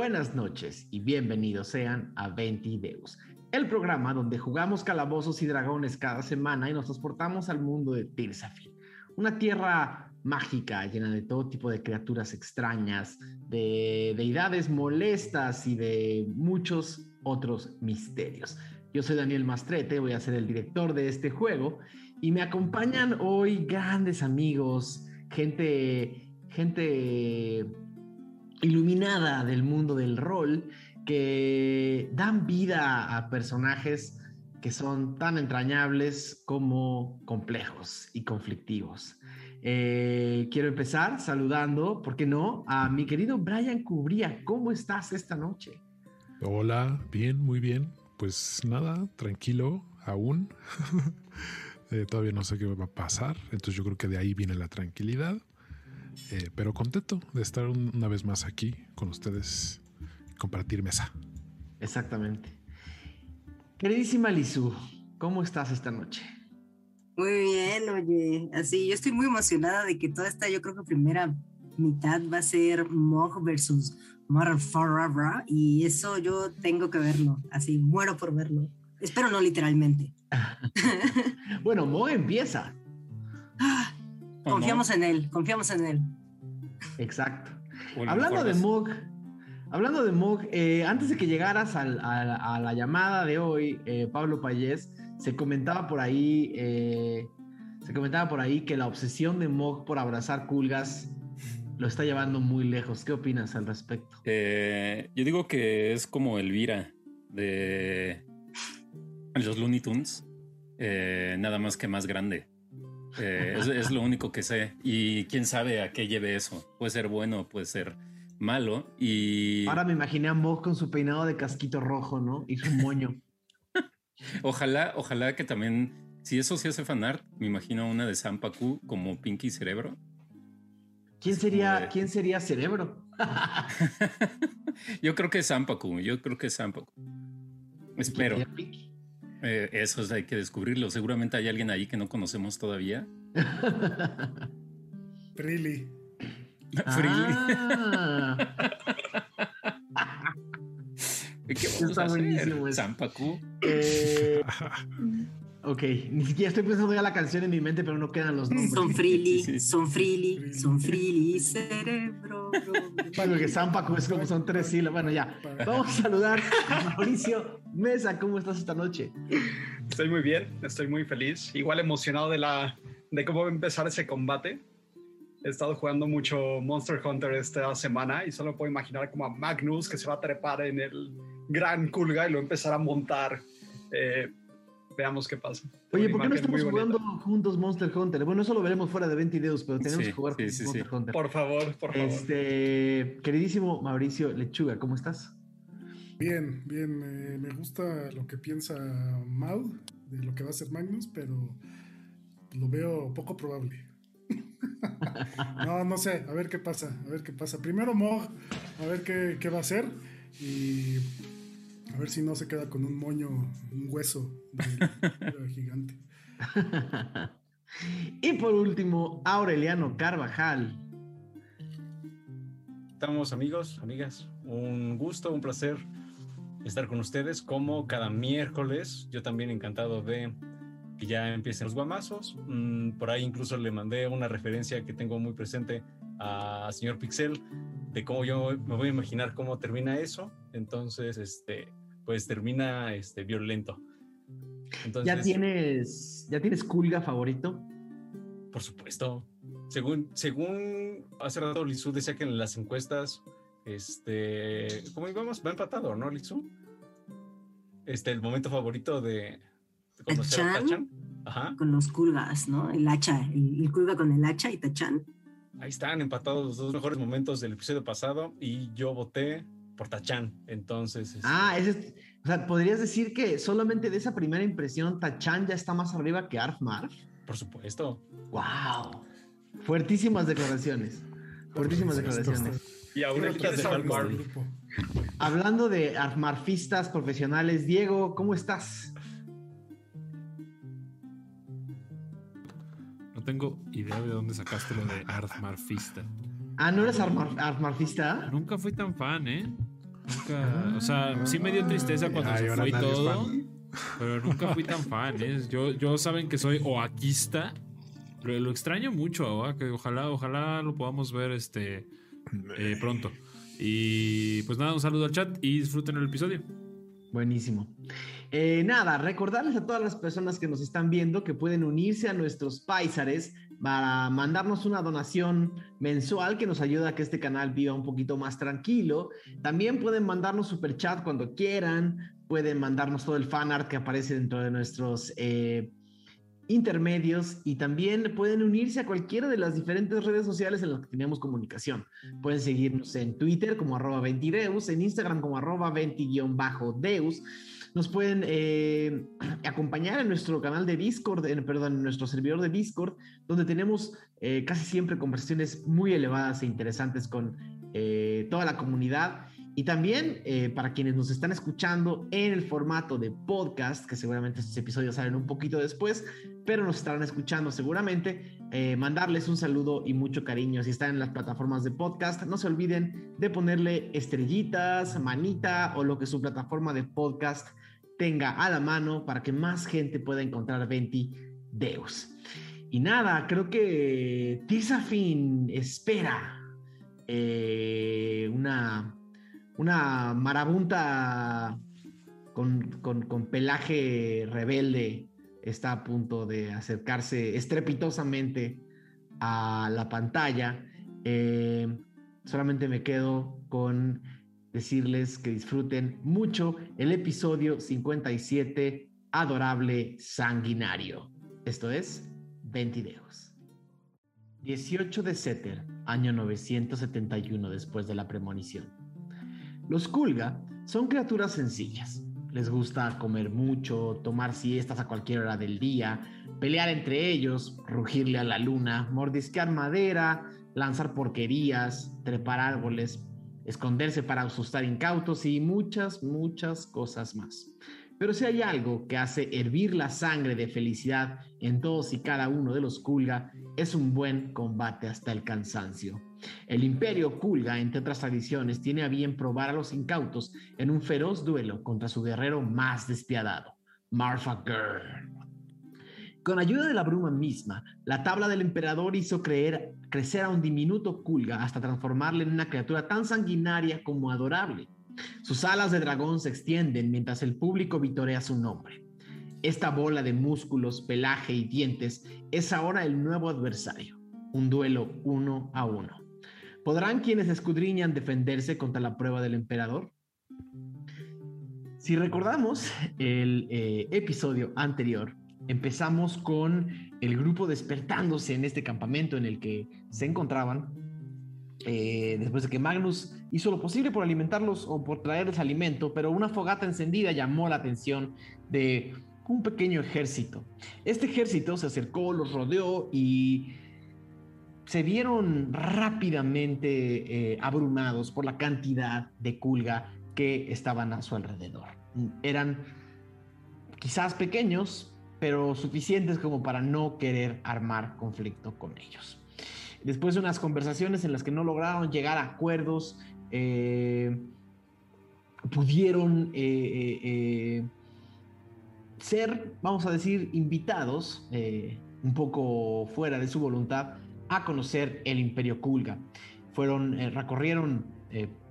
Buenas noches y bienvenidos sean a Ventideus, el programa donde jugamos calabozos y dragones cada semana y nos transportamos al mundo de Tirsafil, una tierra mágica llena de todo tipo de criaturas extrañas, de deidades molestas y de muchos otros misterios. Yo soy Daniel Mastrete, voy a ser el director de este juego y me acompañan hoy grandes amigos, gente, gente iluminada del mundo del rol que dan vida a personajes que son tan entrañables como complejos y conflictivos. Eh, quiero empezar saludando, ¿por qué no?, a mi querido Brian Cubría. ¿Cómo estás esta noche? Hola, bien, muy bien. Pues nada, tranquilo, aún. Eh, todavía no sé qué va a pasar, entonces yo creo que de ahí viene la tranquilidad. Eh, pero contento de estar una vez más aquí con ustedes y compartir mesa. Exactamente. Queridísima Lizu, ¿cómo estás esta noche? Muy bien, oye, así yo estoy muy emocionada de que toda esta, yo creo que primera mitad va a ser Mog versus Mother Forever y eso yo tengo que verlo, así muero por verlo. Espero no literalmente. bueno, Mog empieza. Confiamos en él, confiamos en él. Exacto. hablando de Mog, hablando de Mog, eh, antes de que llegaras a, la llamada de hoy, eh, Pablo Payés, se comentaba por ahí, eh, se comentaba por ahí que la obsesión de Mog por abrazar culgas lo está llevando muy lejos. ¿Qué opinas al respecto? yo digo que es como Elvira de los Looney Tunes, nada más que más grande. Eh, es, lo único que sé. Y quién sabe a qué lleve eso. Puede ser bueno, puede ser malo. Y ahora me imaginé a Mog con su peinado de casquito rojo, ¿no? Y su moño. ojalá, ojalá que también, si eso se hace fanart, me imagino una de Sampaku como Pinky Cerebro. ¿Quién sería, ¿quién sería Cerebro? yo creo que es Sampaku, yo creo que es Sampaku. Espero. Eh, eso hay que descubrirlo. Seguramente hay alguien ahí que no conocemos todavía. Freely. Freely. Ah. ¿Qué vamos Está a hacer? Zampacu. Eh, Ok, ni siquiera estoy pensando ya la canción en mi mente, pero no quedan los nombres. Son freely, son freely, son freely, cerebro. Bueno, que Zampaco es como son tres sílabas. Bueno, ya. Vamos a saludar a Mauricio Mesa. ¿Cómo estás esta noche? Estoy muy bien, estoy muy feliz. Igual emocionado de, la, de cómo va a empezar ese combate. He estado jugando mucho Monster Hunter esta semana y solo puedo imaginar como a Magnus que se va a trepar en el gran Kulga y lo empezar a montar. Eh, veamos qué pasa. Oye, ¿por qué no estamos jugando juntos Monster Hunter? Bueno, eso lo veremos fuera de 20 videos, pero tenemos que jugar juntos Monster Hunter. Por favor, por favor. Este, queridísimo Mauricio Lechuga, ¿cómo estás? Bien, bien. Eh, me gusta lo que piensa Mau de lo que va a ser Magnus, pero lo veo poco probable. no, no sé, a ver qué pasa, a ver qué pasa. Primero Mog, a ver qué, qué va a hacer y a ver si no se queda con un moño, un hueso de, gigante. y por último, Aureliano Carvajal. Estamos amigos, amigas. Un gusto, un placer estar con ustedes como cada miércoles. Yo también encantado de que ya empiecen los guamazos. Mm, por ahí incluso le mandé una referencia que tengo muy presente a señor Pixel de cómo yo me voy a imaginar cómo termina eso. Entonces, este, pues termina este, violento. Entonces, ¿Ya tienes, ¿Ya tienes Kulga favorito? Por supuesto. Según, según hace rato Lizu decía que en las encuestas, este, ¿cómo íbamos? Va empatado, ¿no, Lizu? Este, el momento favorito de, conocer a Tachan. Ajá. Con los Kulgas, ¿no? El hacha, el, el Kulga con el hacha y Tachan. Ahí están empatados los dos mejores momentos del episodio pasado y yo voté por Tachan. Entonces. Este, ah, ese, o sea, podrías decir que solamente de esa primera impresión, Tachan ya está más arriba que Arf Marf. Por supuesto. ¡Wow! Fuertísimas declaraciones. Fuertísimas declaraciones. Y ahora de Hablando de armarfistas profesionales, Diego, ¿cómo estás? No tengo idea de dónde sacaste lo de armarfista. Ah, ¿no eres armarfista? Nunca fui tan fan, ¿eh? Nunca, o sea, sí me dio tristeza cuando Ay, se fue y todo, pero nunca fui tan fan. ¿eh? Yo, yo saben que soy oaquista. Lo, lo extraño mucho, que ojalá, ojalá lo podamos ver este eh, pronto. Y pues nada, un saludo al chat y disfruten el episodio. Buenísimo. Eh, nada, recordarles a todas las personas que nos están viendo que pueden unirse a nuestros paisares para mandarnos una donación mensual que nos ayuda a que este canal viva un poquito más tranquilo. También pueden mandarnos super chat cuando quieran, pueden mandarnos todo el fan art que aparece dentro de nuestros eh, intermedios y también pueden unirse a cualquiera de las diferentes redes sociales en las que tenemos comunicación. Pueden seguirnos en Twitter como arroba 20deus, en Instagram como arroba 20-deus. Nos pueden eh, acompañar en nuestro canal de Discord, en, perdón, en nuestro servidor de Discord, donde tenemos eh, casi siempre conversaciones muy elevadas e interesantes con eh, toda la comunidad. Y también para quienes nos están escuchando en el formato de podcast, que seguramente estos episodios salen un poquito después, pero nos estarán escuchando seguramente, mandarles un saludo y mucho cariño. Si están en las plataformas de podcast, no se olviden de ponerle estrellitas, manita o lo que su plataforma de podcast tenga a la mano para que más gente pueda encontrar 20 Deus. Y nada, creo que Tisafin espera eh, una, una marabunta con, con- pelaje rebelde está a punto de acercarse estrepitosamente a la pantalla. Eh, solamente me quedo con decirles que disfruten mucho el episodio 57, Adorable Sanguinario. Esto es 20 Deus. 18 de Seter, año 971 después de la premonición. Los Kulga son criaturas sencillas. Les gusta comer mucho, tomar siestas a cualquier hora del día, pelear entre ellos, rugirle a la luna, mordisquear madera, lanzar porquerías, trepar árboles, esconderse para asustar incautos y muchas, muchas cosas más. Pero si hay algo que hace hervir la sangre de felicidad en todos y cada uno de los Kulga, es un buen combate hasta el cansancio. El imperio Kulga, entre otras tradiciones, tiene a bien probar a los incautos en un feroz duelo contra su guerrero más despiadado, Marfa Gurr. Con ayuda de la bruma misma, la tabla del emperador hizo creer, crecer a un diminuto Kulga hasta transformarle en una criatura tan sanguinaria como adorable. Sus alas de dragón se extienden mientras el público vitorea su nombre. Esta bola de músculos, pelaje y dientes es ahora el nuevo adversario, un duelo uno a uno. ¿Podrán quienes escudriñan defenderse contra la prueba del emperador? Si recordamos el eh, episodio anterior, empezamos con el grupo despertándose en este campamento en el que se encontraban, eh, después de que Magnus hizo lo posible por alimentarlos o por traerles alimento, pero una fogata encendida llamó la atención de un pequeño ejército. Este ejército se acercó, los rodeó y se vieron rápidamente eh, abrumados por la cantidad de culga que estaban a su alrededor. Eran quizás pequeños, pero suficientes como para no querer armar conflicto con ellos. Después de unas conversaciones en las que no lograron llegar a acuerdos, eh, pudieron eh, eh, eh, ser, vamos a decir, invitados, eh, un poco fuera de su voluntad, a conocer el Imperio Kulga. Fueron, eh, recorrieron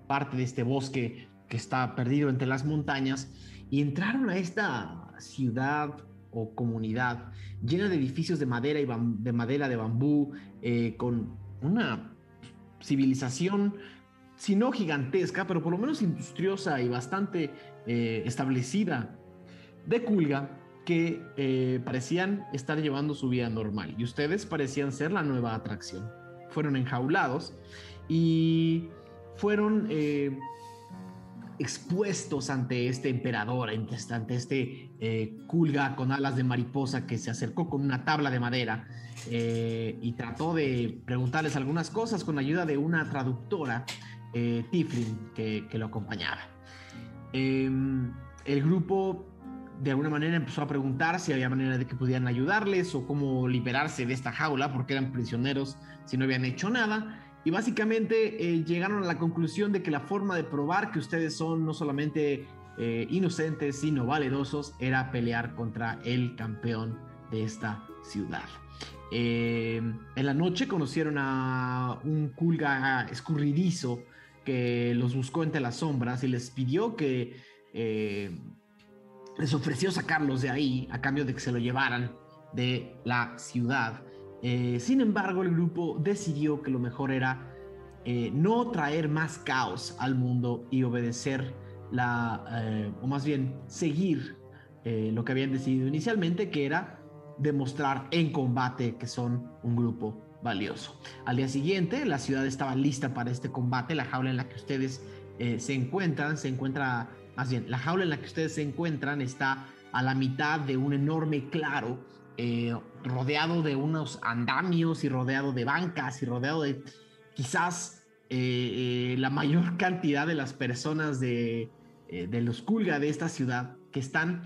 parte de este bosque que está perdido entre las montañas y entraron a esta ciudad o comunidad llena de edificios de madera y de madera de bambú, eh, con una civilización, si no gigantesca, pero por lo menos industriosa y bastante eh, establecida de Kulga, que eh, parecían estar llevando su vida normal y ustedes parecían ser la nueva atracción. Fueron enjaulados y fueron expuestos ante este emperador, ante este eh, Kulga con alas de mariposa que se acercó con una tabla de madera eh, y trató de preguntarles algunas cosas con ayuda de una traductora, eh, Tiflin, que, lo acompañaba. Em, el grupo de alguna manera empezó a preguntar si había manera de que pudieran ayudarles o cómo liberarse de esta jaula porque eran prisioneros si no habían hecho nada y básicamente llegaron a la conclusión de que la forma de probar que ustedes son no solamente eh, inocentes, sino valerosos, era pelear contra el campeón de esta ciudad. Eh, en la noche conocieron a un culga escurridizo que los buscó entre las sombras y les pidió que les ofreció sacarlos de ahí a cambio de que se lo llevaran de la ciudad. Eh, sin embargo, el grupo decidió que lo mejor era eh, no traer más caos al mundo y obedecer la, eh, o más bien seguir lo que habían decidido inicialmente, que era demostrar en combate que son un grupo valioso. Al día siguiente, la ciudad estaba lista para este combate. La jaula en la que ustedes se encuentran, se encuentra, más bien, la jaula en la que ustedes se encuentran está a la mitad de un enorme claro eh, rodeado de unos andamios y rodeado de bancas y rodeado de quizás eh, eh, la mayor cantidad de las personas de, de los Kulga de esta ciudad que están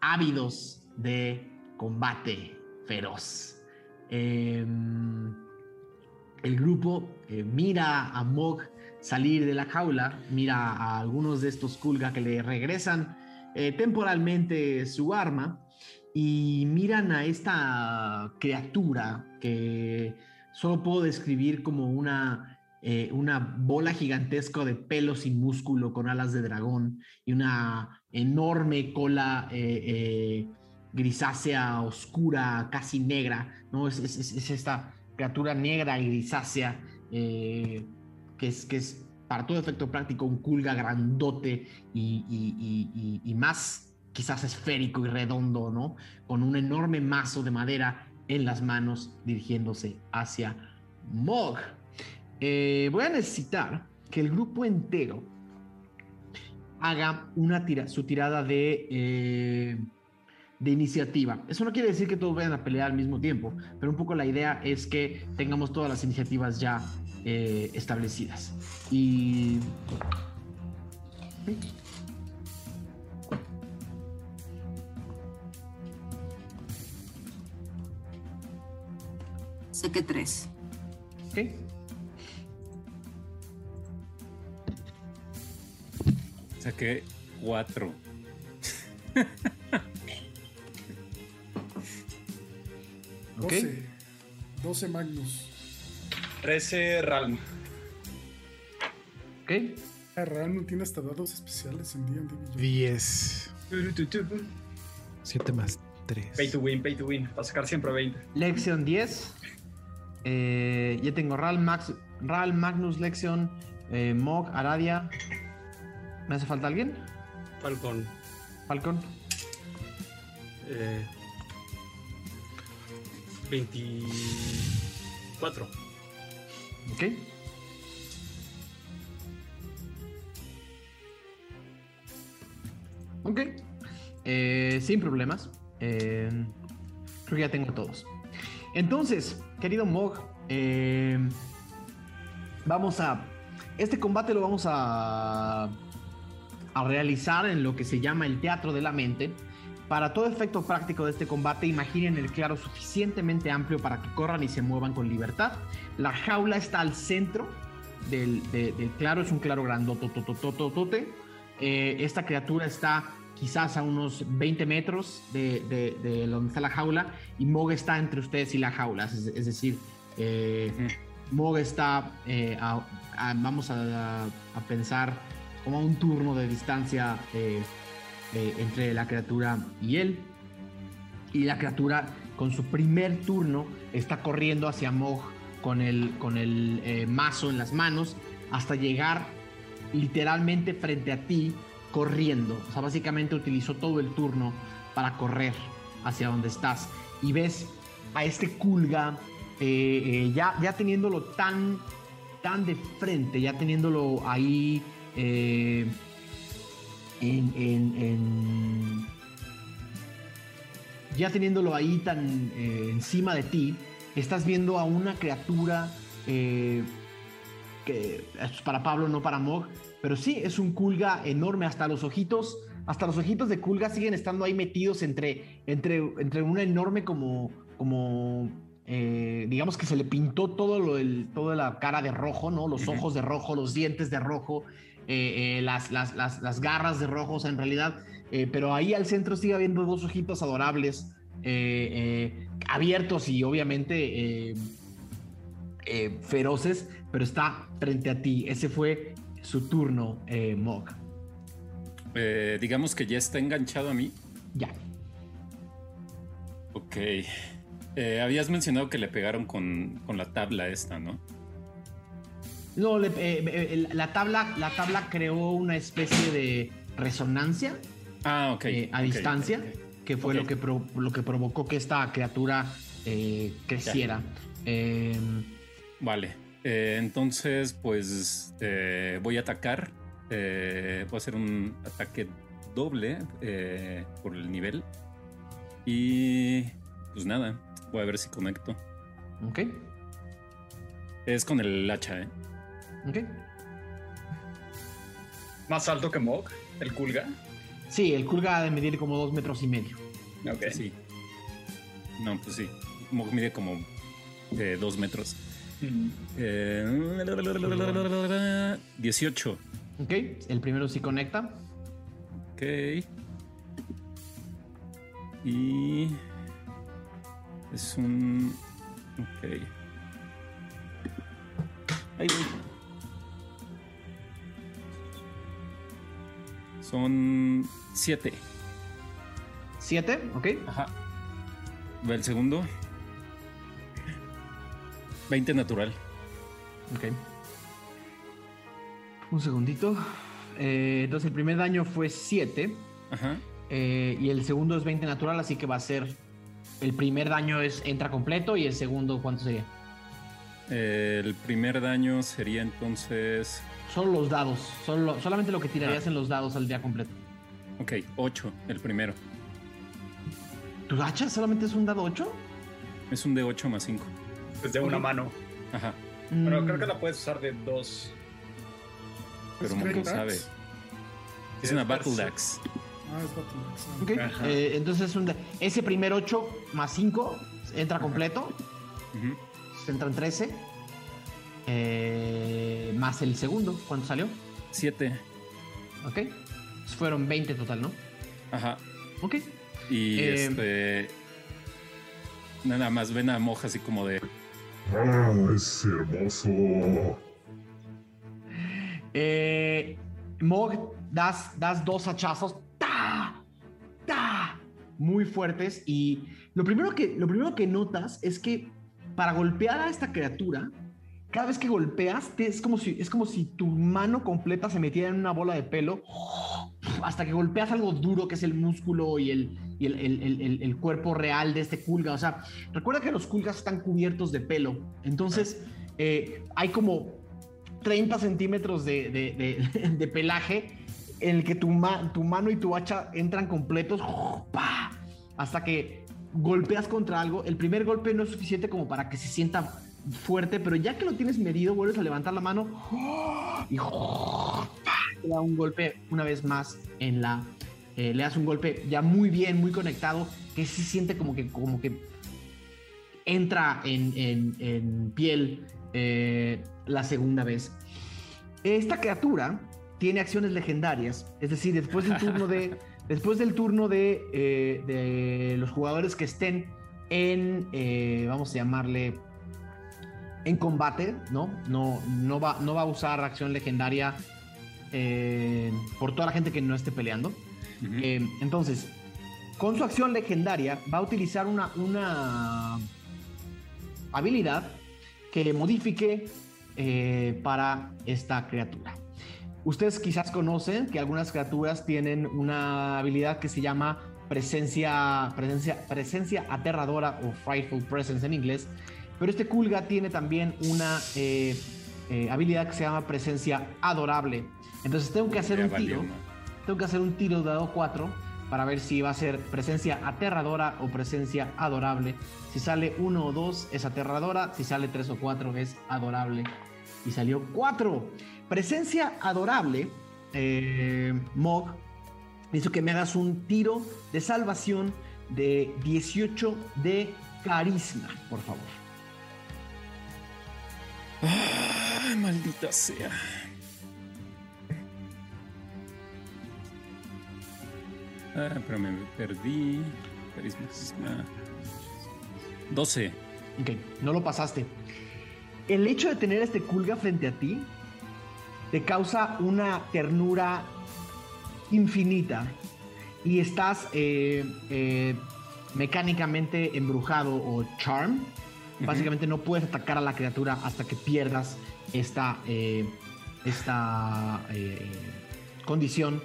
ávidos de combate feroz. Em, el grupo mira a Mog salir de la jaula, mira a algunos de estos Kulga que le regresan temporalmente su arma y miran a esta criatura que solo puedo describir como una, eh, una bola gigantesca de pelos y músculo con alas de dragón y una enorme cola eh, eh, grisácea, oscura, casi negra, ¿no? Es, esta criatura negra y grisácea que, es, que es para todo efecto práctico un culga grandote y, y más quizás esférico y redondo, ¿no? Con un enorme mazo de madera en las manos dirigiéndose hacia Mog. Eh, voy a necesitar que el grupo entero haga una tira, su tirada de, eh, de iniciativa. Eso no quiere decir que todos vayan a pelear al mismo tiempo, pero un poco la idea es que tengamos todas las iniciativas ya eh, establecidas. Y... que tres. Ok. Saqué cuatro. ok. 12, Magnus. 13 Ralm. Ok. Ah, Ralm tiene hasta dados especiales en D&D. 10. 7 más 3. Pay to win, pay to win. Para sacar siempre 20. Lección 10. Eh, ya tengo Ral, Max, Ral Magnus, Lexion, eh, Mog, Aradia. ¿Me hace falta alguien? Falcon. Falcon. Eh, 24. Ok. Ok. Eh, sin problemas. Eh, creo que ya tengo todos. Entonces, querido Mog, eh, vamos a. Este combate lo vamos a, a realizar en lo que se llama el teatro de la mente. Para todo efecto práctico de este combate, imaginen el claro suficientemente amplio para que corran y se muevan con libertad. La jaula está al centro del, claro, es un claro grandototototote. Eh, esta criatura está quizás a unos 20 metros de, donde está la jaula y Mog está entre ustedes y la jaula. Es, decir, eh, Mog está, eh, vamos a, pensar, como a un turno de distancia eh, entre la criatura y él. Y la criatura con su primer turno está corriendo hacia Mog con el, con el mazo en las manos hasta llegar literalmente frente a ti corriendo. O sea, básicamente utilizó todo el turno para correr hacia donde estás. Y ves a este Kulga eh, eh, ya, ya teniéndolo tan, tan de frente, ya teniéndolo ahí eh, en, ya teniéndolo ahí tan encima de ti, estás viendo a una criatura que es para Pablo, no para Mog, pero sí, es un Kulga enorme, hasta los ojitos, hasta los ojitos de Kulga siguen estando ahí metidos entre, entre, entre una enorme como, como eh, digamos que se le pintó todo lo del, toda la cara de rojo, ¿no? Los ojos de rojo, los dientes de rojo, eh, eh, las, las, las, las, garras de rojo, o sea, en realidad, pero ahí al centro sigue habiendo dos ojitos adorables, abiertos y obviamente feroces, pero está frente a ti. Ese fue su turno, Mog. digamos que ya está enganchado a mí. Ya. Ok. Eh, habías mencionado que le pegaron con, la tabla esta, ¿no? No, eh, eh, la, tabla, la tabla creó una especie de resonancia ah, a distancia, que fue lo, que lo que provocó que esta criatura creciera. Em, vale, entonces pues voy a atacar. voy a hacer un ataque doble por el nivel. Y pues nada, Voy a ver si conecto. Ok. Es con el hacha, ¿eh? Ok. ¿Más alto que Mog? ¿El Kulga? Sí, el Kulga ha de medir como dos metros y medio. Ok. Sí. No, pues sí. Mog mide como eh, dos metros. eh, 18. Ok, el primero sí conecta. Ok. Y es un. Ok. Ahí voy. Son siete. ¿Siete? Ok. Ajá. Va el segundo. 20 natural. Ok. Un segundito. Eh, entonces el primer daño fue 7. Ajá. Eh, y el segundo es 20 natural, así que va a ser el primer daño es entra completo y el segundo, ¿cuánto sería? El primer daño sería entonces. Solo los dados. Solo, solamente lo que tirarías ah. en los dados al día completo. Ok, 8, el primero. ¿Tu hacha solamente es un dado 8? Es un de 8 más 5. Es de una mano. Ajá. Pero creo que la puedes usar de dos. Pero como sabe. Es una Battle Axe. Ah, okay. eh, entonces un, ese primer 8 más 5 entra completo. Uh Entran 13. Eh, más el segundo, ¿cuánto salió? 7. Ok. Fueron 20 total, ¿no? Ajá. Ok. Y eh, este. Nada más ven a Moja así como de. ¡Ah, es hermoso! Eh, Mog, das, das dos hachazos muy fuertes y lo primero, que, lo primero que notas es que para golpear a esta criatura, cada vez que golpeas, es como si, es como si tu mano completa se metiera en una bola de pelo hasta que golpeas algo duro que es el músculo y el, el, cuerpo real de este culga. O sea, recuerda que los culgas están cubiertos de pelo. Entonces, eh, hay como 30 centímetros de, de pelaje en el que tu, tu mano y tu hacha entran completos hasta que golpeas contra algo. El primer golpe no es suficiente como para que se sienta fuerte, pero ya que lo tienes medido, vuelves a levantar la mano y te da un golpe una vez más en la. Eh, le das un golpe ya muy bien, muy conectado, que se siente como que, como que entra en, piel eh, la segunda vez. Esta criatura tiene acciones legendarias, es decir, después del turno de, después del turno de, eh, los jugadores que estén en, eh, vamos a llamarle, en combate, ¿no? No, no, va, no va a usar acción legendaria eh, por toda la gente que no esté peleando. entonces, con su acción legendaria va a utilizar una, una habilidad que modifique para esta criatura. Ustedes quizás conocen que algunas criaturas tienen una habilidad que se llama presencia, presencia, presencia aterradora o frightful presence en inglés, pero este Kulga tiene también una eh, eh, habilidad que se llama presencia adorable. Entonces tengo que hacer un tiro. Tengo que hacer un tiro de dado 4 para ver si va a ser presencia aterradora o presencia adorable. Si sale 1 o 2 es aterradora, si sale 3 o 4 es adorable. Y salió 4. Presencia adorable, eh, Mog, hizo que me hagas un tiro de salvación de 18 de carisma, por favor. Ay, maldita sea. Ah, pero me perdí. Carisma, carisma. 12. Ok, no lo pasaste. El hecho de tener este culga frente a ti te causa una ternura infinita y estás eh, eh, mecánicamente embrujado o charm. Básicamente no puedes atacar a la criatura hasta que pierdas esta, eh, esta condición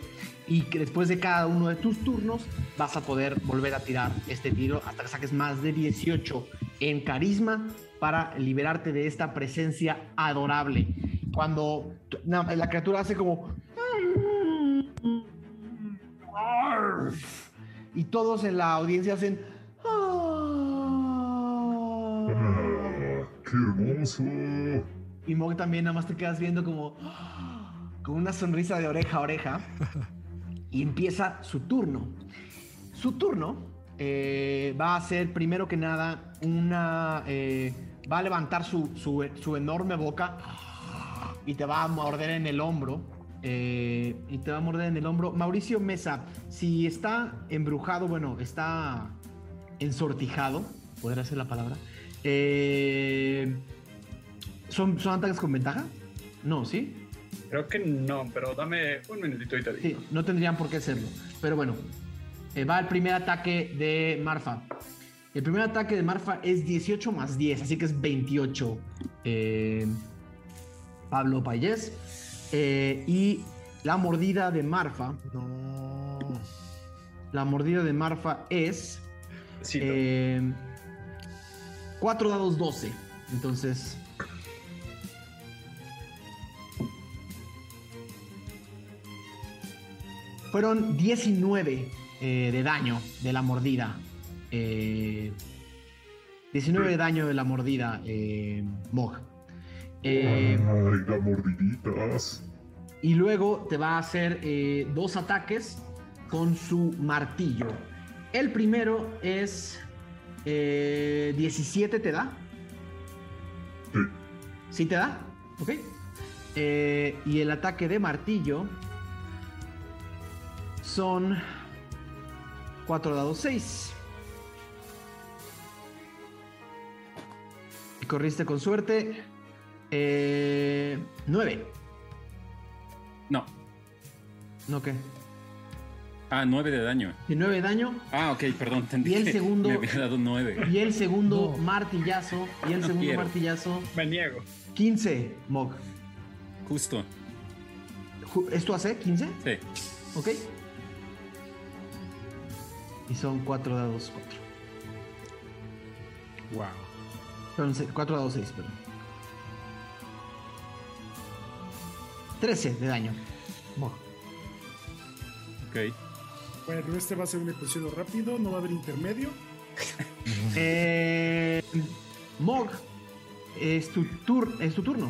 y que después de cada uno de tus turnos vas a poder volver a tirar este tiro hasta que saques más de 18 en carisma para liberarte de esta presencia adorable. Cuando la criatura hace como... Y todos en la audiencia hacen... Ah, ¡Qué hermoso! Y Mog también nada más te quedas viendo como con una sonrisa de oreja a oreja. Y empieza su turno. Su turno eh, va a ser primero que nada una... eh, va a levantar su, su- su enorme boca y te va a morder en el hombro. eh, y te va a morder en el hombro. Mauricio Mesa, si está embrujado, bueno, está ensortijado, podría ser la palabra. eh, ¿son, ¿Son ataques con ventaja? No, ¿sí? Creo que no, pero dame un minutito y te digo. Sí, no tendrían por qué hacerlo. Pero bueno, eh, va el primer ataque de Marfa. El primer ataque de Marfa es 18 más 10, así que es 28. eh, Pablo Payés. Eh, y la mordida de Marfa. No. La mordida de Marfa es Sí, eh, 4 dados 12. Entonces. Fueron 19 eh, de daño de la mordida. Eh, 19 de daño de la mordida, eh, Mog. Eh, ¡Ay, las mordiditas! y luego te va a hacer eh, dos ataques con su martillo. El primero es eh, 17, ¿te da? Sí. ¿Sí te da? Ok. Eh, y el ataque de martillo son 4 dados 6. Y corriste con suerte. Eh, 9. No. ¿No qué? Ah, 9 de daño. De 9 de daño. Ah, ok, perdón. Entendí Y el segundo- Me había dado 9. Y el segundo No. martillazo. Y el No segundo quiero. martillazo. me niego. 15, Mog. Justo. Ju- ¿Esto hace 15? Sí. ¿Ok? Y son 4 dados 4. Wow. Son 4 dados 6, perdón. 13 de daño. Mog. Ok. Bueno, este va a ser un episodio rápido, no va a haber intermedio. Eh, Mog, es tu, tur es tu turno.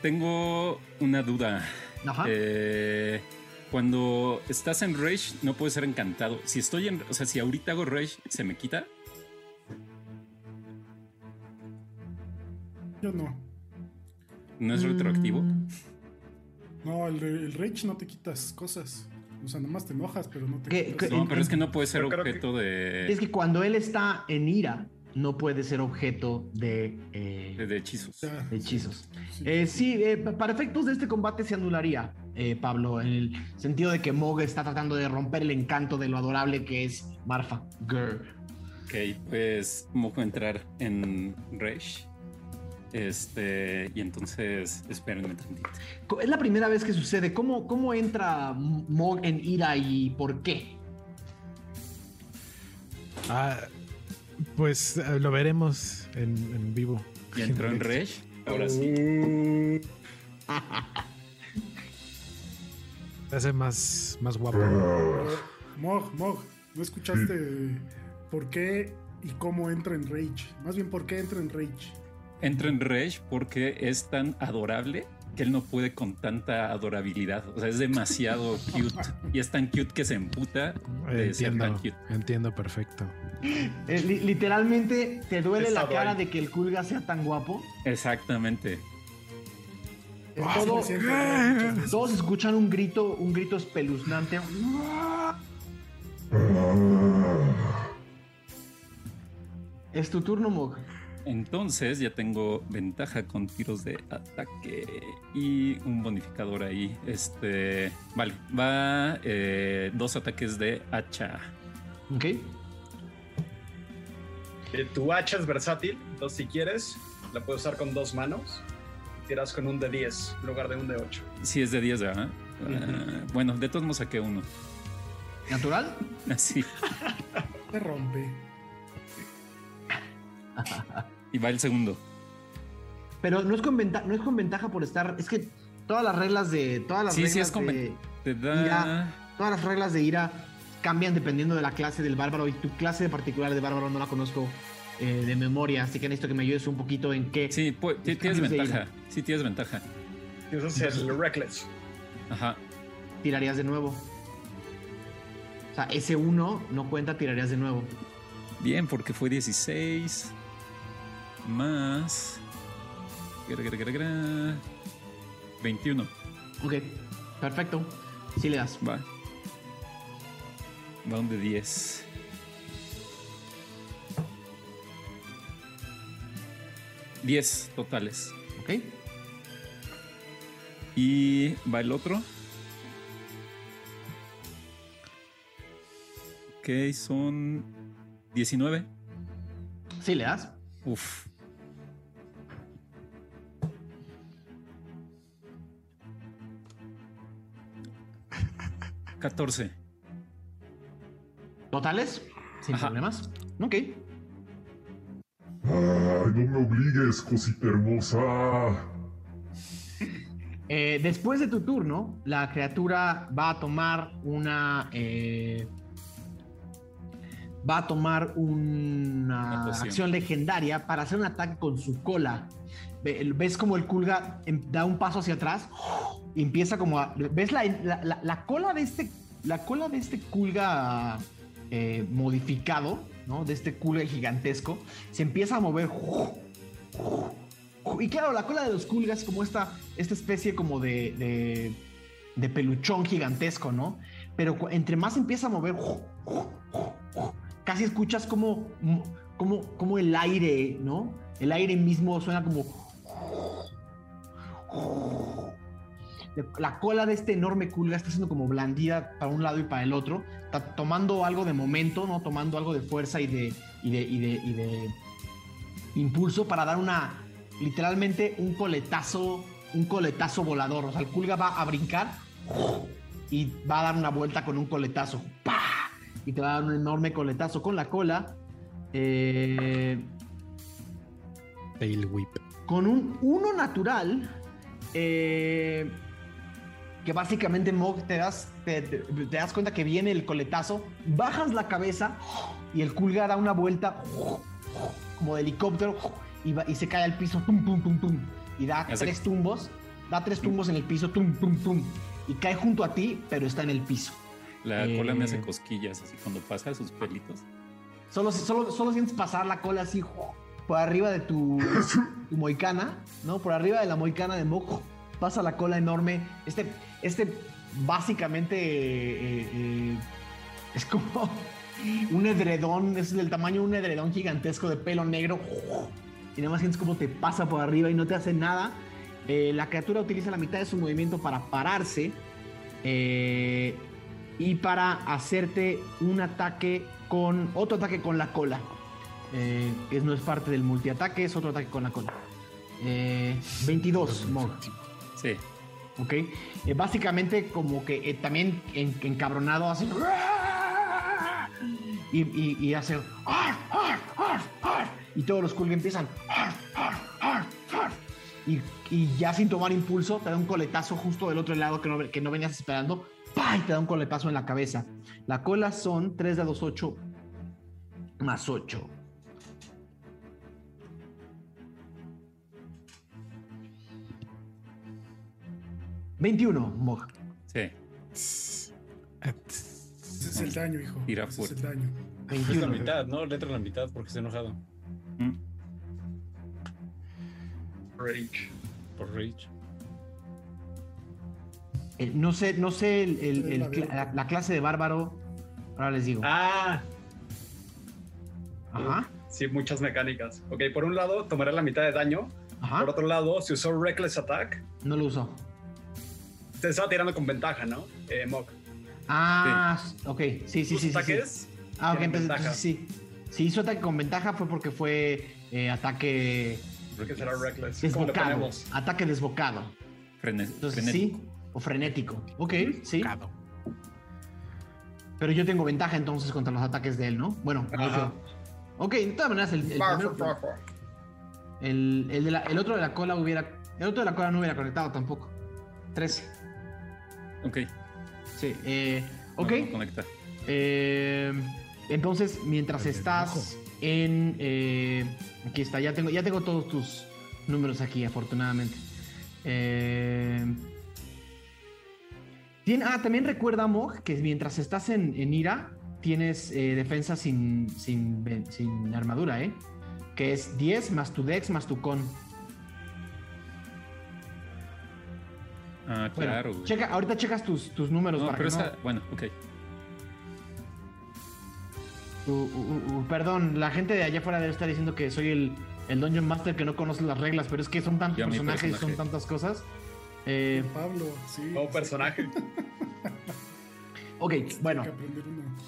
Tengo una duda. Ajá. Eh, cuando estás en Rage, no puede ser encantado. Si estoy en. O sea, si ahorita hago Rage, ¿se me quita? Yo no. ¿No es retroactivo? Mm, No, el, el rage no te quitas cosas. O sea, nomás te enojas, pero no te ¿Qué- quitas. qué- No, pero es que no puede ser que- objeto de, Es que cuando él está en ira, no puede ser objeto de, eh, de, de hechizos. Ya, de hechizos. sí. Eh, sí, eh, pa- para efectos de este combate se anularía, eh, Pablo, en el sentido de que Mog está tratando de romper el encanto de lo adorable que es Marfa. Grr. Ok, pues ¿cómo puedo entrar en Rage? Este, y entonces, espérenme tantito. Es la primera vez que sucede. ¿Cómo, cómo entra Mog en ira y por qué? Ah, pues eh, lo veremos en, en vivo. ¿Y entró en Rage? Ahora sí. Se hace más, más guapo. Mog, Mog, ¿no escuchaste por qué y cómo entra en Rage? Más bien, ¿por qué entra en Rage? Entra en Rage porque es tan adorable que él no puede con tanta adorabilidad. O sea, es demasiado cute. Y es tan cute que se emputa de ser Entiendo, tan cute. entiendo perfecto. Eh, li- literalmente, ¿te duele la cara de que el Kulga sea tan guapo? Exactamente. Todo-. Todos escuchan un grito, un grito espeluznante. Es tu turno, Mog. Entonces ya tengo ventaja con tiros de ataque y un bonificador ahí. Este, vale, va eh, dos ataques de hacha. ¿Ok? Eh, Tu hacha es versátil, entonces si quieres, la puedes usar con dos manos. Tiras con un de 10 en lugar de un de 8. Si es de 10, ¿verdad? Ah, bueno, de todos modos saqué uno. ¿Natural? Así. Se rompe. Y va el segundo. Pero no es con ventaja, no es con ventaja por estar. Es que todas las reglas de. Todas las Sí, sí, reglas es con de. Ira. Todas las reglas de ira cambian dependiendo de la clase del bárbaro. Y tu clase en particular de bárbaro no la conozco eh, de memoria. Así que necesito que me ayudes un poquito en qué. Sí, pu- ti- Los tienes de ventaja. Sí, tienes ventaja. Y ese es el Reckless. Ajá. tirarías de nuevo. O sea, ese 1 no cuenta, tirarías de nuevo. Bien, porque fue 16 más. gra, gra, gra, gra, 21. Ok, perfecto. Sí le das. Va. Va un de 10. Diez totales. Ok. Y va el otro. Ok, son 19. Sí le das. Uf. Catorce. ¿Totales? Sin Ajá. problemas. Ok. Ay, no me obligues, cosita hermosa. Eh, después de tu turno, la criatura va a tomar una. eh, va a tomar una acción legendaria para hacer un ataque con su cola. Ve- ¿Ves como el culga em- da un paso hacia atrás? Y empieza como a. ¿Ves la, la- la- la cola de este. La cola de este culga eh, modificado, ¿no? De este culga gigantesco. Se empieza a mover. Y claro, la cola de los culgas es como esta, esta especie como de, de, de peluchón gigantesco, ¿no? Pero entre más empieza a mover, casi escuchas como, como, como el aire, ¿no? El aire mismo suena como... La cola de este enorme culga está siendo como blandida para un lado y para el otro, está tomando algo de momento, ¿no? Tomando algo de fuerza y de, y de, y de, y de impulso para dar una, literalmente un coletazo, un coletazo volador. O sea, el culga va a brincar y va a dar una vuelta con un coletazo. ¡Pah! Y te va a dar un enorme coletazo con la cola. Eh, Tail whip. con un 1 natural. Eh, que básicamente Mog te das, te, te- te das cuenta que viene el coletazo, bajas la cabeza y el culga da una vuelta como de helicóptero y, va- y se cae al piso, tum, tum, tum, tum, y da tres tumbos, da tres tumbos en el piso, tum, tum, tum, y cae junto a ti, pero está en el piso. La cola me hace Eh. cosquillas así cuando pasa sus pelitos. Solo, solo, solo sientes pasar la cola así por arriba de tu, tu moicana, ¿no? Por arriba de la moicana de Mog pasa la cola enorme. Este, este básicamente eh, eh, es como un edredón, es del tamaño de un edredón gigantesco de pelo negro. Y nada más sientes como te pasa por arriba y no te hace nada. Eh, la criatura utiliza la mitad de su movimiento para pararse. y para hacerte un ataque con otro ataque con la cola. Eh, que no es parte del multiataque, es otro ataque con la cola. Eh, 22, Mog. Sí. ¿Ok? Eh, básicamente como que eh, también en- encabronado hace... Y, y- y hace... Y todos los Kulga empiezan... Y, y ya sin tomar impulso, te da un coletazo justo del otro lado que no, que no venías esperando. ¡Pah! Y te da un coletazo en la cabeza. La cola son 3 dados 8 más 8. ¿21, Mog? Sí. Ese es el daño, hijo. Tira Ese es el fuerte. daño. Es la 21. mitad, ¿no? Letra la mitad porque está enojado Mm. Rage. por Rage. No sé, no sé el- el- Sí, el la clase de bárbaro. Ahora les digo. Ah, Ajá, sí, muchas mecánicas. Ok, por un lado, tomará la mitad de daño. ajá. Por otro lado, si usó Reckless Attack, No lo usó. Te estaba tirando con ventaja, ¿no? Eh, Mok. Ah, ok. Sí, sí, Tus sí, sí, sí. ataques Ah, ok, entonces, ventaja. entonces sí. Si hizo ataque con ventaja fue porque fue eh, ataque que será Reckless. ¿Cómo le desbocado. Ataque desbocado. Frene- Entonces frenético. sí, o frenético. Ok, sí. Pero yo tengo ventaja entonces contra los ataques de él, ¿no? Bueno, no Ajá. Ok, de todas maneras, el, el, Barf, primero- barf, barf. el, el de la- el otro de la cola hubiera. El otro de la cola no hubiera conectado tampoco. 13. Ok. Sí. Eh, ok. no conecta. Eh, entonces, mientras estás en. eh, aquí está, ya tengo, ya tengo todos tus números aquí, afortunadamente. Eh, ah, también recuerda, Mog, que mientras estás en, en ira, tienes eh, defensa sin, sin, sin armadura, ¿eh? Que es 10 más tu dex más tu con. Ah, Bueno, claro. güey. checa, ahorita checas tus, tus números No, para pero que no-. Bueno, ok. Uh, uh, uh, perdón, la gente de allá afuera debe estar diciendo que soy el, el Dungeon Master que no conoce las reglas, pero es que son tantos personajes y son personaje. tantas cosas. Eh, Pablo, sí. Nuevo personaje. ok, bueno,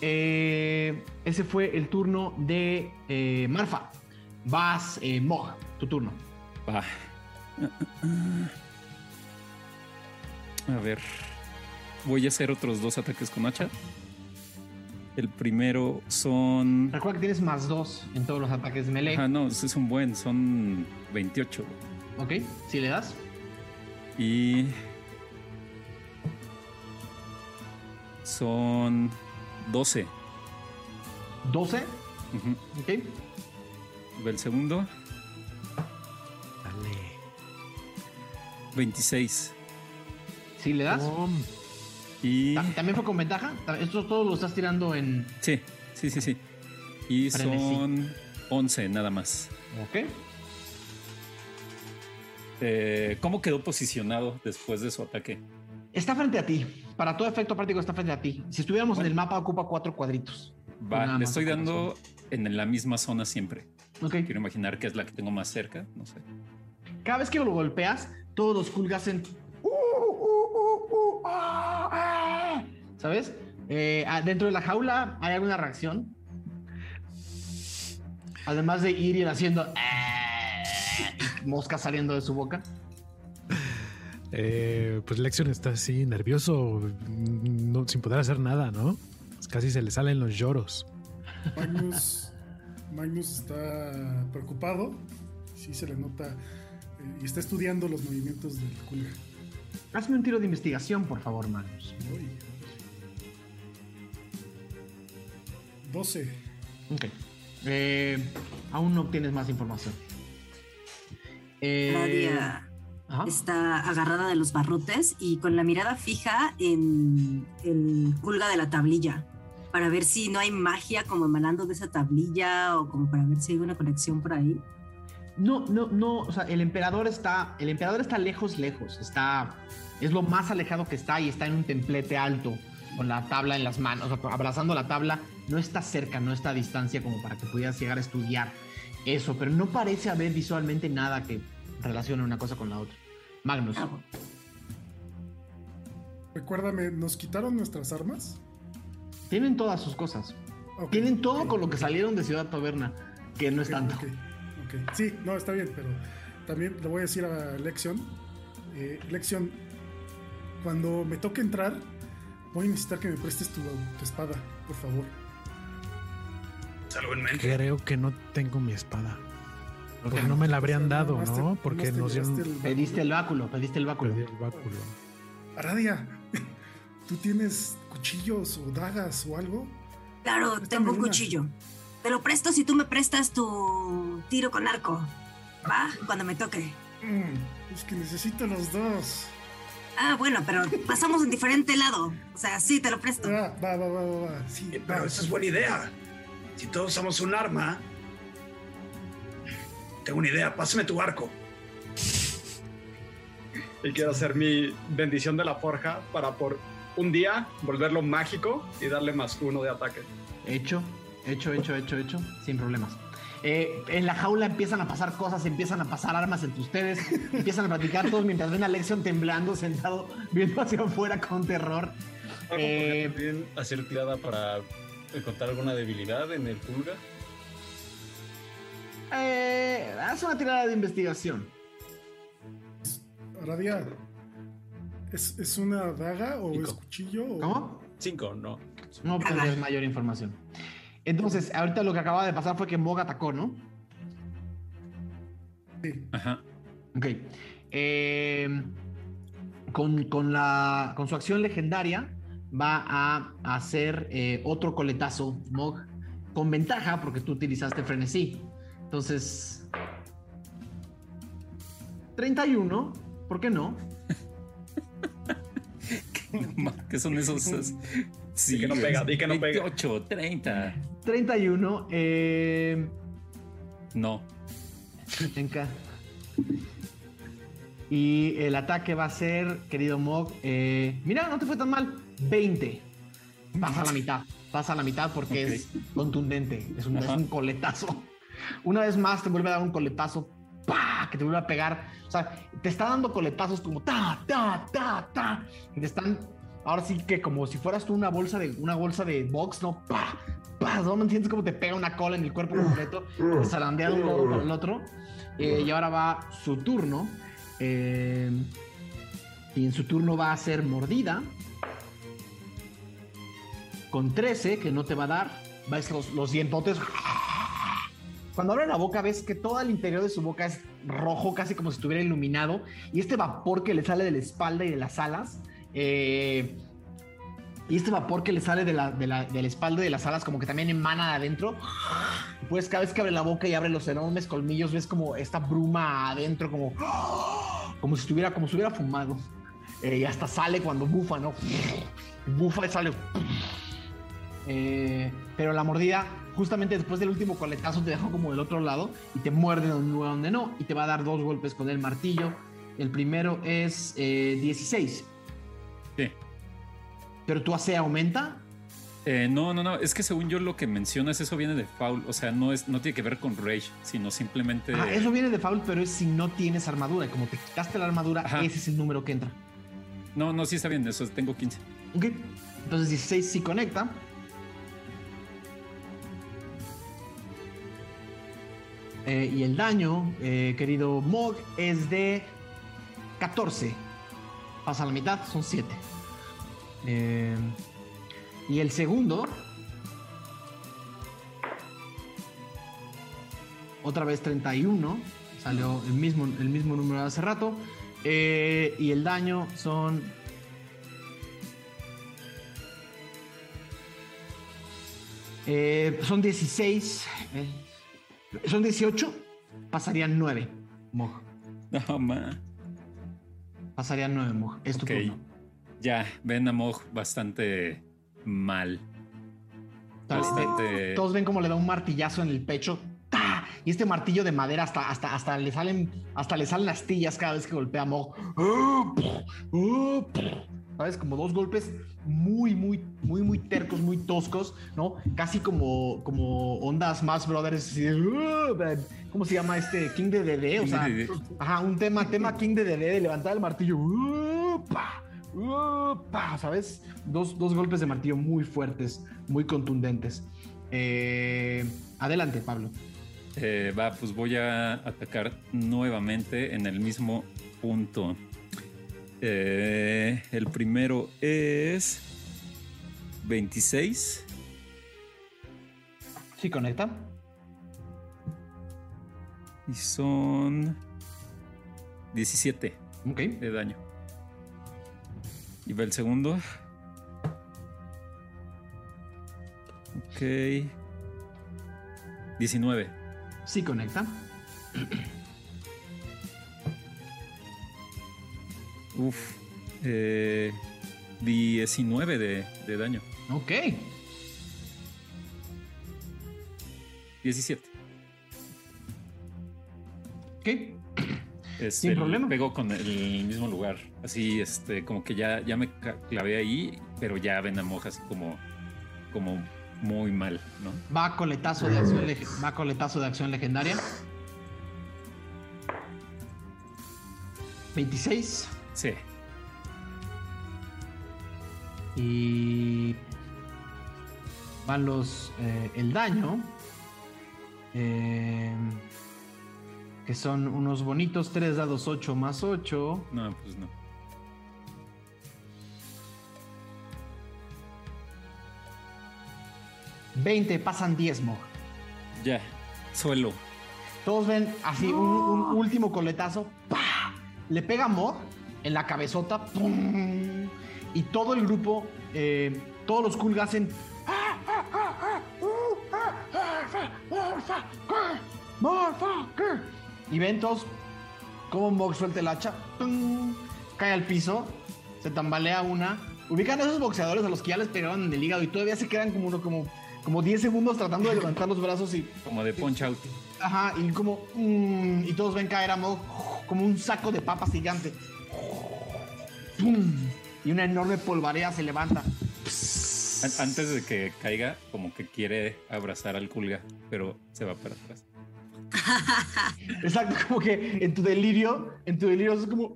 eh, ese fue el turno de eh, Marfa. Vas, eh, Mog, tu turno. Va. A ver. Voy a hacer otros dos ataques con hacha. El primero son. Recuerda que tienes más dos en todos los ataques de melee. Ah, no, ese es un buen, son 28. Ok, si le das. Y. Son 12. 12, Ujú. ok. El segundo, Dale. 26. Si le das. Y. Ta- ¿También fue con ventaja? Ta- Esto todo lo estás tirando en. Sí, sí, sí, sí. Y Frenesí. son 11 nada más. Ok. Eh, ¿Cómo quedó posicionado después de su ataque? Está frente a ti. Para todo efecto práctico está frente a ti. Si estuviéramos en el mapa, ocupa cuatro cuadritos. Va, le estoy dando en la misma zona siempre. Ok. Quiero imaginar que es la que tengo más cerca. No sé. Cada vez que lo golpeas, todos los Kulg hacen. "Uh, uh, uh, uh, ah, ah". ¿Sabes? Eh, ah, dentro de la jaula, ¿hay alguna reacción? Además de ir y haciendo. Moscas saliendo de su boca. Eh, pues Lexion está así nervioso, no, sin poder hacer nada, ¿no? Pues Casi se le salen los lloros. Magnus, Magnus está preocupado. Sí, se le nota. eh, y está estudiando los movimientos del Kulga. Hazme un tiro de investigación, por favor, Magnus. Uy. 12. Ok. Eh, aún no obtienes más información. Eh, Nadia ajá. está agarrada de los barrotes y con la mirada fija en el culga de la tablilla para ver si no hay magia como emanando de esa tablilla o como para ver si hay una conexión por ahí. No, no, no, o sea, el emperador está, el emperador está lejos, lejos, está, es lo más alejado que está y está en un templete alto con la tabla en las manos, o sea, abrazando la tabla, no está cerca, no está a distancia como para que pudieras llegar a estudiar eso, pero no parece haber visualmente nada que relacione una cosa con la otra. Magnus, Ah. Recuérdame, ¿nos quitaron nuestras armas? tienen todas sus cosas, tienen todo con lo que salieron de Ciudad Taberna, que no es Ok, tanto. Sí, no, está bien, pero también le voy a decir a Lexion. Eh, Lexion, cuando me toque entrar, voy a necesitar que me prestes tu, tu espada, por favor. Salvo en mente. Creo que no tengo mi espada. Porque no me la habrían dado, ¿no? Porque nos dieron... el Pediste el báculo, pediste el báculo. Perdí el báculo. Aradia, ¿tú tienes cuchillos o dagas o algo? Claro, Préstame tengo un una. Te lo presto si tú me prestas tu tiro con arco. ¿Va? Cuando me toque. Mm, es que necesito los dos. Ah, bueno, pero pasamos en diferente lado. O sea, sí, te lo presto. Ah, va, va, va, va, va. Sí, Eh, Pero va. esa es buena idea. Si todos usamos un arma. Tengo una idea, pásame tu arco. Y quiero hacer mi bendición de la forja para por un día volverlo mágico y darle más uno de ataque. Hecho, hecho, hecho, hecho, hecho, sin problemas. Eh, en la jaula empiezan a pasar cosas, empiezan a pasar armas entre ustedes, empiezan a platicar todos mientras ven a Lexion temblando, sentado, viendo hacia afuera con terror. ¿Algo Eh, también hacer tirada para encontrar alguna debilidad en el pulga? Eh, haz una tirada de investigación. Aradia, ¿es, ¿es una daga o Cinco. es cuchillo? o- ¿Cómo? Cinco, no. No tendrías mayor información. Entonces, ahorita lo que acaba de pasar fue que Mog atacó, ¿no? Sí. Ajá. Ok. Eh, con, con la, con su acción legendaria va a hacer eh, otro coletazo, Mog, con ventaja porque tú utilizaste frenesí. Entonces, 31, ¿por qué no? ¿Qué son esos? es- Sí, que no pega, di que no pega. 28, 30. 31, eh, No. Venga. Y el ataque va a ser, querido Mog, eh, mira, no te fue tan mal. 20. Pasa a la mitad. Pasa a la mitad porque es contundente. Es un, es un coletazo. Una vez más te vuelve a dar un coletazo. ¡pah! Que te vuelve a pegar. O sea, te está dando coletazos como ta, ta, ta, ta. Y te están. Ahora sí que como si fueras tú una bolsa de una bolsa de box, ¿no? ¡Pah! ¿No me entiendes cómo te pega una cola en el cuerpo completo? Te zarandea de un lado para el otro. Eh, y ahora va su turno. Eh, y en su turno va a ser mordida. Con 13, que no te va a dar. Ves los, los dientotes. Cuando abre la boca, ves que todo el interior de su boca es rojo, casi como si estuviera iluminado. Y este vapor que le sale de la espalda y de las alas. eh, y este vapor que le sale de la, de, la, de la espalda y de las alas, como que también emana de adentro. Pues cada vez que abre la boca y abre los enormes colmillos, ves como esta bruma adentro, como, como si estuviera, como si hubiera fumado. Eh, y hasta sale cuando bufa, ¿no? Bufa y sale. Eh, pero la mordida, justamente después del último coletazo, te dejó como del otro lado y te muerde donde, donde no. Y te va a dar dos golpes con el martillo. El primero es eh, 16. Sí. Pero tu AC aumenta. Eh, no, no, no. Es que según yo lo que mencionas, eso viene de foul. O sea, no, es, no tiene que ver con rage, sino simplemente. Ah, eso viene de foul, pero es si no tienes armadura. Y como te quitaste la armadura, Ajá. ese es el número que entra. No, no, sí está bien. Eso tengo 15. Ok. Entonces 16 sí conecta. Eh, y el daño, eh, querido Mog, es de 14. Pasa la mitad, son 7. Y el segundo. Otra vez 31. Salió el mismo, el mismo número de hace rato. Eh, y el daño son Eh, son 16. eh, son 18. Pasarían 9. Moj. No, ma. Pasarían 9, Moj. Es tu Ok. turno. Ya, ven a Mog bastante mal. Bastante. Todos ven como le da un martillazo en el pecho. ¡Ta! Y este martillo de madera hasta, hasta, hasta le salen hasta le salen astillas cada vez que golpea a Mog. ¿Sabes? Como dos golpes muy, muy, muy, muy tercos, muy toscos, ¿no? Casi como, como ondas más brothers. de, ¿Cómo se llama este? King de DD. O sea, ajá, un tema, tema King de DD de levantar el martillo. ¿Sabes? Dos, dos golpes de martillo muy fuertes, muy contundentes. Eh, adelante, Pablo. Eh, va, pues voy a atacar nuevamente en el mismo punto. Eh, el primero es 26. Sí, conecta. Y son 17 Ok. de daño. Y va el segundo. Ok. 19. Sí, conecta. Uf. Eh, 19 de, de daño. Ok. 17. Ok. Este, Sin problema. Pego con el mismo lugar. Así, este, como que ya, ya me clavé ahí, pero ya ven a Moj así como, como muy mal, ¿no? Va coletazo de acción, va coletazo de acción legendaria. 26 Sí. y van los eh, el daño eh, que son unos bonitos 3 dados 8 más 8 No, pues no.20 pasan 10 Mog. Ya. Suelo. Todos ven así un, un último coletazo. ¡pah! Le pega a Mog en la cabezota. ¡pum! Y todo el grupo, eh, todos los Kulga hacen. Y ven todos cómo Mog suelta el hacha. Cae al piso. Se tambalea una. Ubican a esos boxeadores a los que ya les pegaron en el hígado y todavía se quedan como, uno- como, como 10 segundos tratando de levantar los brazos y Como de punch out. Ajá, y como. mm, y todos ven caer a Mog como un saco de papas gigante. ¡Pum! Y una enorme polvarea se levanta. An- Antes de que caiga, como que quiere abrazar al Kulga, pero se va para atrás. Exacto, como que en tu delirio, en tu delirio es como.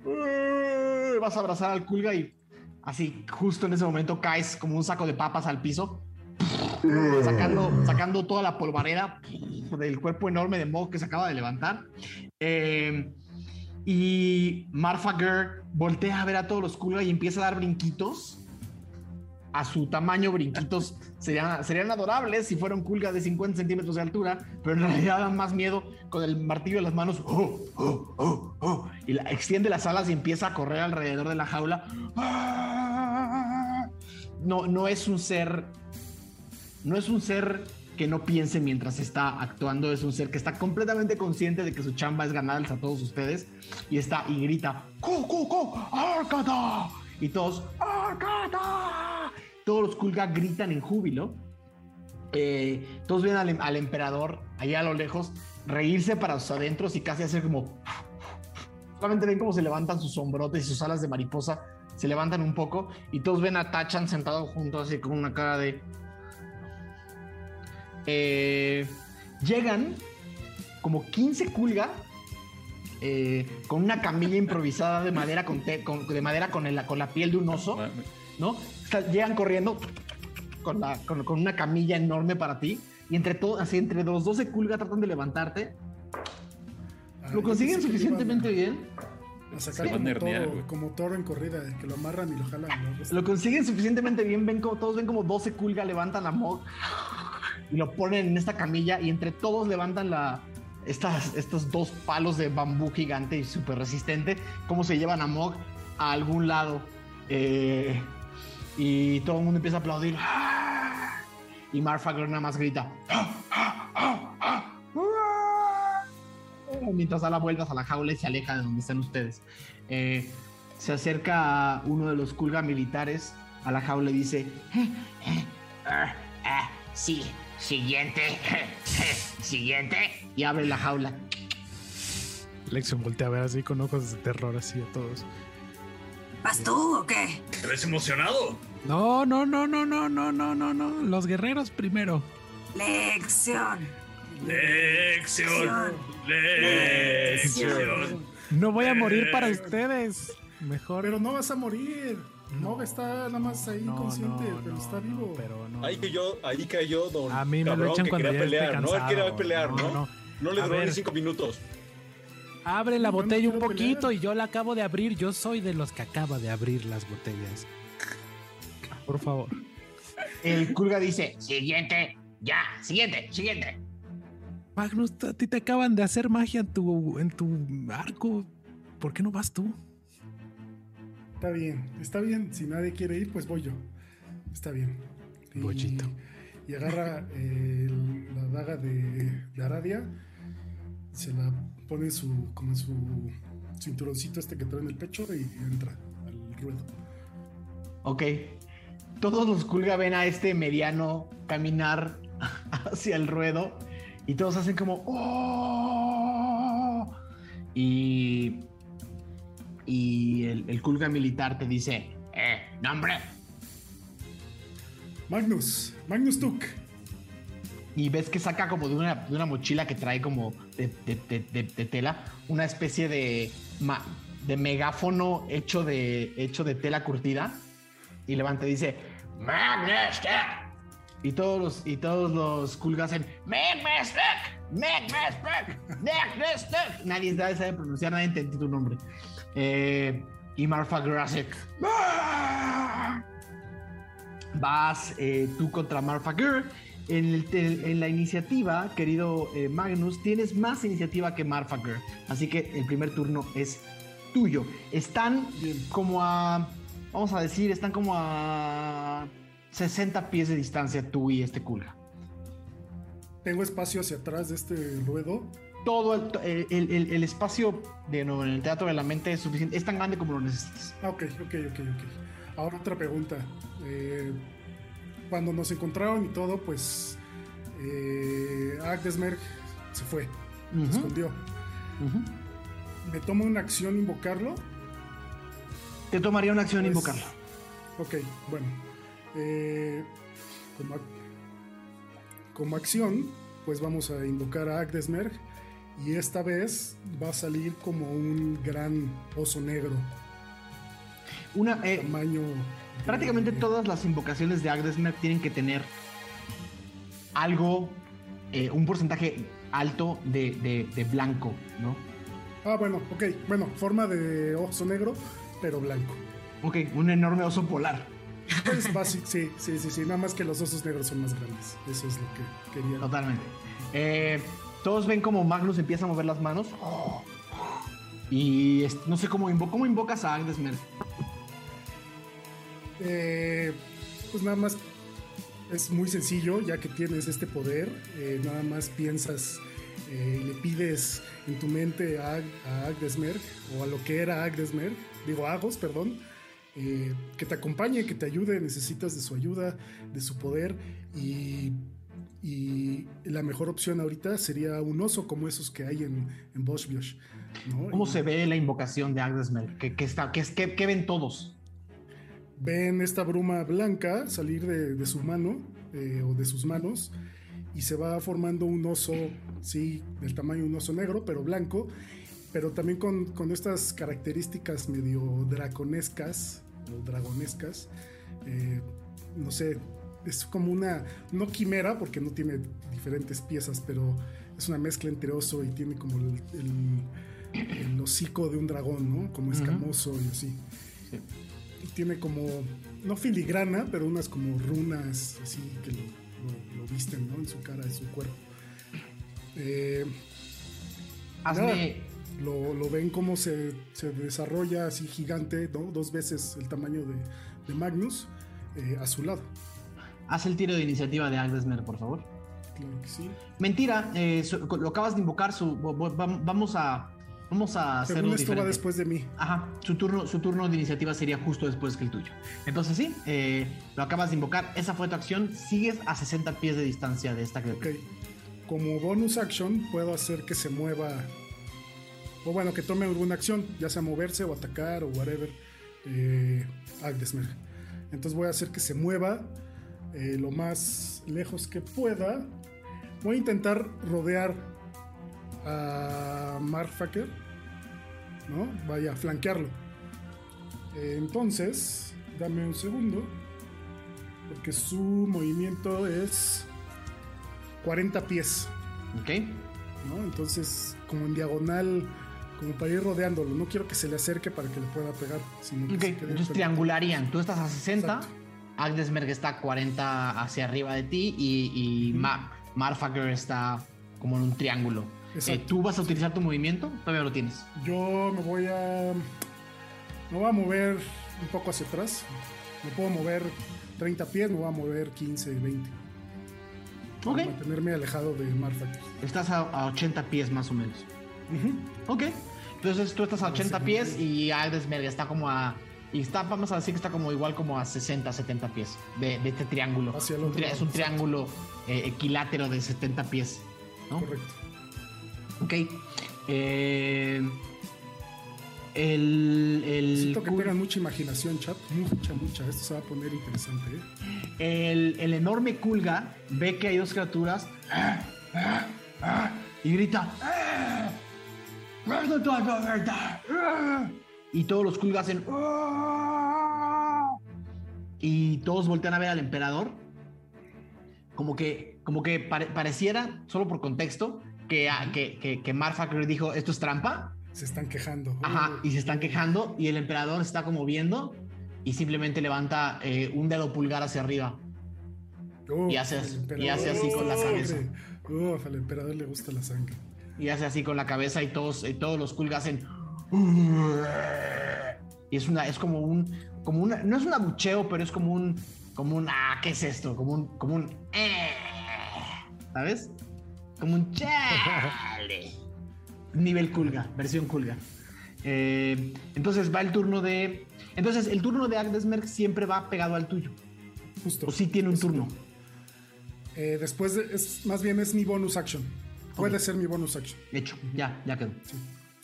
Vas a abrazar al Kulga y así, justo en ese momento caes como un saco de papas al piso. Sacando, sacando toda la polvareda del cuerpo enorme de Mog que se acaba de levantar. Eh, y Marfa Gerd voltea a ver a todos los Kulga y empieza a dar brinquitos. A su tamaño, brinquitos serían, serían adorables si fuera un Kulga de 50 centímetros de altura, pero en realidad dan más miedo con el martillo en las manos. ¡Oh, oh, oh, y extiende las alas y empieza a correr alrededor de la jaula. ¡Ah! No, no es un ser. No es un ser que no piense mientras está actuando, es un ser que está completamente consciente de que su chamba es ganarles a todos ustedes y está y grita ¡Co, co, co! ¡Arcada! Y todos. Todos los Kulga gritan en júbilo. Eh, todos ven al, em- al emperador allá a lo lejos reírse para sus adentros y casi hacer como. Solamente ven cómo se levantan sus hombrotes y sus alas de mariposa se levantan un poco y todos ven a Tachan sentado junto así con una cara de. Eh, llegan como 15 Kulga eh, con una camilla improvisada de madera con, te- con- de madera con, el- con la piel de un oso, ¿no? Llegan corriendo con, la- con- con una camilla enorme para ti y entre todos, así entre los 12 Kulga tratan de levantarte. Ah, Lo consiguen suficientemente iban bien. A, a Se sacar van a como, nerdear, toro, como toro en corrida, que lo amarran y lo jalan. lo arrastran. Lo consiguen suficientemente bien, ven como todos ven como 12 Kulga levantan a Mog y lo ponen en esta camilla y entre todos levantan la estas, estos dos palos de bambú gigante y súper resistente, cómo se llevan a Mog a algún lado. Eh, y todo el mundo empieza a aplaudir. Y Marfa nada más grita. Mientras da la vueltas a la jaula y se aleja de donde están ustedes. Eh, se acerca a uno de los Kulga militares a la jaula y dice: sí, siguiente. siguiente. y abre la jaula. Lexion voltea a ver así con ojos de terror así a todos. ¿Vas tú o qué? ¿Te ves emocionado? No, no, no, no, no, no, no, no, no. Los guerreros primero. Lección. Lección. Lección. No voy a morir para ustedes. Mejor. Pero no vas a morir. Mog está nada más ahí No, inconsciente, no, pero no, está no, vivo. pero no. Ahí cayó, ahí cayó don A mí me lo echan que cuando quería ya esté pelear, ¿no? Él quería pelear, ¿no? No, No, no. le duró ni cinco minutos. Abre la botella un poquito pelear. y yo la acabo de abrir. Yo soy de los que acaba de abrir las botellas. Por favor. El Kulga dice: Siguiente. Ya, siguiente, siguiente. Magnus, a ti te acaban de hacer magia en tu, en tu arco. ¿Por qué no vas tú? Está bien, está bien. Si nadie quiere ir, pues voy yo. Está bien. Y, Bollito. Y agarra eh, la daga de, de Aradia. Se la pone su, como su cinturoncito este que trae en el pecho y entra al ruedo. Ok. Todos los Kulga ven a este mediano caminar hacia el ruedo y todos hacen como "Oh". y y el, el Kulga militar te dice, Eh, nombre. Magnus, Magnus Tuk. y ves que saca como de una, de una mochila que trae como de, de- de- tela una especie de, de megáfono hecho de, hecho de tela curtida y levanta y dice Magnus y todos los y todos los Kulga hacen Magnus Magnus Magnus nadie sabe, sabe pronunciar nadie entendió tu nombre. Eh, y Marfa "Ah". vas eh, tú contra Marfa Gur en, el te- en la iniciativa, querido eh, Magnus, tienes más iniciativa que Marfa Gur. Así que el primer turno es tuyo. Están como a, vamos a decir, están como a 60 pies de distancia tú y este Kulga. Tengo espacio hacia atrás de este ruedo. Todo el, el- el- el espacio de nuevo en el teatro de la mente es suficiente, es tan grande como lo necesitas. Ah, ok, ok, ok, ok. Ahora otra pregunta. Eh, cuando nos encontraron y todo, pues eh, Agdesmerg se fue, se escondió. ¿Me toma una acción invocarlo? Te tomaría una acción Pues- invocarlo. Ok, bueno. Eh, como acción, pues vamos a invocar a Agdesmerg. Y esta vez va a salir como un gran oso negro. Una, eh, Tamaño. Prácticamente todas las invocaciones de Agdesmer tienen que tener algo, eh, un porcentaje alto de, de- de blanco, ¿no? Ah, bueno, ok. Bueno, forma de oso negro, pero blanco. Ok, un enorme oso polar. Pues básico, sí, sí, sí, sí. Nada más que los osos negros son más grandes. Eso es lo que quería. Totalmente. Eh, todos ven como Magnus empieza a mover las manos. Y no sé cómo, invo- cómo invocas a Agdesmer. Eh, pues nada más es muy sencillo, ya que tienes este poder. eh, nada más piensas eh, y le pides en tu mente a, a Agdesmerg o a lo que era Agdesmerg, digo Agos, perdón, eh, que te acompañe, que te ayude. Necesitas de su ayuda, de su poder y. y la mejor opción ahorita sería un oso como esos que hay en, en. ¿no? ¿Cómo Y- se ve la invocación de Agdesmer? ¿Qué, qué está, qué, qué- qué ven todos? Ven esta bruma blanca salir de, de su mano eh, o de sus manos y se va formando un oso, sí, del tamaño de un oso negro, pero blanco, pero también con, con estas características medio draconescas o dragonescas. eh, no sé, es como una, no quimera porque no tiene diferentes piezas, pero es una mezcla entre oso y tiene como el, el- el hocico de un dragón, ¿no? Como escamoso y así. Tiene como, no filigrana, pero unas como runas así que lo, lo- lo visten, ¿no? En su cara, en su cuerpo. Eh, Hazme, nada, lo, lo ven como se, se desarrolla así gigante, ¿no? Dos veces el tamaño de, de Magnus eh, a su lado. haz el tiro de iniciativa de Agdesmer, por favor. Claro que sí. Mentira, eh, lo acabas de invocar. Su, vamos a, vamos a hacerlo esto va diferente. después de mí. Ajá, su turno, su turno de iniciativa sería justo después que el tuyo. Entonces sí, eh, lo acabas de invocar, esa fue tu acción, sigues a 60 pies de distancia de esta criatura. Ok. Como bonus action puedo hacer que se mueva. O bueno, que tome alguna acción, ya sea moverse o atacar o whatever. Eh, Agdesmer. Entonces voy a hacer que se mueva eh, lo más lejos que pueda. Voy a intentar rodear a Marfaker. ¿No? Vaya, a flanquearlo. Eh, entonces, dame un segundo. Porque su movimiento es 40 pies. ¿Ok? ¿no? Entonces, como en diagonal, como para ir rodeándolo. No quiero que se le acerque para que le pueda pegar. Sino que entonces triangularían. Tú estás a 60, Exacto. Agdesmerg está a 40 hacia arriba de ti y, y Ma- Marfaker está como en un triángulo. Eh, Exacto. ¿Tú vas a utilizar tu movimiento? Todavía lo tienes. Yo me voy a. Me voy a mover un poco hacia atrás. Me puedo mover 30 pies, me voy a mover 15, 20. Ok. Para mantenerme alejado de Marfaker. Estás a, a 80 pies más o menos. Ok. Entonces tú estás a 80 pies y Agdesmerg está como a. Y está, vamos a decir que está como igual como a 60, 70 pies de, de este triángulo. Hacia el otro es un triángulo eh, equilátero de 70 pies. ¿no? Correcto. Ok. Eh, El, el, Necesito que tengan mucha imaginación, chat. Mucha, mucha. Esto se va a poner interesante, ¿eh? el, el enorme Kulga ve que hay dos criaturas y grita y todos los Kulgas hacen y todos voltean a ver al emperador como que como que pare- pareciera solo por contexto que, que, que, que Marfaker dijo esto es trampa Se están quejando. Ajá, y se están quejando y el emperador está como viendo y simplemente levanta eh, un dedo pulgar hacia arriba. Uf, y hace- y hace así con la cabeza. Uf, al emperador le gusta la sangre. Y hace así con la cabeza y todos, y todos los culgas hacen... Y es una, es como un, como una, no es un abucheo, pero es como un, como un, ah, ¿qué es esto? Como un, como un, eh, ¿sabes? Como un chale. Nivel culga, versión culga. Eh, entonces va el turno de, entonces el turno de Agdesmerk siempre va pegado al tuyo. Justo. O sí tiene un turno. Eh, después, de- es, más bien es mi bonus action. Puede Ok. ser mi bonus action. Hecho, ya, ya quedó.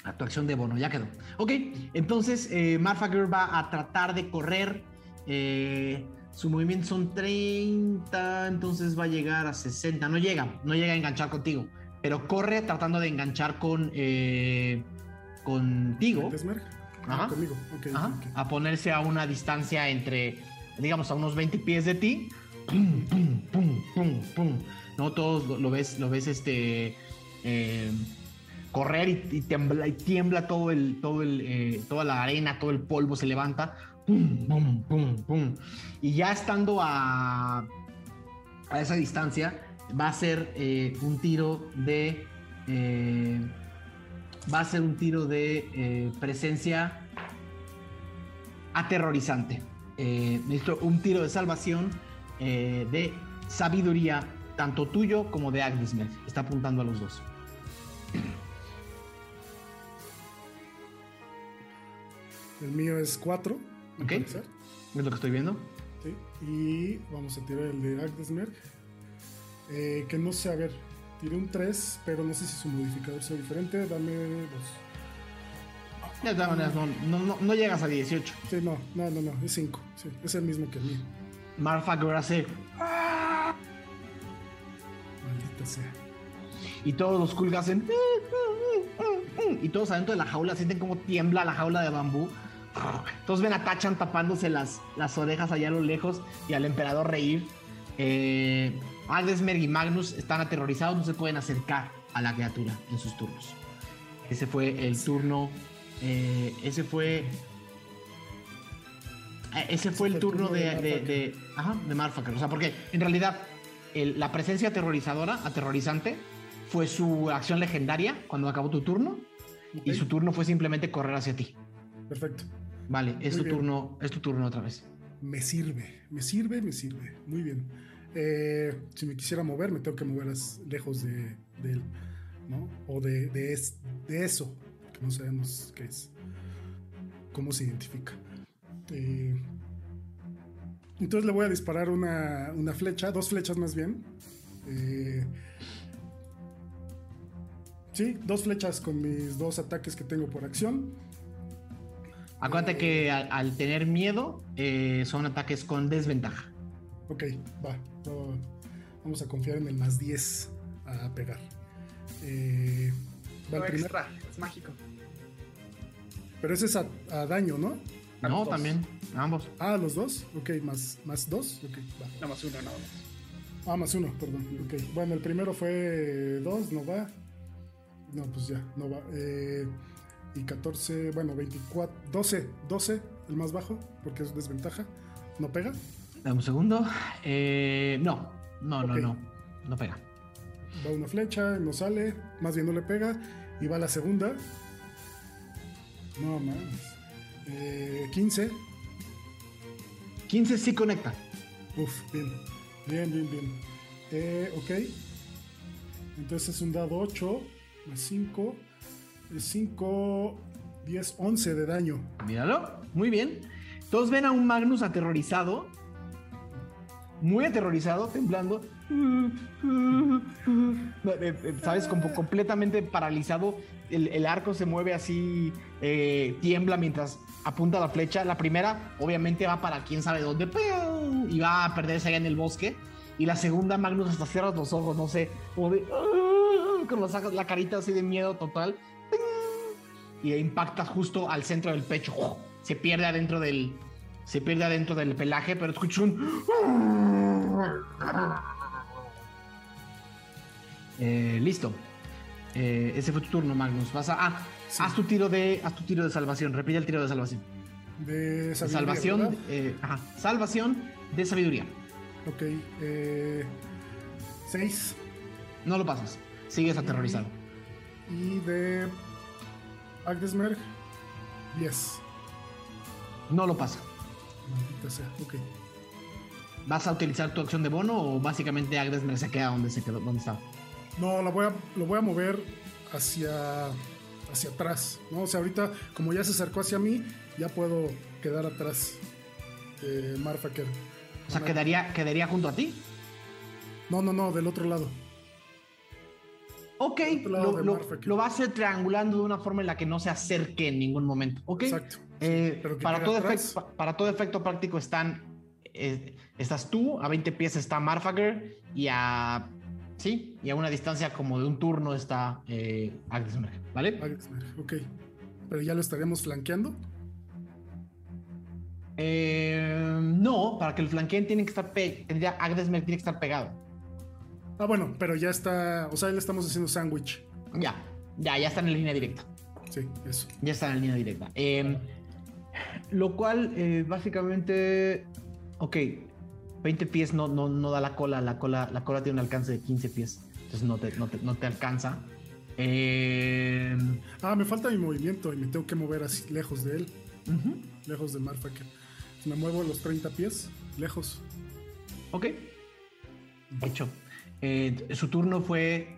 A tu acción de bono, ya quedó. Ok, entonces eh, Marfager va a tratar de correr. eh, su movimiento son 30, entonces va a llegar a 60. No llega, no llega a enganchar contigo. Pero corre tratando de enganchar con eh, contigo. Ajá. Ah, conmigo. Ajá, a ponerse a una distancia entre, digamos, a unos 20 pies de ti. Pum, pum, pum, pum, pum. No todos lo, lo ves, lo ves este eh, correr y, y tiembla todo el, todo el, eh, toda la arena, todo el polvo se levanta. Pum, pum, pum, pum. Y ya estando a, a esa distancia, va a ser eh, un tiro de. eh, va a ser un tiro de eh, presencia aterrorizante. Un tiro de salvación de sabiduría, tanto tuyo como de Agnesmer. Está apuntando a los dos. El mío es 4. Ok. Es lo que estoy viendo. Y vamos a tirar el de Agdesmerg. Eh, que no sé, a ver. Tiré un 3, pero no sé si su modificador sea diferente. Dame dos. De todas maneras, no, no- no- no llegas a 18. Sí, no, no, no, no. Es 5. Sí, es el mismo que el mío. Marfager hace. Maldita sea. Y todos los Kulgas hacen. Y todos adentro de la jaula sienten como tiembla la jaula de bambú. Todos ven a Tachan tapándose las, las orejas allá a lo lejos y al emperador reír. Eh, Agdesmerg y Magnus están aterrorizados, no se pueden acercar a la criatura en sus turnos. Ese fue el turno. eh, ese fue. eh, Ese fue el turno de, de, de, ajá, de Marfaker. O sea, porque en realidad el- la presencia aterrorizadora, aterrorizante, fue su acción legendaria cuando acabó tu turno. Y su turno fue simplemente correr hacia ti. Perfecto. Vale, es Muy tu bien. turno, es tu turno otra vez. Me sirve, me sirve, me sirve. Muy bien. Eh, si me quisiera mover, me tengo que mover lejos de, de él, ¿no? O de, de, es- de eso, que no sabemos qué es. ¿Cómo se identifica? Eh, entonces le voy a disparar una, una flecha, dos flechas más bien. Eh, sí, dos flechas con mis dos ataques que tengo por acción. Acuérdate que al, al tener miedo eh, son ataques con desventaja. Ok, va. no, vamos a confiar en el más 10 a pegar. Eh, va No el primer- extra, es mágico. Pero ese es a, a daño, ¿no? A No, dos. también, ambos. Ah, los dos. Ok, más, más dos. Ok, va. Nada más uno, nada más. Ah, más uno, perdón. Ok. Bueno, el primero fue 2, no va. No, pues ya, no va. Eh, y 14, bueno, 24, 12, 12, el más bajo, porque es desventaja. ¿No pega? Dame un segundo. Eh, no, no, no, Ok. no. No pega. Va una flecha, no sale, más bien no le pega. Y va la segunda. No más. Eh, 15. 15 sí conecta. Uf, bien. Bien, bien, bien. Eh, ok. Entonces es un dado 8 más 5. Es 5, 10, 11 de daño. Míralo. Muy bien. Todos ven a un Magnus aterrorizado. muy aterrorizado, temblando. ¿Sabes? Como completamente paralizado. El, arco se mueve así, eh, tiembla mientras apunta la flecha. La primera, obviamente, va para quién sabe dónde. Y va a perderse allá en el bosque. Y la segunda, Magnus, hasta cierras los ojos, no sé, como de, ¡ah! con la carita así de miedo total. Y impacta justo al centro del pecho. Se pierde adentro del, se pierde adentro del pelaje, pero escucho un. Eh, listo. Eh, ese fue tu turno, Magnus. Vas a. Ah, haz tu tiro de. Haz tu tiro de salvación. Repite el tiro de salvación. De De sabiduría, salvación. eh, ajá. Salvación de sabiduría. Ok. Seis. No lo pasas. Sigues aterrorizado. Y de Agdesmerg, 10. No lo pasa. Maldita sea. Ok. ¿Vas a utilizar tu acción de bono o básicamente Agnes se queda donde se quedó, donde estaba? No, lo voy a, lo voy a mover hacia, hacia atrás. ¿no? O sea, ahorita, como ya se acercó hacia mí, ya puedo quedar atrás de Marfaker. O sea, quedaría, quedaría junto a ti. No, no, no, del otro lado. Ok, lo, lo- lo va a hacer triangulando de una forma en la que no se acerque en ningún momento. Ok. Exacto. Eh, para, todo efecto, pa- para todo efecto práctico están. eh, estás tú, a 20 pies está Marfager y a. Sí, y a una distancia como de un turno está eh, ¿vale? Agdesmerg, ok. Pero ya lo estaríamos flanqueando. Eh, no, para que el flanqueen tiene que estar pe tendría- tiene que estar pegado. Ah, bueno, pero ya está. O sea, le estamos haciendo sándwich. Ya, ya, ya están en línea directa. Sí, eso. Ya está en línea directa. Eh, lo cual, eh, básicamente. Ok, 20 pies no, no, no da la cola. La cola. La cola tiene un alcance de 15 pies. Entonces no te, no te, no te alcanza. Eh, Ah, me falta mi movimiento y me tengo que mover así lejos de él. Lejos de Marfaker. Me muevo los 30 pies, lejos. Ok. Hecho. Eh, su turno fue.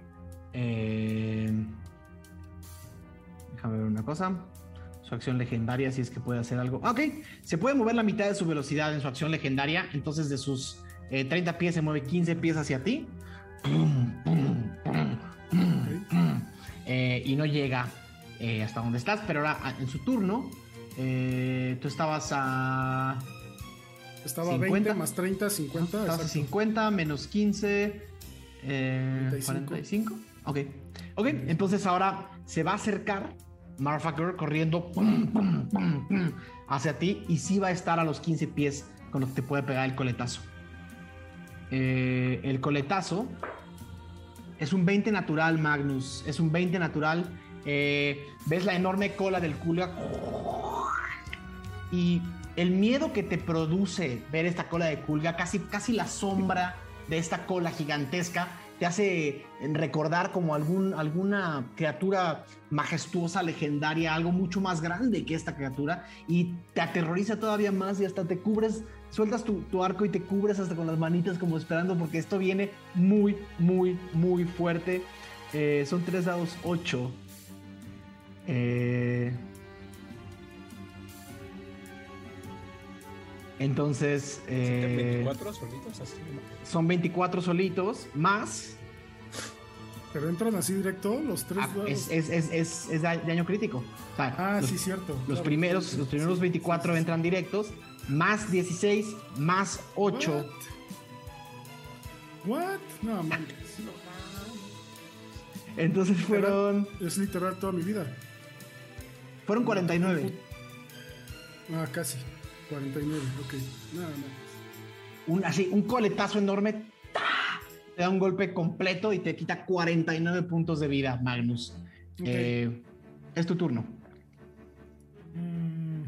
eh, déjame ver una cosa. Su acción legendaria, si es que puede hacer algo. Ok, se puede mover la mitad de su velocidad en su acción legendaria. Entonces, de sus eh, 30 pies, se mueve 15 pies hacia ti. Eh, y no llega eh, hasta donde estás. Pero ahora, en su turno, eh, tú estabas a. Estaba 50. 20 más 30, 50. Estabas a exacto. 50 menos 15. Eh, 45. 45. Ok. Ok, entonces ahora se va a acercar Marfaker corriendo pum, pum, pum, pum, hacia ti y sí va a estar a los 15 pies con los que te puede pegar el coletazo. Eh, el coletazo es un 20 natural, Magnus. Es un 20 natural. Eh, ves la enorme cola del Kulga y el miedo que te produce ver esta cola de Kulga, casi, casi la sombra de esta cola gigantesca, te hace recordar como algún, alguna criatura majestuosa, legendaria, algo mucho más grande que esta criatura, y te aterroriza todavía más y hasta te cubres, sueltas tu, arco y te cubres hasta con las manitas como esperando, porque esto viene muy, muy, muy fuerte. Eh, son tres dados 8. Eh, entonces, eh, 24 solitos así. ¿no? son 24 solitos más. Pero entran así directo los tres ah, es, es, es, es, es da- daño crítico. O sea, Ah, los, sí, cierto. los claro. primeros, los primeros 24 entran directos, más 16, más 8. What? What? No, man. Entonces fueron, Es literal toda mi vida. fueron 49. Ah, casi. 49, ok. Nada, no. Un, así, un coletazo enorme. Te da un golpe completo y te quita 49 puntos de vida, Magnus. Eh, es tu turno. Mm,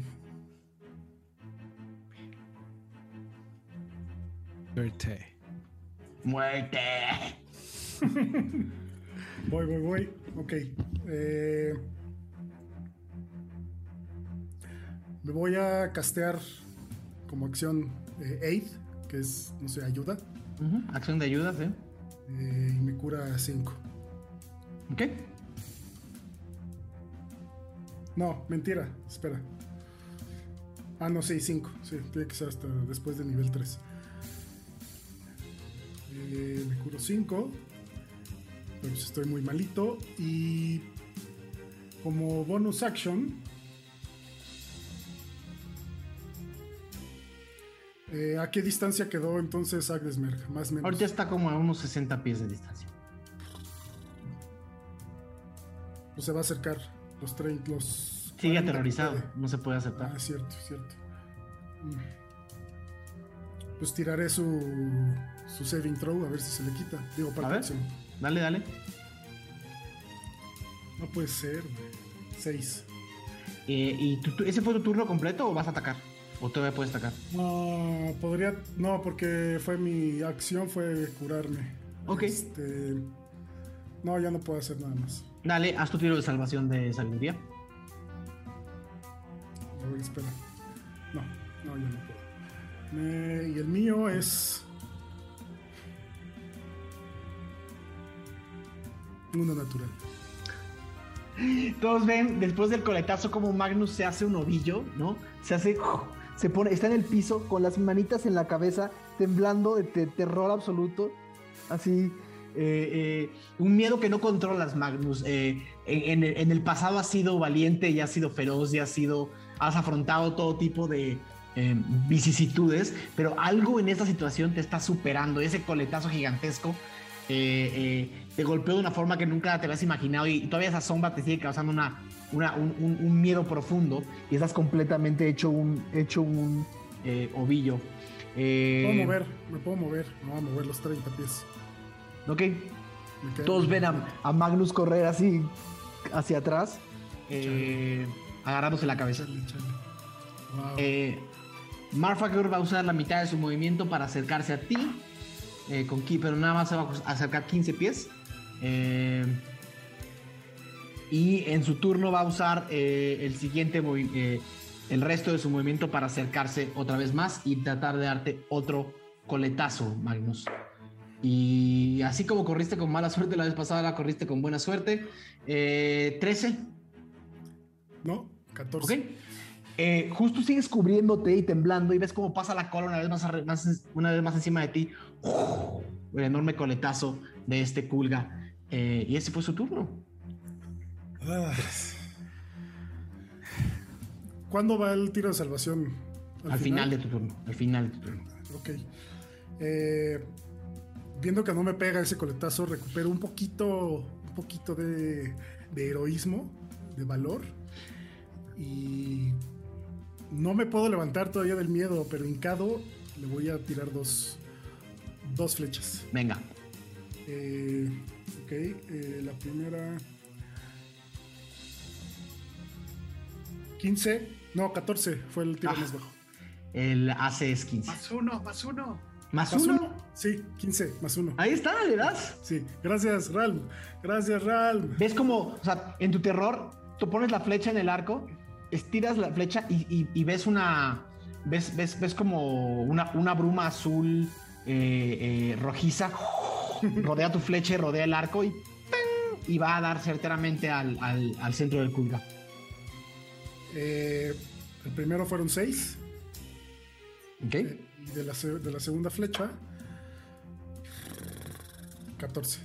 Suerte. Muerte. voy, voy, voy. Ok. Eh, me voy a castear como acción eh, Aid, que es, no sé, ayuda. Ujú, Acción de ayuda, ¿sí? eh, y me cura 5. Ok. No, mentira, espera. Ah, no, sí, 5. Sí, tiene que ser hasta después de nivel 3. Eh, me curo 5. Pero pues estoy muy malito. Y como bonus action. Eh, ¿A qué distancia quedó entonces Agdesmerg? Más o menos. Ahorita está como a unos 60 pies de distancia. Pues se va a acercar. Los 30. Los Sigue 40 aterrorizado, puede. no se puede aceptar. Ah, es cierto, es cierto. Mm. Pues tiraré su, su saving throw a ver si se le quita. Digo, para A ver. Dale, dale. No puede ser, güey. 6. Eh, ¿Y ese fue tu turno completo o vas a atacar? ¿O todavía puedes atacar? No, podría. No, porque fue mi acción, fue curarme. Ok. Este, no, ya no puedo hacer nada más. Dale, haz tu tiro de salvación de sabiduría. A ver, espera. No, no, ya no puedo. Me- y el mío es. Uno natural. Todos ven después del coletazo como Magnus se hace un ovillo, ¿no? Se hace, se pone, está en el piso con las manitas en la cabeza, temblando de te- terror absoluto, así. eh, eh, un miedo que no controlas, Magnus. Eh, en, en el pasado has sido valiente y has sido feroz y has sido, has afrontado todo tipo de eh, vicisitudes, pero algo en esta situación te está superando. Ese coletazo gigantesco eh, eh, te golpeó de una forma que nunca te habías imaginado y todavía esa sombra te sigue causando una, una- un, un- un miedo profundo y estás completamente hecho un, hecho un eh, ovillo. Eh, Puedo mover, me puedo mover. Me voy a mover los 30 pies. Ok, todos ven a, a Magnus correr así hacia atrás, eh, agarrándose la cabeza. Chale, chale. Wow. Eh, va a usar la mitad de su movimiento para acercarse a ti. eh, con ki, pero nada más se va a acercar 15 pies. Eh, y en su turno va a usar eh, el siguiente eh, el resto de su movimiento para acercarse otra vez más y tratar de darte otro coletazo, Magnus. Y así como corriste con mala suerte la vez pasada, la corriste con buena suerte. Eh, 13. No, 14. Ok. Eh, justo sigues cubriéndote y temblando y ves cómo pasa la cola una vez más, más- una vez más encima de ti. El enorme coletazo de este culga. Eh, y ese fue su turno. Ah. ¿Cuándo va el tiro de salvación? Al, final? de tu turno. Al final de tu turno. Ok. Eh, viendo que no me pega ese coletazo, recupero un poquito, un poquito de, de heroísmo, de valor. Y no me puedo levantar todavía del miedo, pero hincado le voy a tirar dos, dos flechas. Venga. Eh, ok, eh, la primera. 15, no, 14 fue el tiro Ah. más bajo. El AC es 15. Más uno, más uno. ¿Más, ¿Más uno? uno? Sí, 15, más uno. Ahí está, le das. Sí, gracias, Ralm. Gracias, Ralm. Ves como, o sea, en tu terror, tú pones la flecha en el arco, estiras la flecha y, y- y ves una. Ves, ves, ves como una, una bruma azul eh, eh, rojiza. rodea tu flecha y rodea el arco y. ¡ping! Y va a dar certeramente al, al- al centro del culga. Eh, el primero fueron 6. ¿Ok? Y de la, de la segunda flecha, 14.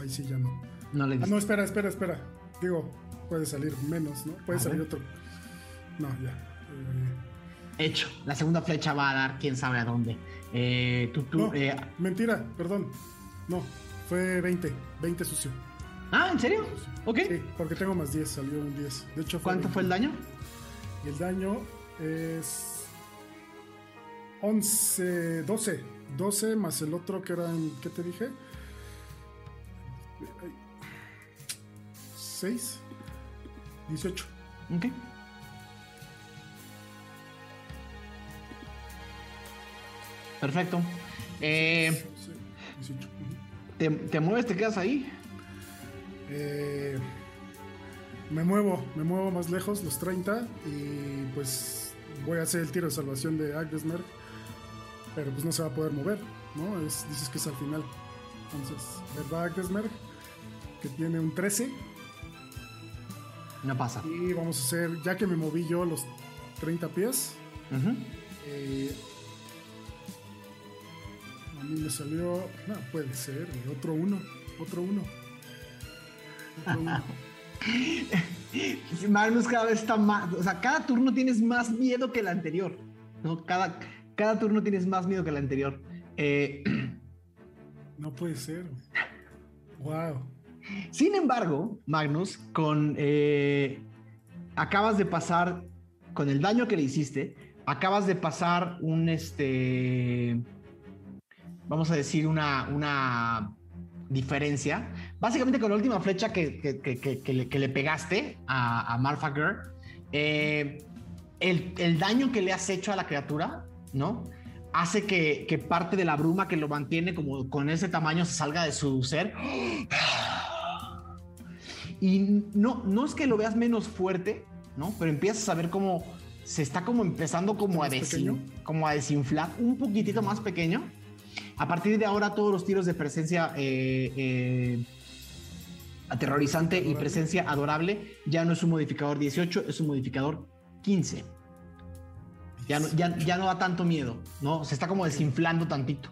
Ahí sí ya no. No le Ah, no, espera, espera, espera. Digo, puede salir menos, ¿no? Puede A salir ver. otro. No, ya. Eh, Hecho. La segunda flecha va a dar quién sabe a dónde. Eh, tú, tú, no, eh, mentira, perdón. No, fue 20. 20 sucio. Ah, ¿en serio? Ok. Sí, porque tengo más 10, salió un 10. De hecho, ¿Cuánto fue el daño? Y el daño es 11, 12. 12 más el otro que eran, ¿qué te dije? 6, 18. Ok. Perfecto. Eh, Sí, 18. ujú. ¿te, te mueves? ¿Te quedas ahí? Eh, me muevo, me muevo más lejos, los 30, y pues voy a hacer el tiro de salvación de Agnesmerg, pero pues no se va a poder mover, ¿no? Es, dices que es al final. Entonces, ¿verdad Agnesmerg? Que tiene un 13, No pasa. y vamos a hacer, ya que me moví yo los 30 pies, eh, mí me salió. No, puede ser, güey, otro uno. Otro uno. Magnus cada vez está más. O sea, cada turno tienes más miedo que el anterior. ¿no? Cada, cada turno tienes más miedo que el anterior. Eh, No puede ser. Wow. Sin embargo, Magnus, con eh, acabas de pasar con el daño que le hiciste, acabas de pasar un este, vamos a decir una una diferencia. Básicamente con la última flecha que, que- que- le, pegaste a, a Malfager, eh, el, el daño que le has hecho a la criatura, ¿no? Hace que, que parte de la bruma que lo mantiene como con ese tamaño se salga de su ser. Y no, no es que lo veas menos fuerte, ¿no? Pero empiezas a ver cómo se está como empezando como a, ¿Más desin- como a desinflar, un poquitito más pequeño. A partir de ahora todos los tiros de presencia eh, eh, aterrorizante y presencia adorable ya no es un modificador 18, es un modificador 15. Ya no, ya, ya no da tanto miedo, ¿no? Se está como desinflando tantito.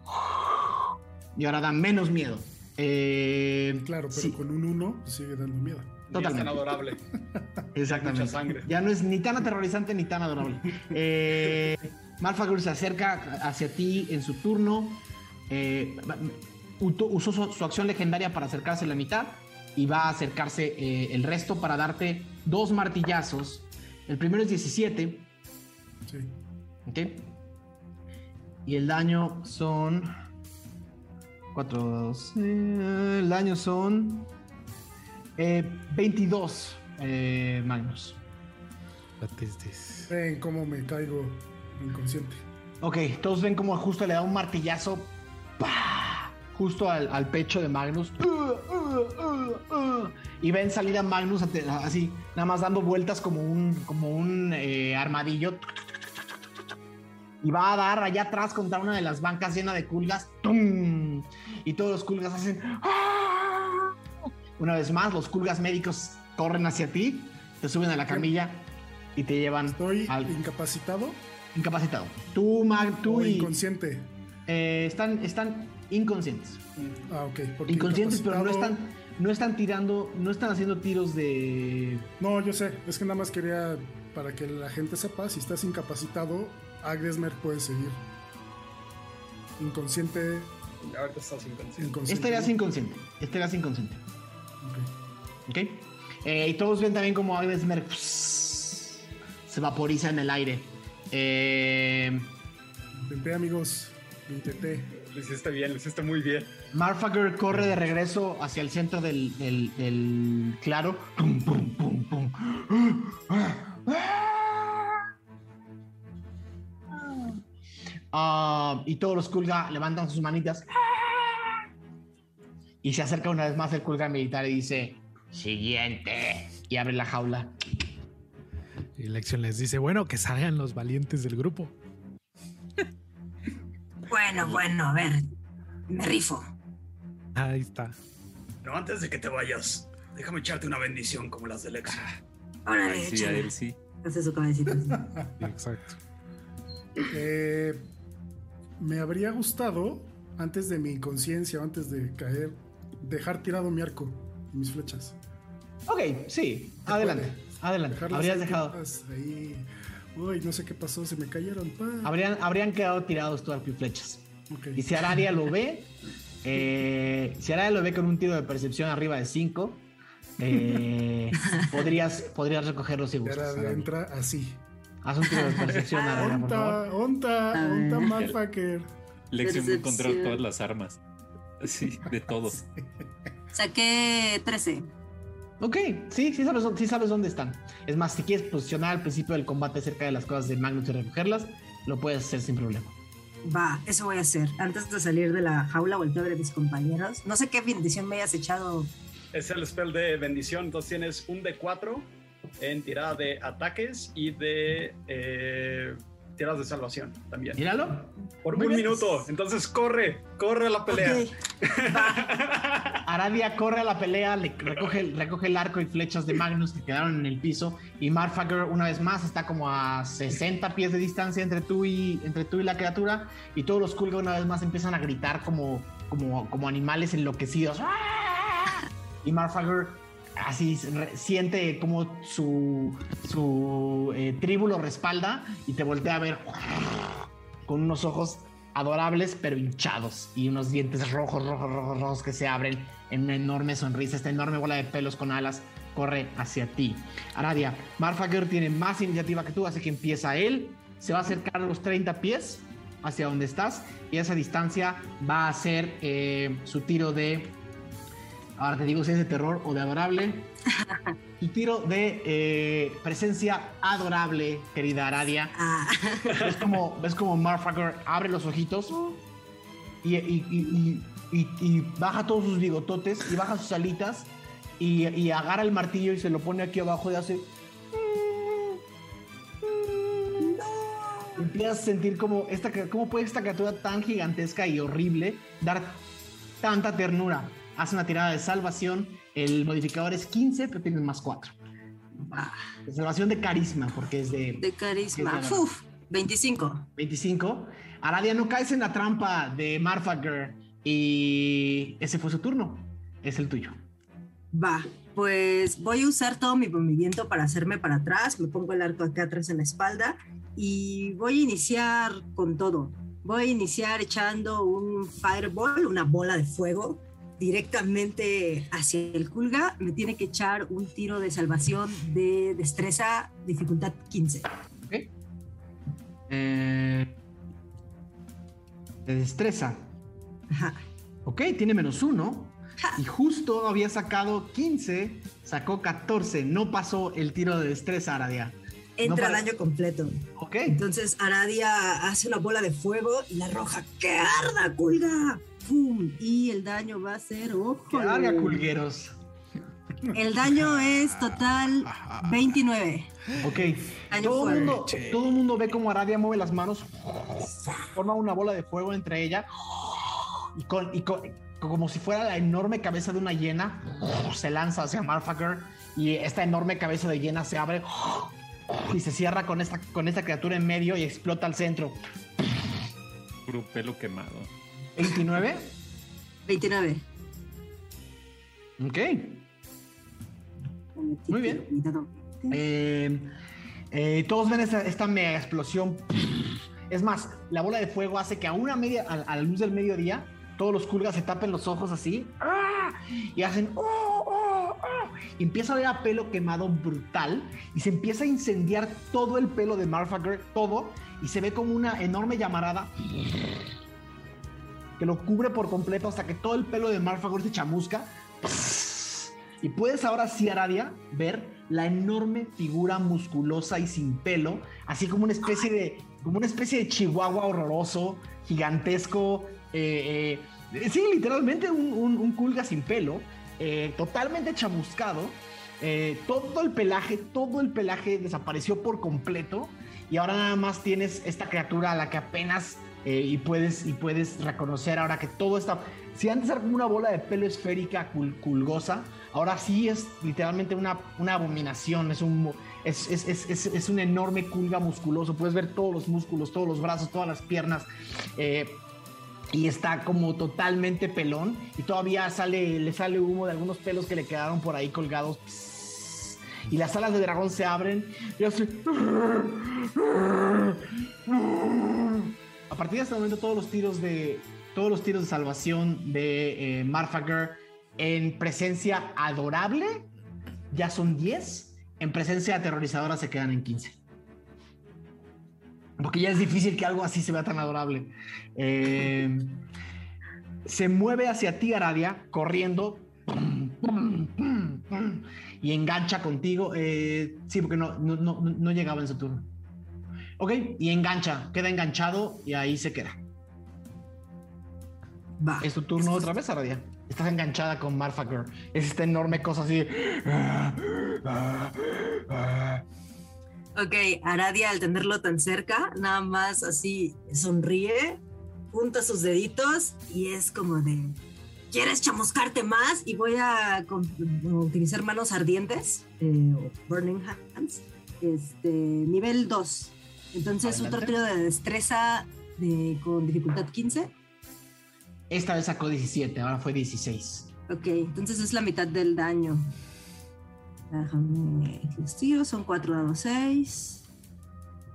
Y ahora da menos miedo. Eh, Claro, pero sí, con un uno sigue dando miedo. Ni es tan Totalmente. adorable. Exactamente. mucha sangre. Ya no es ni tan aterrorizante ni tan adorable. Eh, Malfagur se acerca hacia ti en su turno. Eh, usó su, su acción legendaria para acercarse a la mitad y va a acercarse eh, el resto para darte dos martillazos. El primero es 17, Sí. ¿ok? Y el daño son 4, el daño son eh, 22 eh, Magnus. Ven cómo me caigo inconsciente. Ok, todos ven como justo le da un martillazo ¡pah! Justo al, al pecho de Magnus. ¡Uh, uh, uh, y ven salir a Magnus así, nada más dando vueltas como un, como un eh, armadillo. Y va a dar allá atrás contra una de las bancas llena de culgas. ¡Tum! Y todos los culgas hacen. ¡ah! Una vez más, los culgas médicos corren hacia ti, te suben a la camilla y te llevan Estoy al incapacitado incapacitado. Tú, Mag, tú o y inconsciente. eh, están, están inconscientes. Ah, ok. porque Inconscientes, pero no están, no están tirando, no están haciendo tiros de. No, yo sé. Es que nada más quería para que la gente sepa, si estás incapacitado, Agresmer puede seguir. Inconsciente, Ahorita estás inconsciente. inconsciente. Estarías ¿no? inconsciente. Estarías inconsciente. Ok. ¿Ok? Eh, y todos ven también como Agnesmer se vaporiza en el aire. Eh, Intenté, amigos. Intenté. Lo hiciste bien, lo hiciste muy bien. Marfager corre de regreso hacia el centro del, del- del claro. Pum, pum, pum, pum. Ah, y todos los Kulga levantan sus manitas. Y se acerca una vez más el Kulga militar y dice: Siguiente. Y abre la jaula. Y Lexion les dice, bueno, que salgan los valientes del grupo. Bueno, bueno, a ver. Me rifo. Ahí está. No, antes de que te vayas, déjame echarte una bendición como las del ex. Órale, Ay, sí, a él sí. Hace su cabecita. Exacto. Eh, me habría gustado, antes de mi inconsciencia, antes de caer, dejar tirado mi arco y mis flechas. Ok, sí. Adelante. Adelante. Habrías dejado. Ahí. Uy, no sé qué pasó, se me cayeron. pa. Habrían, habrían quedado tirados tu arco y flechas. Y si Araria lo ve, eh, si Araria lo ve con un tiro de percepción arriba de 5, podrías, podrías recogerlos y Y gustas. Araria. entra así. Haz un tiro de percepción, Araria, por favor. Onta, onta, a encontrar Percepción. todas las armas. Sí, de todo. Saqué 13. Ok, sí, sí sabes, sí sabes dónde están. Es más, si quieres posicionar al principio del combate cerca de las cosas de Magnus y recogerlas, lo puedes hacer sin problema. Va, eso voy a hacer. Antes de salir de la jaula, volteo a ver a mis compañeros. No sé qué bendición me hayas echado. Es el spell de bendición, entonces tienes un D4 en tirada de ataques y de eh, tiras de salvación también. Míralo. Por Muy un bien. minuto. Entonces corre, corre a la pelea. Ok, Aradia corre a la pelea, le recoge, recoge el arco y flechas de Magnus que quedaron en el piso. Y Marfager, una vez más, está como a 60 pies de distancia entre tú y, entre tú y la criatura. Y todos los Kulga, una vez más, empiezan a gritar como, como, como animales enloquecidos. Y Marfager así siente como su, su eh, tribu lo respalda y te voltea a ver con unos ojos adorables pero hinchados y unos dientes rojos, rojos, rojos, rojos que se abren en una enorme sonrisa. Esta enorme bola de pelos con alas corre hacia ti. Aradia, Marfager tiene más iniciativa que tú, así que empieza él. Se va a acercar a los 30 pies hacia donde estás y a esa distancia va a hacer eh, su tiro de... Ahora te digo si es de terror o de adorable. Su tiro de eh, presencia adorable, querida Aradia. ah, ves como, ves como Marfager abre los ojitos y, y- y- y- y- y baja todos sus bigototes y baja sus alitas y, agarra el martillo y se lo pone aquí abajo y hace. Empiezas a sentir como esta, cómo puede esta criatura tan gigantesca y horrible dar tanta ternura. Hace una tirada de salvación. El modificador es 15, pero tienes más 4. ah, De salvación de carisma, porque es de de carisma. Sí, Uf, 25. 25. Aradia, no caes en la trampa de Marfager. Y ese fue su turno. Es el tuyo. Va, pues voy a usar todo mi movimiento para hacerme para atrás. Me pongo el arco acá atrás en la espalda y voy a iniciar con todo. Voy a iniciar echando un fireball, una bola de fuego, directamente hacia el Kulga. Me tiene que echar un tiro de salvación de destreza, dificultad 15. ¿Ok? Eh, de destreza. Ajá. Ok, tiene menos uno. Y justo había sacado 15. Sacó 14. No pasó el tiro de destreza, Aradia. Entra daño completo. Ok. Entonces Aradia hace una bola de fuego y la roja, ¡que arda, Kulga! Y el daño va a ser, ojo. Larga, culgueros. El daño es total 29. Ok. Daño Todo el, mundo, todo el mundo ve como Aradia mueve las manos, forma una bola de fuego entre ella y, con, y con- como si fuera la enorme cabeza de una hiena, se lanza hacia Marfager y esta enorme cabeza de hiena se abre y se cierra con esta, con esta criatura en medio y explota al centro. Puro pelo quemado. 29. 29. Ok. Muy bien. Eh, eh, todos ven esta, esta mega explosión. Es más, la bola de fuego hace que a una media, a, a la luz del mediodía, todos los culgas se tapen los ojos así ¡ah! y hacen ¡oh, oh, oh! Y empieza a ver a pelo quemado brutal y se empieza a incendiar todo el pelo de Marfager, todo, y se ve como una enorme llamarada que lo cubre por completo hasta que todo el pelo de Marfager se chamusca. Y puedes ahora sí, Aradia, ver la enorme figura musculosa y sin pelo, así como una especie de, como una especie de chihuahua horroroso, gigantesco, eh, eh, sí, literalmente un, un, culga sin pelo, eh, totalmente chamuscado. todo el pelaje, todo el pelaje desapareció por completo y ahora nada más tienes esta criatura a la que apenas eh, y puedes y puedes reconocer ahora que todo está. Si antes era como una bola de pelo esférica cul- culgosa, ahora sí es literalmente una, una abominación. Es un es, es, es, es, un enorme culga musculoso. Puedes ver todos los músculos, todos los brazos, todas las piernas. eh, y está como totalmente pelón y todavía sale le sale humo de algunos pelos que le quedaron por ahí colgados y las alas de dragón se abren y hace a partir de este momento todos los tiros de todos los tiros de salvación de eh, Marfager en presencia adorable ya son 10 en presencia aterrorizadora se quedan en 15 porque ya es difícil que algo así se vea tan adorable. Eh, se mueve hacia ti, Aradia, corriendo. Y engancha contigo. Eh, sí, porque no, no, no, no llegaba en su turno. Ok, y engancha. Queda enganchado y ahí se queda. Va. Es tu turno otra vez, Aradia. Estás enganchada con Marfager. Es esta enorme cosa así. Ok, Aradia al tenerlo tan cerca, nada más así sonríe, junta sus deditos y es como de, ¿quieres chamuscarte más? Y voy a utilizar manos ardientes, eh, o Burning Hands, este, nivel 2. Entonces Adelante. otro tiro de destreza de, con dificultad 15. Esta vez sacó 17, ahora fue 16. Ok, entonces es la mitad del daño. Déjame los tiros, son 4 dados 6.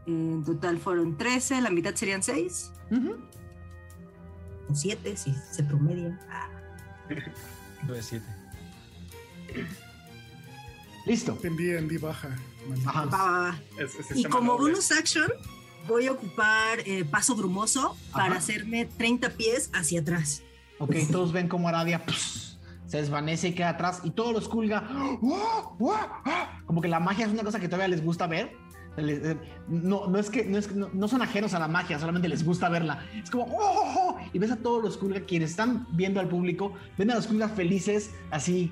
En total fueron 13, la mitad serían 6. O 7 si se promedian. Ah, Nueve, siete. Listo. Envía en D baja. Es- es Y como doble. bonus action, voy a ocupar eh, paso brumoso para hacerme 30 pies hacia atrás. Ok, todos ven como Aradia pss, se desvanece y queda atrás y todos los Kulga, ¡oh! ¡oh! ¡ah! como que la magia es una cosa que todavía les gusta ver. Eh, No, no es que no, es que- no- no son ajenos a la magia, solamente les gusta verla. Es como, ¡oh! oh, oh", Y ves a todos los Kulga quienes están viendo al público, ven a los Kulga felices, así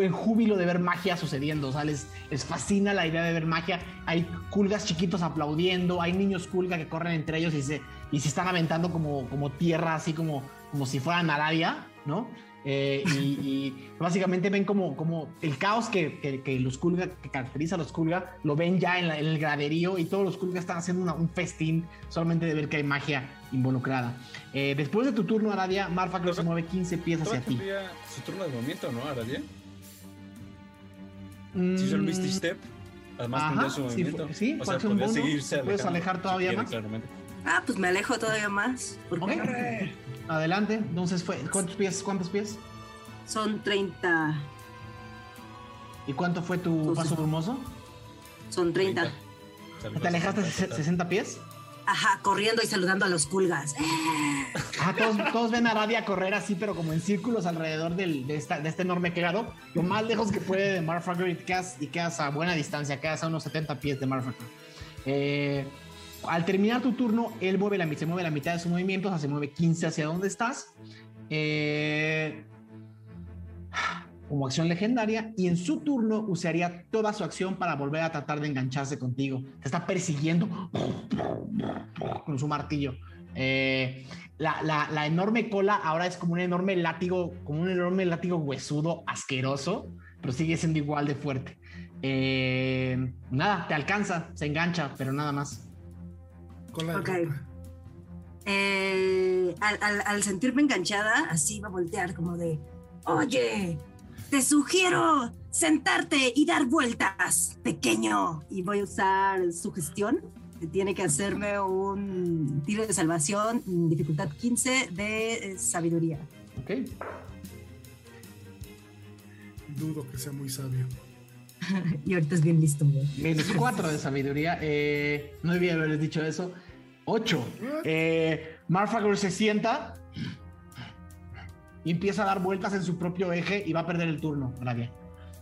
en júbilo de ver magia sucediendo. O sea, les, les fascina la idea de ver magia. Hay Kulgas chiquitos aplaudiendo, hay niños Kulga que corren entre ellos y se, y se están aventando como, como tierra, así como, como si fueran Arabia, ¿no? Eh, y, y básicamente ven como, como el caos que, que- que los Kulga, que caracteriza a los Kulga, lo ven ya en, la- en el graderío y todos los Kulga están haciendo una- un festín solamente de ver que hay magia involucrada. Eh, después de tu turno, Aradia, Marfa creo que se mueve 15 pies hacia ti. su turno de movimiento, ¿no, Aradia? Si Mm, hizo el Misty Step, además Ajá, tendría su movimiento. fue- sí, o por sea, acción podría bonus, seguirse te puedes alejar si todavía quiere, más. claramente. Ah, pues me alejo todavía más. Porque. Adelante, entonces fue, ¿cuántos pies? ¿Cuántos pies? son 30. ¿Y cuánto fue tu Entonces- paso brumoso? Son 30. Salvas ¿Te alejaste total, ses- total. 60 pies? Ajá, corriendo y saludando a los culgas. Ah, todos, ven a Aradia correr así, pero como en círculos alrededor de, este enorme claro, lo más lejos que puede de Marfagor y quedas, y quedas a buena distancia, quedas a unos 70 pies de Marfagor. Eh, al terminar tu turno, él mueve la, se mueve la mitad de su movimiento, o sea, se mueve 15 hacia donde estás. Eh, como acción legendaria, y en su turno usaría toda su acción para volver a tratar de engancharse contigo. Te está persiguiendo con su martillo. Eh, la, la- la enorme cola ahora es como un enorme látigo, como un enorme látigo huesudo, asqueroso, pero sigue siendo igual de fuerte. Eh, nada, te alcanza, se engancha, pero nada más. Cola de Ok. Eh, al, al- al sentirme enganchada, así va a voltear como de, oye, te sugiero sentarte y dar vueltas, pequeño. Y voy a usar su gestión. Tiene que hacerme un tiro de salvación, dificultad 15 de eh, sabiduría. Ok. Dudo que sea muy sabio. Y ahorita es bien listo, güey. Menos 4 de sabiduría. Eh, no debía haberles dicho eso. 8. Eh, Marfagor se sienta y empieza a dar vueltas en su propio eje y va a perder el turno, Aradia.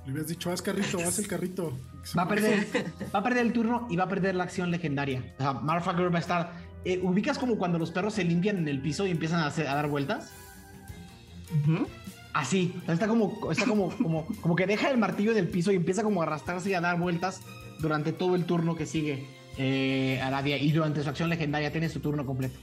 Le hubieras dicho, haz carrito, haz el carrito. Va a perder, va a perder el turno y va a perder la acción legendaria. O sea, Marfagor va a estar. eh, ¿Ubicas como cuando los perros se limpian en el piso y empiezan a, hacer- a dar vueltas? Así, o sea, está como, está como, como, como que deja el martillo en el piso y empieza como a arrastrarse y a dar vueltas durante todo el turno que sigue eh, Aradia. Y durante su acción legendaria tiene su turno completo.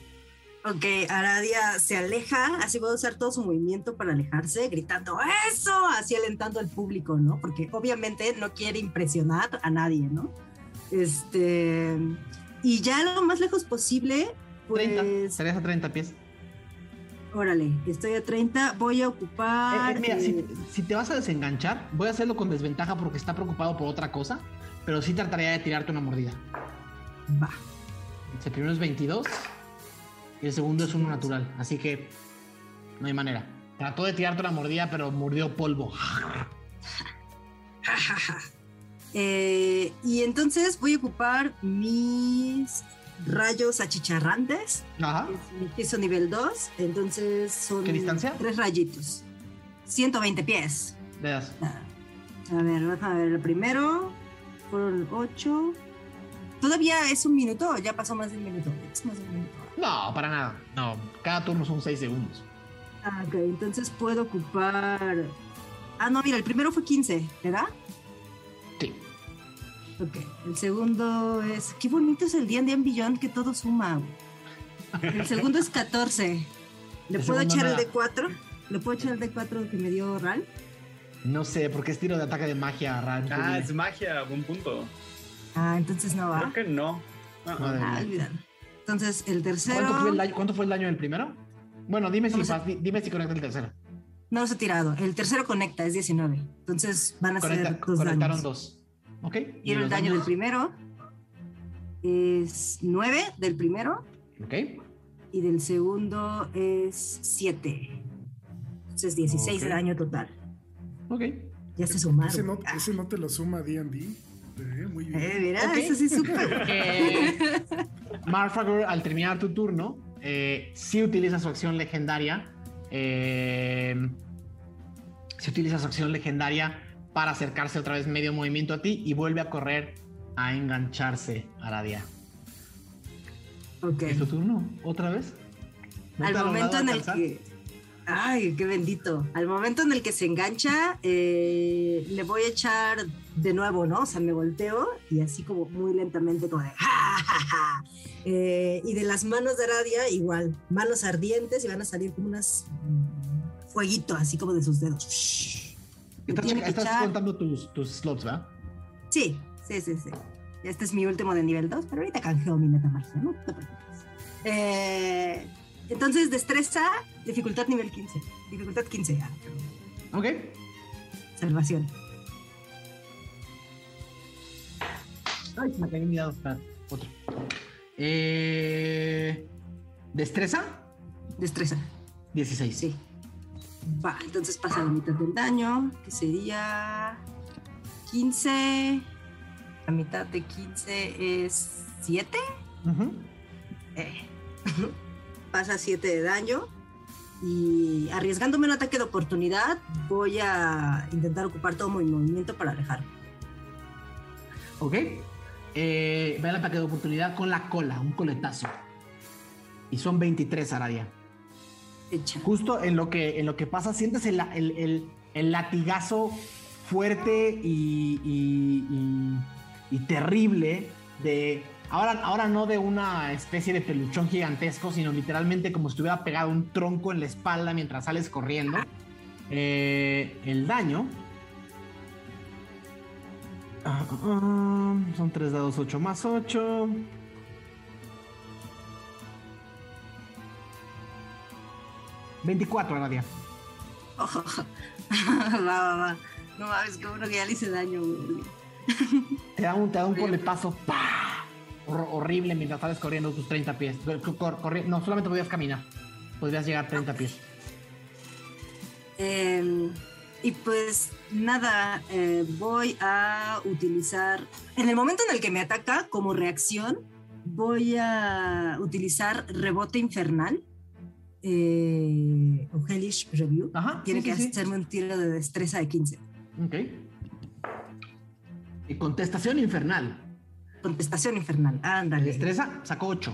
Ok, Aradia se aleja, así va a usar todo su movimiento para alejarse, gritando ¡Eso! Así alentando al público, ¿no? Porque obviamente no quiere impresionar a nadie, ¿no? Este. Y ya lo más lejos posible, 30. pues. Estarías a 30 pies. Órale, estoy a 30, voy a Eh, ocupar. eh, mira, si, eh, si te vas a desenganchar, voy a hacerlo con desventaja porque está preocupado por otra cosa, pero sí trataría de tirarte una mordida. Va. El primero es 22 y el segundo es uno natural, así que no hay manera. Trató de tirarte una mordida, pero mordió polvo. Eh, y entonces voy a ocupar mis rayos achicharrantes. Ajá. Mi piso nivel 2, entonces son ¿Qué distancia? tres rayitos. 120 pies. Le das. A ver, vamos a ver, el primero fueron 8. ¿Todavía es un minuto ya pasó más de un minuto? Es más de un minuto. No, para nada. No, cada turno son 6 segundos. Ah, ok, entonces puedo ocupar... Ah, no, mira, el primero fue 15, ¿verdad? Sí. Ok, el segundo es. Qué bonito es el D&D en Beyond que todo suma. El segundo es 14. ¿Le El puedo echar el nada. de 4? ¿Le puedo echar el de 4 que me dio Ral? No sé, porque es tiro de ataque de magia, Ran. Ah, es magia, buen punto. Ah, entonces no va. Creo que no. Ah, Ah, mía. Entonces, el tercero. ¿Cuánto fue el daño, cuánto fue el daño del primero? Bueno, dime si, di- dime si conecta el tercero. No los he tirado. El tercero conecta, es 19. Entonces van a Conecta- ser dos conectaron daños. dos. ¿Ok? Y el daño del daños? primero es 9 del primero Ok. y del segundo es 7. Entonces 16 de Ok. daño total. Ok. Ya se sumaron. Ese no, ese no te lo suma D&D. Eh, muy bien. Eh, mira, eso sí súper. Eh, Marfagor, al terminar tu turno, eh, sí utiliza su acción legendaria. Eh, sí utiliza su acción legendaria para acercarse otra vez medio movimiento a ti y vuelve a correr a engancharse, Aradia. Ok. ¿Es tu turno? ¿Otra vez? ¿No Al momento en el que. Ay, qué bendito. Al momento en el que se engancha, eh, le voy a echar de nuevo, ¿no? O sea, me volteo y así como muy lentamente, como de. "Ja, ja, ja". Eh, y de las manos de Aradia, igual, manos ardientes y van a salir como unas. mm, fueguito, así como de sus dedos. Estás, que estás contando tus, tus slots, ¿verdad? Sí, sí, sí, sí. Este es mi último de nivel 2, pero ahorita canjeo mi metamagia, no te preocupes. Eh, entonces, destreza, dificultad nivel 15. Dificultad 15, ah, perdón. Ok. salvación. Ay, se me cayó mi dado. Espera, otro. Eh, ¿Destreza? Destreza, 16. sí. Va, entonces pasa la mitad del daño, que sería 15. La mitad de 15 es 7. Ujú. Eh, pasa 7 de daño. Y arriesgándome un ataque de oportunidad, voy a intentar ocupar todo mi movimiento para alejarme. Ok. Eh, ve el ataque de oportunidad con la cola, un coletazo. Y son 23, Aradia. Hecha. Justo en lo que, en lo que pasa, sientes el, el- el- el latigazo fuerte y, y- y- y terrible de. Ahora, ahora no de una especie de peluchón gigantesco, sino literalmente como si estuviera pegado un tronco en la espalda mientras sales corriendo. Eh, el daño. Ah, ah, ah, son 3 dados 8 más 8. ¿24, Aradia? va, va, va. No mames, qué bueno que ya le hice daño, güey. Te da un, te da un coletazo ¡pah! Hor- horrible mientras sales corriendo tus 30 pies. Cor- cor- corri- no, solamente podías caminar. Podrías llegar a 30 pies. Eh, y pues nada, eh, voy a utilizar. En el momento en el que me ataca, como reacción, voy a utilizar rebote infernal. Eh, o Hellish Review. Ajá, Tiene sí, que sí, sí. hacerme un tiro de destreza de 15. Ok. Y contestación infernal. Contestación infernal. Ándale. Destreza sacó 8.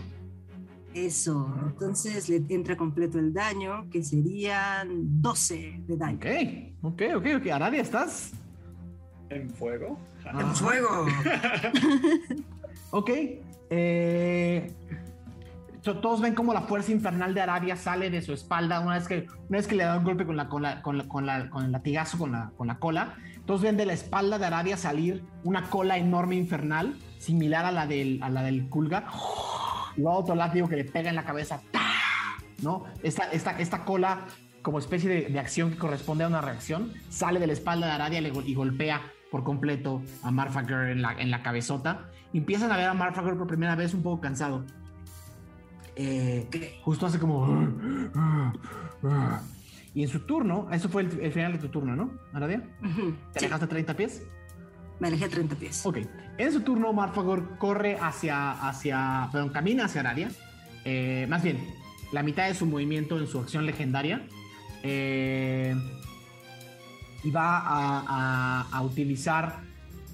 Eso. Entonces le entra completo el daño, que serían 12 de daño. Ok, ok, ok, ok. Aradia, ¿estás? ¿En fuego? ¡En fuego! Ok. Eh, to- todos ven como la fuerza infernal de Aradia sale de su espalda una vez que, una vez que le da un golpe con, la, con, la, con, la- con, la- con el latigazo, con la, con la cola. Todos ven de la espalda de Aradia salir una cola enorme infernal, similar a la del, a la del Kulga. Luego otro látigo que le pega en la cabeza. ¿No? Esta, esta, esta cola, como especie de, de acción que corresponde a una reacción, sale de la espalda de Aradia y, golpea por completo a Marfager en la, en la cabezota. Y empiezan a ver a Marfager por primera vez un poco cansado. Eh, justo hace como. Y en su turno, eso fue el, el final de tu turno, ¿no, Aradia? Ujú, ¿Te sí, alejaste 30 pies? Me alejé 30 pies. Ok. En su turno, Marfagor corre hacia, hacia, perdón, camina hacia Aradia. Eh, más bien, la mitad de su movimiento en su acción legendaria. Eh, y va a, utilizar,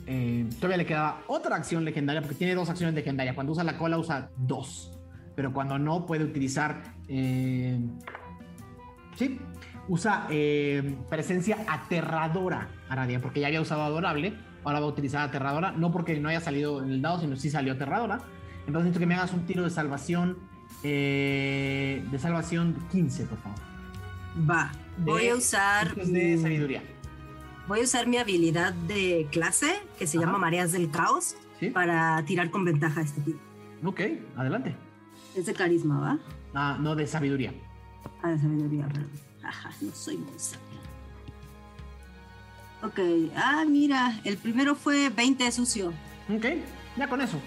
eh, todavía le queda otra acción legendaria, porque tiene dos acciones legendarias. Cuando usa la cola, usa dos. Pero cuando no, puede utilizar... sí, usa presencia aterradora, Aradia, porque ya había usado adorable ahora va a utilizar aterradora. No porque no haya salido en el dado, sino sí salió aterradora. Entonces necesito que me hagas un tiro de salvación. eh, de salvación 15, por favor. Va, voy De- a usar. De sabiduría. Voy a usar mi habilidad de clase, que se Ajá. llama Mareas del Caos, ¿Sí? para tirar con ventaja a este tipo. Ok, adelante. Es de carisma, ¿va? Ah, no, de sabiduría. Ah, de sabiduría, perdón. Ajá, no soy muy sabia. Ok, ah, mira, el primero fue 20 sucio. Ok, ya con eso.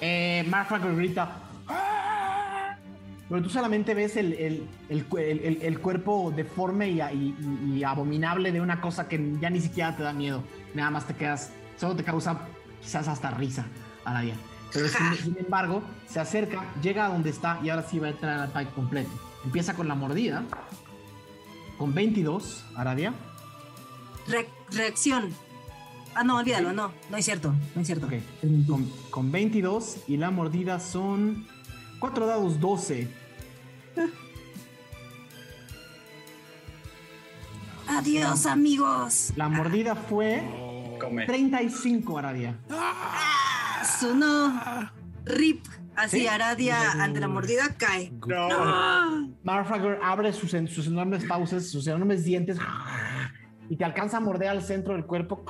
Eh, Mark Fracker grita. "¡Ah!". Pero tú solamente ves el, el- el el- cuerpo deforme y, y- y abominable de una cosa que ya ni siquiera te da miedo. Nada más te quedas, solo te causa quizás hasta risa a la vida. Pero sin, sin embargo, se acerca, llega a donde está y ahora sí va a entrar al ataque completo. Empieza con la mordida. Con 22, Aradia. Re- reacción. Ah, no, olvídalo, no, no es cierto, no es cierto. Ok. Te mentí. Con, con 22 y la mordida son 4 dados 12. Adiós, amigos. La mordida fue Come. 35, Aradia. Sonó. Rip. Así, ¿Sí? Aradia ante la mordida cae. No. Marfrager abre sus, en- sus enormes fauces, sus enormes dientes y te alcanza a morder al centro del cuerpo.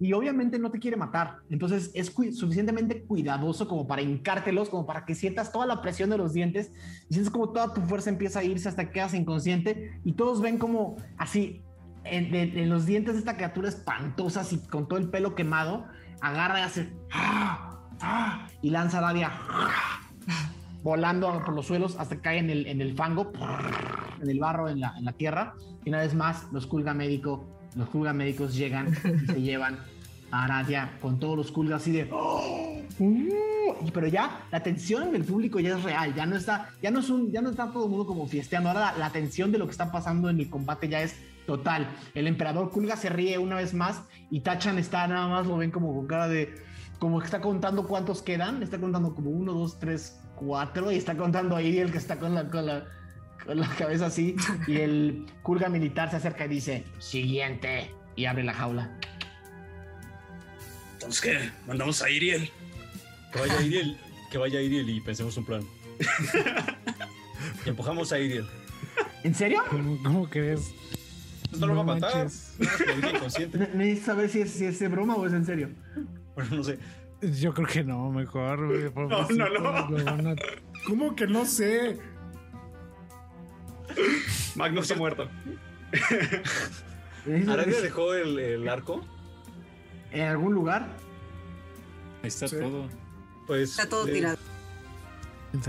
Y obviamente no te quiere matar. Entonces es suficientemente cuidadoso como para hincártelos, como para que sientas toda la presión de los dientes y sientes como toda tu fuerza empieza a irse hasta que quedas inconsciente. Y todos ven como así en, los dientes de esta criatura espantosa, así con todo el pelo quemado, agarra y hace y lanza a Dadia volando por los suelos hasta que cae en el, en el fango, en el barro, en la, en la tierra. Y una vez más, los culga médico, los culga médicos llegan y se llevan a Aradia con todos los culgas así de. ¡Oh! ¡Uh! Pero ya la tensión en el público ya es real, ya no está, ya no es un, ya no está todo el mundo como fiesteando. Ahora la, la tensión de lo que está pasando en el combate ya es total. El emperador Kulga se ríe una vez más y Tachan está nada más, lo ven como con cara de, como que está contando cuántos quedan, está contando como uno, dos, tres, cuatro, y está contando a Iriel que está con la, con la, con la cabeza así, y el Kulga militar se acerca y dice, siguiente, y abre la jaula. Entonces, ¿qué? ¿Mandamos a Iriel? Que vaya Iriel, que vaya Iriel y pensemos un plan. y empujamos a Iriel. ¿En serio? ¿Cómo, cómo crees? No lo va a matar. No, Necesito saber si es, si es broma o es en serio. Bueno, no sé. Yo creo que no, mejor. güey, no, no. a- ¿Cómo que no sé? Magnus está muerto. ¿Aradia dejó el, el arco? ¿En algún lugar? Ahí está Sí. todo. Pues. Está todo tirado.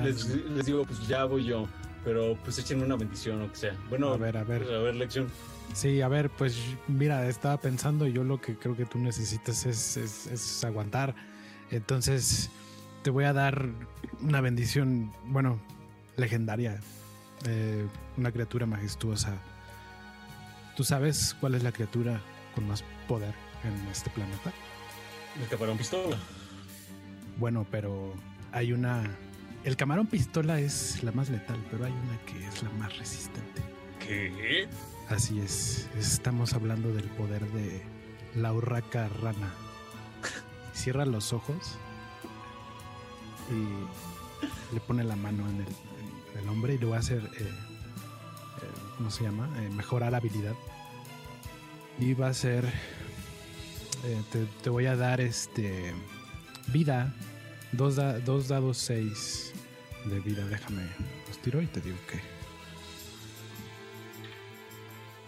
Les, les digo, pues ya voy yo. Pero pues échenme una bendición o que sea. Bueno, A ver, a ver. A ver, lección. Sí, a ver, pues mira, estaba pensando, yo lo que creo que tú necesitas es, es- es aguantar. Entonces, te voy a dar una bendición, bueno, legendaria. eh, una criatura majestuosa. ¿Tú sabes cuál es la criatura con más poder en este planeta? El camarón pistola. Bueno, pero hay una... El camarón pistola es la más letal, pero hay una que es la más resistente. ¿Qué? Así es, estamos hablando del poder de la urraca rana. Cierra los ojos y le pone la mano en el, en el hombre y le va a hacer, eh, eh, ¿cómo se llama? Eh, mejorar habilidad. Y va a ser, eh, te, te voy a dar este vida, dos, da- dos dados seis de vida. Déjame, los tiro y te digo que.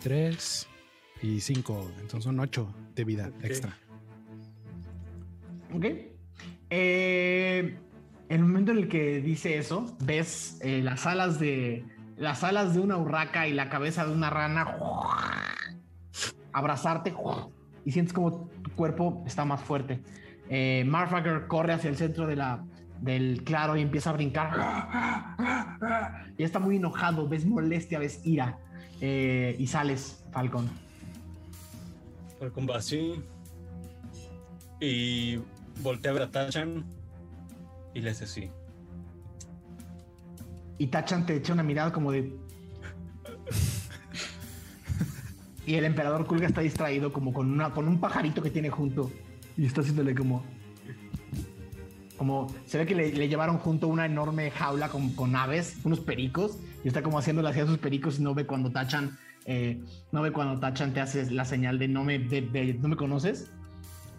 3 y 5. Entonces son 8 de vida extra. Ok. Eh, el momento en el que dice eso, ves eh, las alas de las alas de una urraca y la cabeza de una rana abrazarte y sientes como tu cuerpo está más fuerte. Eh, Marfager corre hacia el centro de la, del claro y empieza a brincar. Ya está muy enojado, ves molestia, ves ira. Eh, y sales, Falcon. Falcon va así. Y voltea a ver a Tachan. Y le hace así. Y Tachan te echa una mirada como de. y el emperador Kulga está distraído como con, una, con un pajarito que tiene junto. y está haciéndole como. Como se ve que le, le llevaron junto una enorme jaula con, con aves, unos pericos, y está como haciéndole hacia sus pericos y no ve cuando tachan. eh, no ve cuando tachan, te haces la señal de no me, de- no me conoces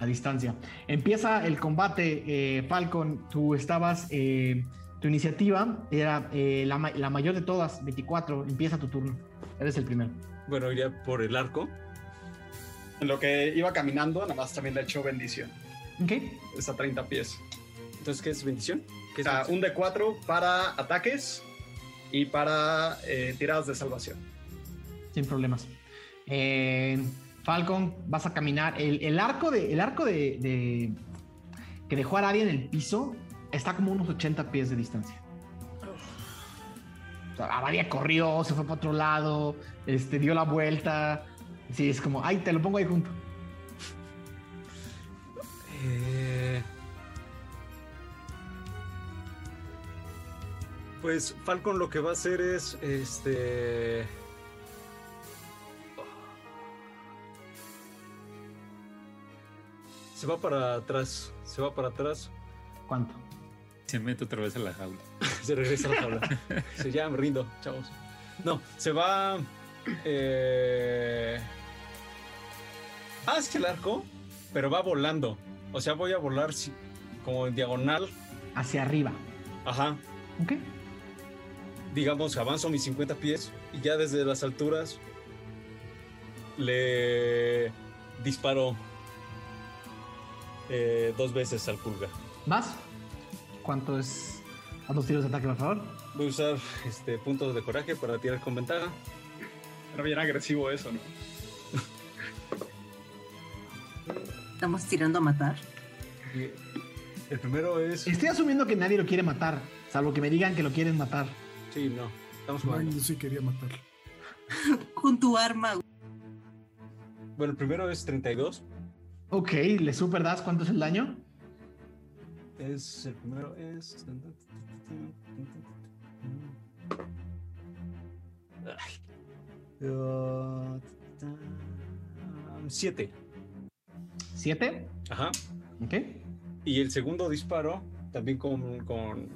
a distancia. Empieza el combate, eh, Falcon. Tú estabas. eh, tu iniciativa era eh, la, ma- la mayor de todas, 24. Empieza tu turno. Eres el primero. Bueno, iría por el arco. En lo que iba caminando, nada más también le echo bendición. Ok. Está a 30 pies. Entonces, ¿qué es bendición? ¿Qué O es sea, bendición? un de 4 para ataques y para eh, tiradas de salvación. Sin problemas. Eh, Falcon, vas a caminar. El, arco de. El arco de, que dejó a Arabia en el piso está como unos 80 pies de distancia. O Arabia corrió, se fue para otro lado, este, dio la vuelta. Sí, es como, ay, te lo pongo ahí junto. Eh, Pues Falcon lo que va a hacer es este. Se va para atrás. Se va para atrás. ¿Cuánto? Se mete otra vez a la jaula. Se regresa a la tabla. se ya me rindo, chavos. No, se va. Eh, hacia el arco, pero va volando. O sea, voy a volar si- como en diagonal. Hacia arriba. Ajá. Ok. Digamos, avanzo mis 50 pies y ya desde las alturas le disparo eh, dos veces al pulga. ¿Vas? ¿Cuánto es? A dos tiros de ataque, por favor. Voy a usar este, puntos de coraje para tirar con ventaja. Era bien agresivo eso, ¿no? Estamos tirando a matar. Y el primero es. Estoy asumiendo que nadie lo quiere matar, salvo que me digan que lo quieren matar. Sí, no. Estamos Ay, jugando. yo sí quería matarlo. Con tu arma. Bueno, el primero es 32. Ok, le super das cuánto es el daño. Es, el primero es. Uh, Siete. ¿Siete? Ajá. Ok. Y el segundo disparo, también con, con,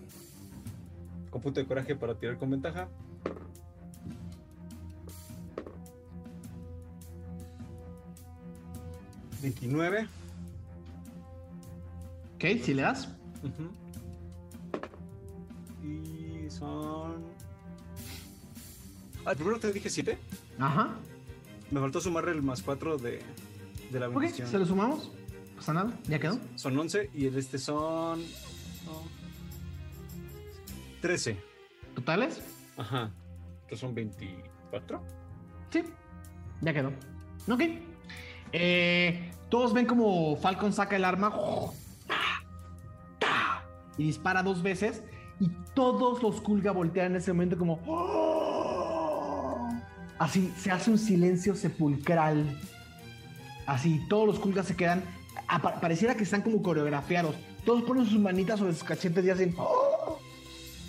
con punto de coraje para tirar con ventaja. Veintinueve. Ok, si le das. Ujú. Y son. Ah, primero te dije 7. Ajá. Me faltó sumarle el más 4 de, de la Ok, bendición. se lo sumamos. Pasa nada, ya quedó. Son 11 y el este son. no, 13. ¿Totales? Ajá. Estos son 24. Sí, ya quedó. Ok. Eh, todos ven como Falcon saca el arma y dispara dos veces. Y todos los Kulga voltean en ese momento como. Así se hace un silencio sepulcral. Así, todos los Kulgas se quedan. Pareciera que están como coreografiados. Todos ponen sus manitas sobre sus cachetes y hacen.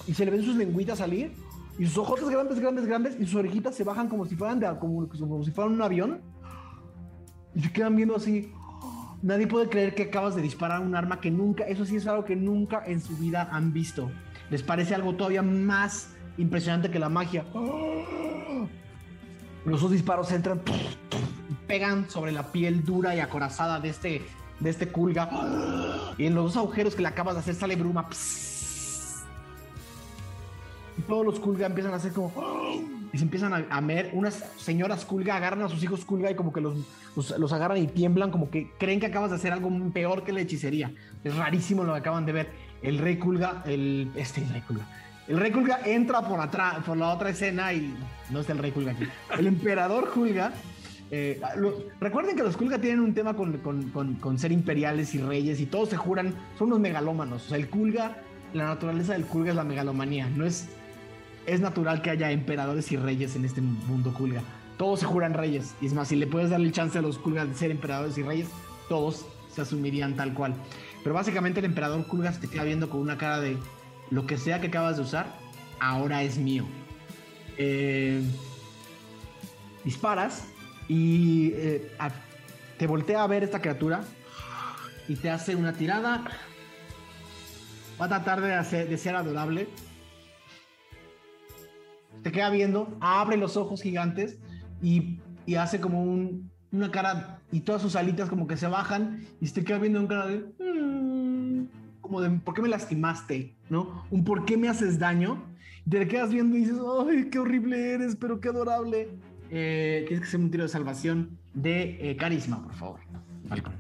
Y se le ven sus lengüitas salir. Y sus ojotes grandes, grandes, grandes. Y sus orejitas se bajan como si fueran, de, como si fueran un avión. Y se quedan viendo así. Nadie puede creer que acabas de disparar un arma que nunca, eso sí es algo que nunca en su vida han visto. Les parece algo todavía más impresionante que la magia. Los dos disparos entran y pegan sobre la piel dura y acorazada de este, de este culga. Y en los dos agujeros que le acabas de hacer sale bruma. Y todos los culga empiezan a hacer como. Y se empiezan a, a ver. Unas señoras culga agarran a sus hijos culga y como que los, los, agarran y tiemblan, como que creen que acabas de hacer algo peor que la hechicería. Es rarísimo lo que acaban de ver. El rey culga, el. Este el rey culga. El rey culga entra por atrás, por la otra escena y no está el rey culga aquí. El emperador culga. eh, recuerden que los culga tienen un tema con, con- con- con ser imperiales y reyes y todos se juran, son unos megalómanos. O sea, el culga, la naturaleza del culga es la megalomanía. No es, es natural que haya emperadores y reyes en este mundo culga. Todos se juran reyes. Y es más, si le puedes dar el chance a los culgas de ser emperadores y reyes, todos se asumirían tal cual. Pero básicamente el emperador culga se te queda viendo con una cara de lo que sea que acabas de usar, ahora es mío. Eh, disparas y eh, te voltea a ver esta criatura y te hace una tirada. Va a tratar de, hacer, de ser adorable. Te queda viendo, abre los ojos gigantes y, y hace como un, una cara y todas sus alitas como que se bajan y se te queda viendo en cara de... "Mm", como de, ¿por qué me lastimaste? ¿No? Un ¿por qué me haces daño? Y te quedas viendo y dices, ¡ay, qué horrible eres, pero qué adorable! Eh, tienes que hacer un tiro de salvación de eh, carisma, por favor. Falcon.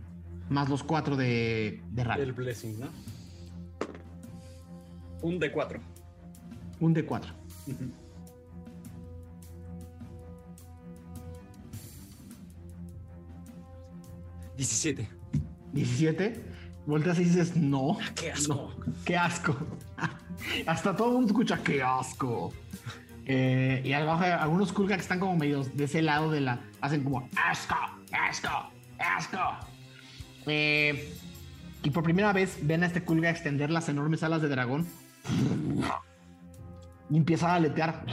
Más los cuatro de, de rabia. El blessing, ¿no? Un de 4. Un de cuatro. 17. 17. Volteas y dices, no. ¡Qué asco! No, qué asco. Hasta todo el mundo escucha, qué asco. Eh, y abajo algunos Kulga que están como medios de ese lado de la. Hacen como asco, asco, asco. Eh, y por primera vez ven a este Kulga extender las enormes alas de dragón. Y empieza a aletear.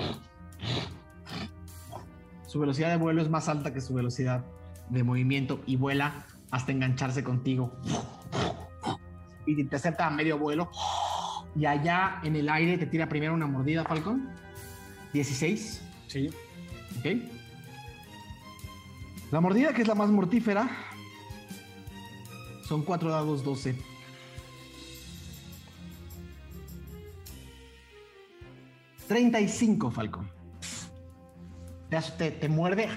Su velocidad de vuelo es más alta que su velocidad de movimiento y vuela hasta engancharse contigo. Y te acerca a medio vuelo. Y allá en el aire te tira primero una mordida, Falcon. 16. Sí. Ok. La mordida, que es la más mortífera, son 4 dados 12. ...35, Falcon. Te, te muerde.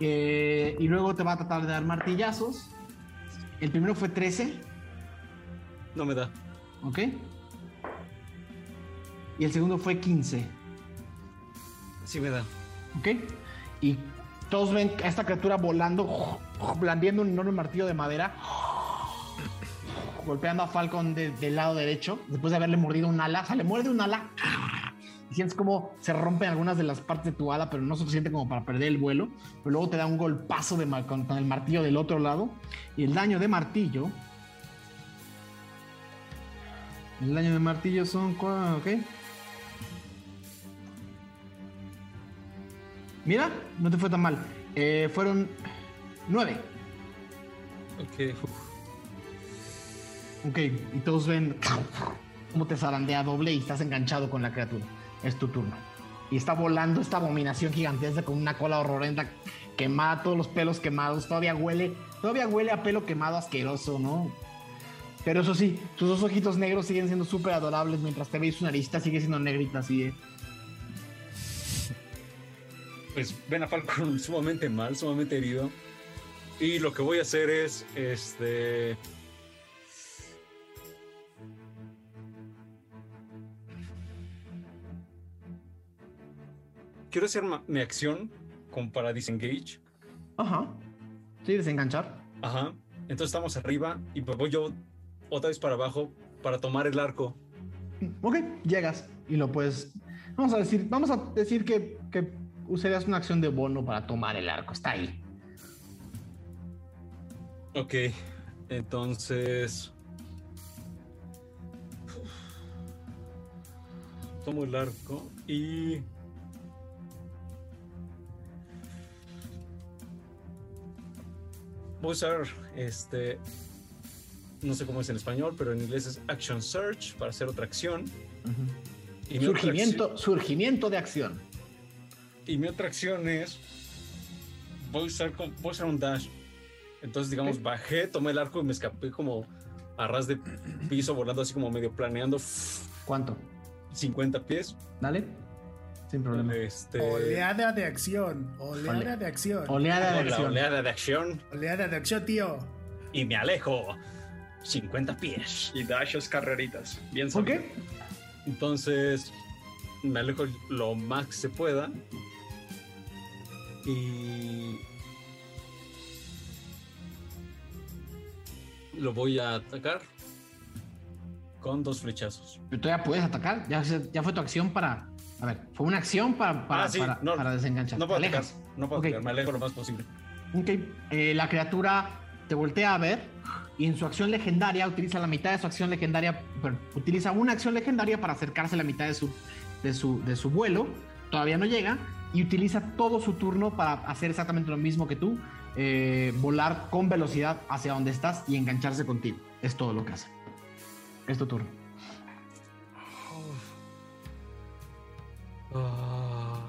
Eh, y luego te va a tratar de dar martillazos. El primero fue 13, No me da. ¿ok? Y el segundo fue 15. Sí me da. ¿Ok? Y todos ven a esta criatura volando, blandiendo un enorme martillo de madera, golpeando a Falcon de- del lado derecho, después de haberle mordido un ala. O sea, le muerde un ala. Y sientes como se rompen algunas de las partes de tu ala, pero no suficiente como para perder el vuelo. Pero luego te da un golpazo de con, con el martillo del otro lado. Y el daño de martillo. El daño de martillo son. ¿Ok? Mira, no te fue tan mal. Eh, fueron nueve. Ok. Ok, y todos ven cómo te zarandea doble y estás enganchado con la criatura. Es tu turno. Y está volando esta abominación gigantesca con una cola horrorenta quemada, todos los pelos quemados. Todavía huele, todavía huele a pelo quemado asqueroso, ¿no? Pero eso sí, tus dos ojitos negros siguen siendo súper adorables mientras te veis su naricita sigue siendo negrita así, ¿eh? Pues ven a Falcon sumamente mal, sumamente herido. Y lo que voy a hacer es, este... Quiero hacer mi acción como para disengage. Ajá. Sí, desenganchar. Ajá. Entonces estamos arriba y pues voy yo otra vez para abajo para tomar el arco. Ok, llegas y lo puedes. Vamos a decir, vamos a decir que, que usarías una acción de bono para tomar el arco. Está ahí. Ok, entonces... Tomo el arco y... Voy a usar este... No sé cómo es en español, pero en inglés es Action Search para hacer otra acción. Surgimiento, surgimiento de acción. y mi otra acción es... Voy a usar, voy a usar un dash. Entonces, digamos, bajé, tomé el arco y me escapé como a ras de piso, volando así como medio planeando ¿Cuánto? 50 pies. Dale. Sin problema. Este, Oleada de acción. Oleada Ole- de acción. Oleada de acción. oleada de acción Oleada de acción, tío. y me alejo 50 pies. Y Dash es carreritas. Bien Ok. sabido. Entonces, me alejo lo más que se pueda. Y. Lo voy a atacar con dos flechazos. Pero todavía puedes atacar. Ya fue tu acción para. A ver, fue una acción para, para, Ah, sí, para, no, para desenganchar. No puedo alejas. No puedo Ok. atacar. Me alejo lo más posible. Ok. Eh, la criatura te voltea a ver y en su acción legendaria utiliza la mitad de su acción legendaria. bueno, utiliza una acción legendaria para acercarse a la mitad de su, de su, de su vuelo. Todavía no llega. y utiliza todo su turno para hacer exactamente lo mismo que tú, eh, volar con velocidad hacia donde estás y engancharse contigo. Es todo lo que hace. Es tu turno. Ah.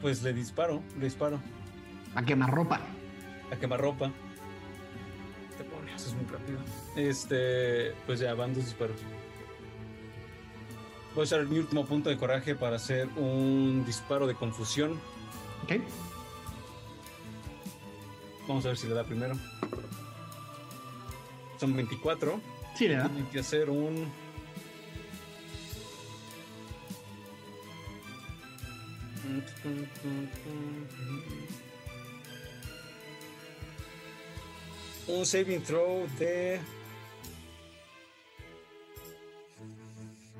Pues le disparo, le disparo. A quemarropa. A quemarropa. Demonios, es muy rápido. Este, pues ya van dos disparos. Voy a usar mi último punto de coraje para hacer un disparo de confusión. Ok. Vamos a ver si le da primero. Son 24. Sí, le da. Tienen que hacer un. Un saving throw de.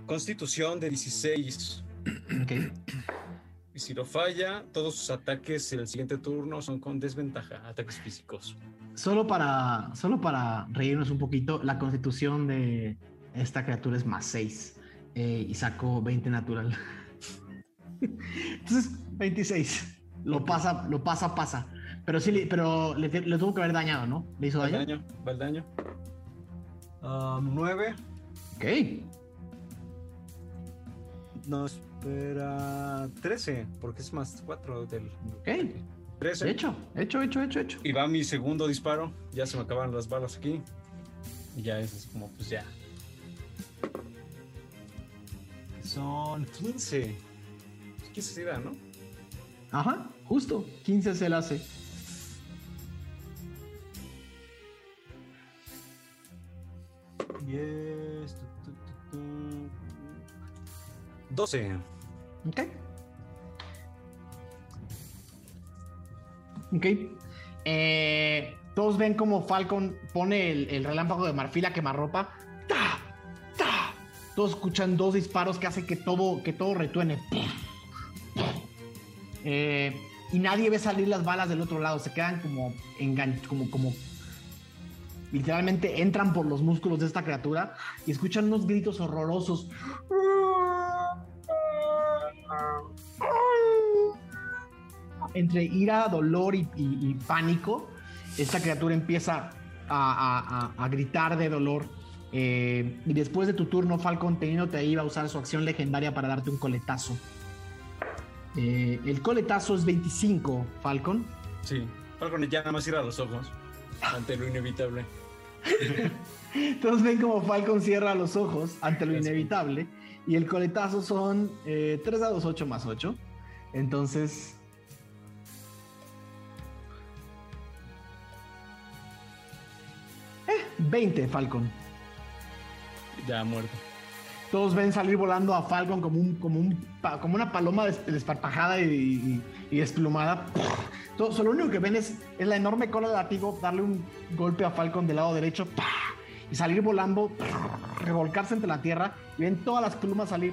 Constitución de 16. Ok. Y si lo falla, todos sus ataques en el siguiente turno son con desventaja, ataques físicos. Solo para, solo para reírnos un poquito, la constitución de esta criatura es más 6 y sacó 20 natural. Entonces, 26. Lo pasa, lo pasa, pasa. Pero sí, le- pero le, le tuvo que haber dañado, ¿no? ¿Le hizo daño? daño, va el daño. Ah, 9. Ok. No, espera. 13, porque es más 4 del. Ok. 13. Hecho, hecho, hecho, hecho, hecho. Y va mi segundo disparo. Ya se me acabaron las balas aquí. Y ya es como, pues ya. Son 15. 15 sí da, ¿no? Ajá, justo. 15 se le hace. Y es. Tu, tu, tu, tu, 12. Ok. Ok. Eh, todos ven como Falcon pone el, el relámpago de marfil a quemarropa. ¡Ta! ¡Ta! Todos escuchan dos disparos que hacen que todo, que todo retuene. Eh, y nadie ve salir las balas del otro lado. Se quedan como engan como, como literalmente entran por los músculos de esta criatura y escuchan unos gritos horrorosos. Entre ira, dolor y, y- y pánico, esta criatura empieza a, a- a- a gritar de dolor. eh, y después de tu turno, Falcon, teniéndote ahí, va a usar su acción legendaria para darte un coletazo. Eh, el coletazo es 25, Falcon. Sí. Falcon ya nada más ir a los ojos. Ante lo inevitable. Todos ven como Falcon cierra los ojos ante lo inevitable. Y el coletazo son eh, 3 dados 8 más 8. Entonces. Eh, 20, Falcon. Ya muerto. Todos ven salir volando a Falcon como, un, como, un, como una paloma des- desparpajada y, y- y desplumada. Todo, so, lo único que ven es, es la enorme cola de látigo darle un golpe a Falcon del lado derecho ¡pah! Y salir volando, revolcarse entre la tierra y ven todas las plumas salir.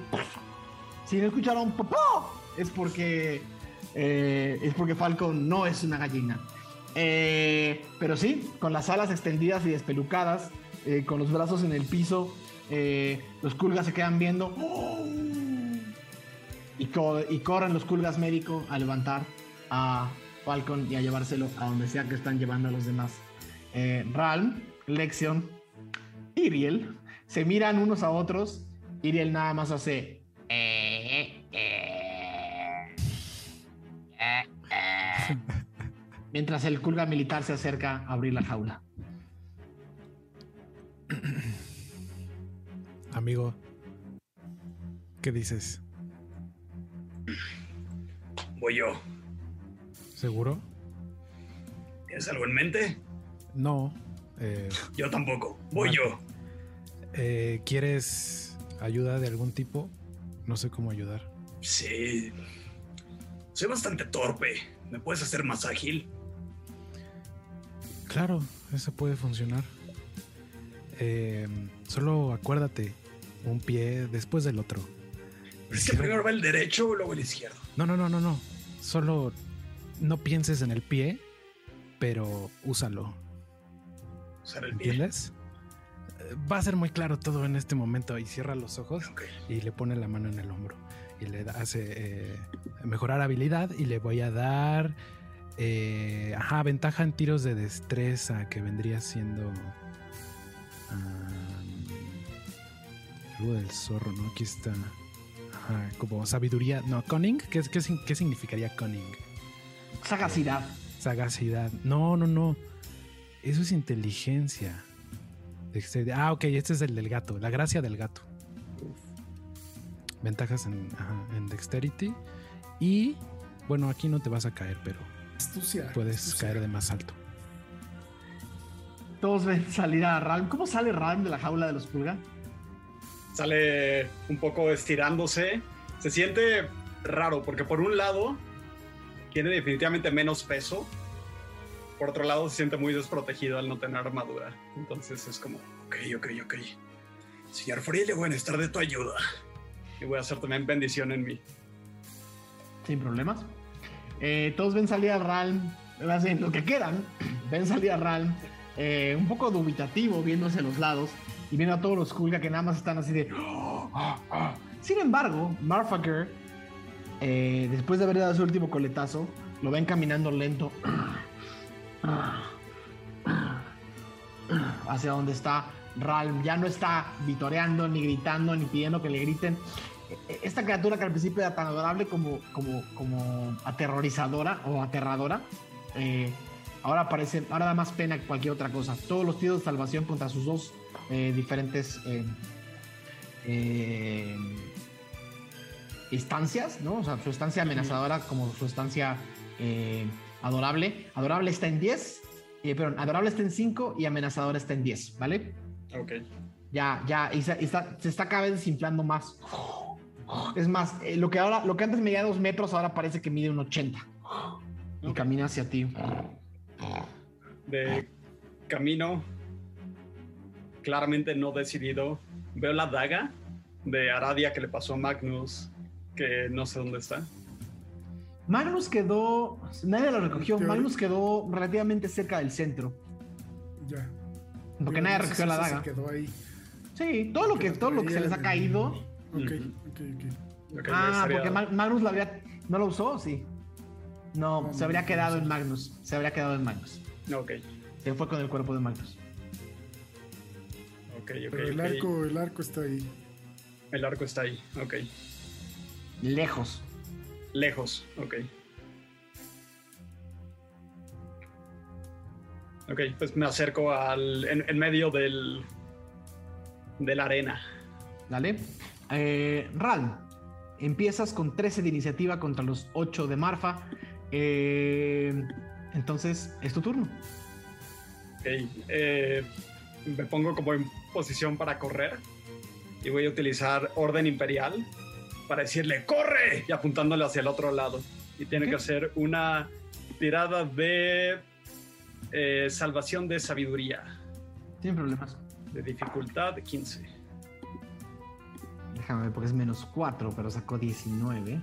Si no escucharon popó, es porque, eh, es porque Falcon no es una gallina. Eh, pero sí, con las alas extendidas y despelucadas, eh, con los brazos en el piso, los culgas se quedan viendo. Y, y corren los culgas médico a levantar a Falcon y a llevárselo a donde sea que están llevando a los demás. Ralm, Lexion, Iriel se miran unos a otros. Iriel nada más hace. Eh, eh, eh, eh. Mientras el culga militar se acerca a abrir la jaula. Amigo, ¿qué dices? Voy yo. ¿Seguro? ¿Tienes algo en mente? No. eh, Yo tampoco. Voy yo. Eh, ¿Quieres ayuda de algún tipo? No sé cómo ayudar. Sí. Soy bastante torpe. ¿Me puedes hacer más ágil? Claro, eso puede funcionar. Eh, solo acuérdate, un pie después del otro. Es que primero va el derecho y luego el izquierdo. No, no, no, no, no. Solo no pienses en el pie pero úsalo. Usar el pie. ¿Entiendes? Va a ser muy claro todo en este momento y cierra los ojos y le pone la mano en el hombro y le hace eh, mejorar habilidad y le voy a dar eh, ajá, ventaja en tiros de destreza que vendría siendo algo del zorro, ¿no? Aquí está ajá, como sabiduría, no, cunning, ¿qué, qué, qué significaría cunning? Sagacidad. Sagacidad. No, no, no. Eso es inteligencia. Ah, ok, este es el del gato. La gracia del gato. Ventajas en, ajá, en Dexterity. Y bueno, aquí no te vas a caer, pero Astucia. puedes astucia. caer de más alto. Todos ven salir a Ralm. ¿Cómo sale Ralm de la jaula de los pulga? Sale un poco estirándose. Se siente raro porque por un lado tiene definitivamente menos peso. Por otro lado se siente muy desprotegido al no tener armadura. Entonces es como, Ok, ok, ok. Señor Friele, bueno, estar de tu ayuda. y voy a hacer también bendición en mí. Sin problemas. Eh, todos ven salir a bien, lo que quedan, ven salir a Ralm eh, un poco dubitativo, viéndose a los lados y viendo a todos los Kulga que nada más están así de. "Ah, ah". Sin embargo, Marfaker, eh, después de haber dado su último coletazo, lo ven caminando lento hacia donde está Ralm. Ya no está vitoreando, ni gritando, ni pidiendo que le griten. E- Esta criatura que al principio era tan adorable como, como, como aterrorizadora o aterradora, eh, ahora parece, ahora da más pena que cualquier otra cosa. Todos los tiros de salvación contra sus dos eh, diferentes eh, eh, instancias, ¿no? O sea, su estancia amenazadora como su estancia adorable. Adorable está en 10, eh, perdón, adorable está en 5 y amenazadora está en 10, ¿vale? Ok. Ya, ya, y se, está, se está cada vez desinflando más. Es más, eh, lo, que ahora, lo que antes medía dos metros, ahora parece que mide un 80. Y camina hacia ti. De camino, claramente no decidido. Veo la daga de Aradia que le pasó a Magnus, que no sé dónde está. Magnus quedó. Nadie lo recogió. Magnus quedó relativamente cerca del centro. Ya. Porque nadie recogió la daga. Se quedó ahí. Sí, todo lo que, todo lo que se les ha caído. Ok, ok, ok. Ah, porque Ma- Magnus lo habría. ¿No lo usó? Sí. No, No, se habría no, quedado no. en Magnus. Se habría quedado en Magnus. Ok, Se fue con el cuerpo de Magnus. ok, ok. Pero el arco, el arco está ahí. El arco está ahí, ok. Lejos. Lejos, ok. Ok, pues me acerco al, en, en medio del, de la arena. ¿Vale? Eh, Ralm, empiezas con 13 de iniciativa contra los 8 de Marfa. Eh, entonces, es tu turno. Ok, eh, me pongo como en posición para correr y voy a utilizar orden imperial para decirle ¡corre! y apuntándole hacia el otro lado. Y tiene que hacer una tirada de eh, salvación de sabiduría Sin problemas. de dificultad 15. Déjame ver, porque es menos 4, pero sacó 19.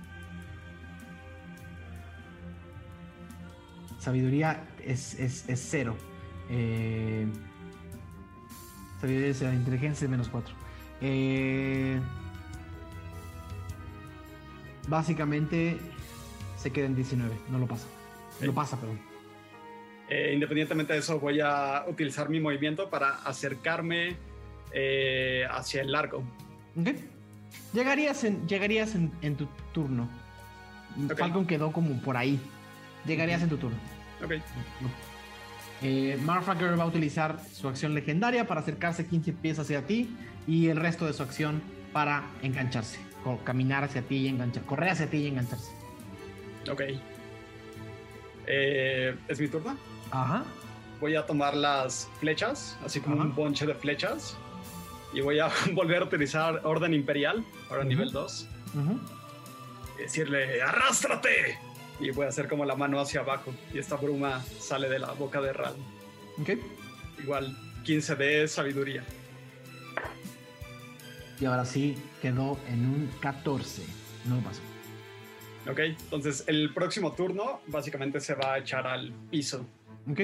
Sabiduría es, es, es 0. Eh, sabiduría es 0. Inteligencia es menos 4. Eh, básicamente se queda en 19. No lo pasa. Lo Ok. pasa, perdón. Eh, independientemente de eso, voy a utilizar mi movimiento para acercarme eh, hacia el largo. Llegarías en, llegarías en, en tu turno. Ok. Falcon quedó como por ahí. Llegarías en tu turno. Ok, Eh, Marfaker va a utilizar su acción legendaria para acercarse 15 pies hacia ti y el resto de su acción para engancharse. Caminar hacia ti y enganchar. Correr hacia ti y engancharse. ok. Eh, ¿Es mi turno? Ajá. voy a tomar las flechas, así como Ajá. un bonche de flechas, y voy a volver a utilizar Orden Imperial, ahora Ujú. nivel 2, Ujú. y decirle ¡Arrástrate! Y voy a hacer como la mano hacia abajo, y esta bruma sale de la boca de Ral. Ok. Igual 15 de sabiduría. Y ahora sí quedó en un 14. No pasó. Ok, entonces el próximo turno básicamente se va a echar al piso Ok.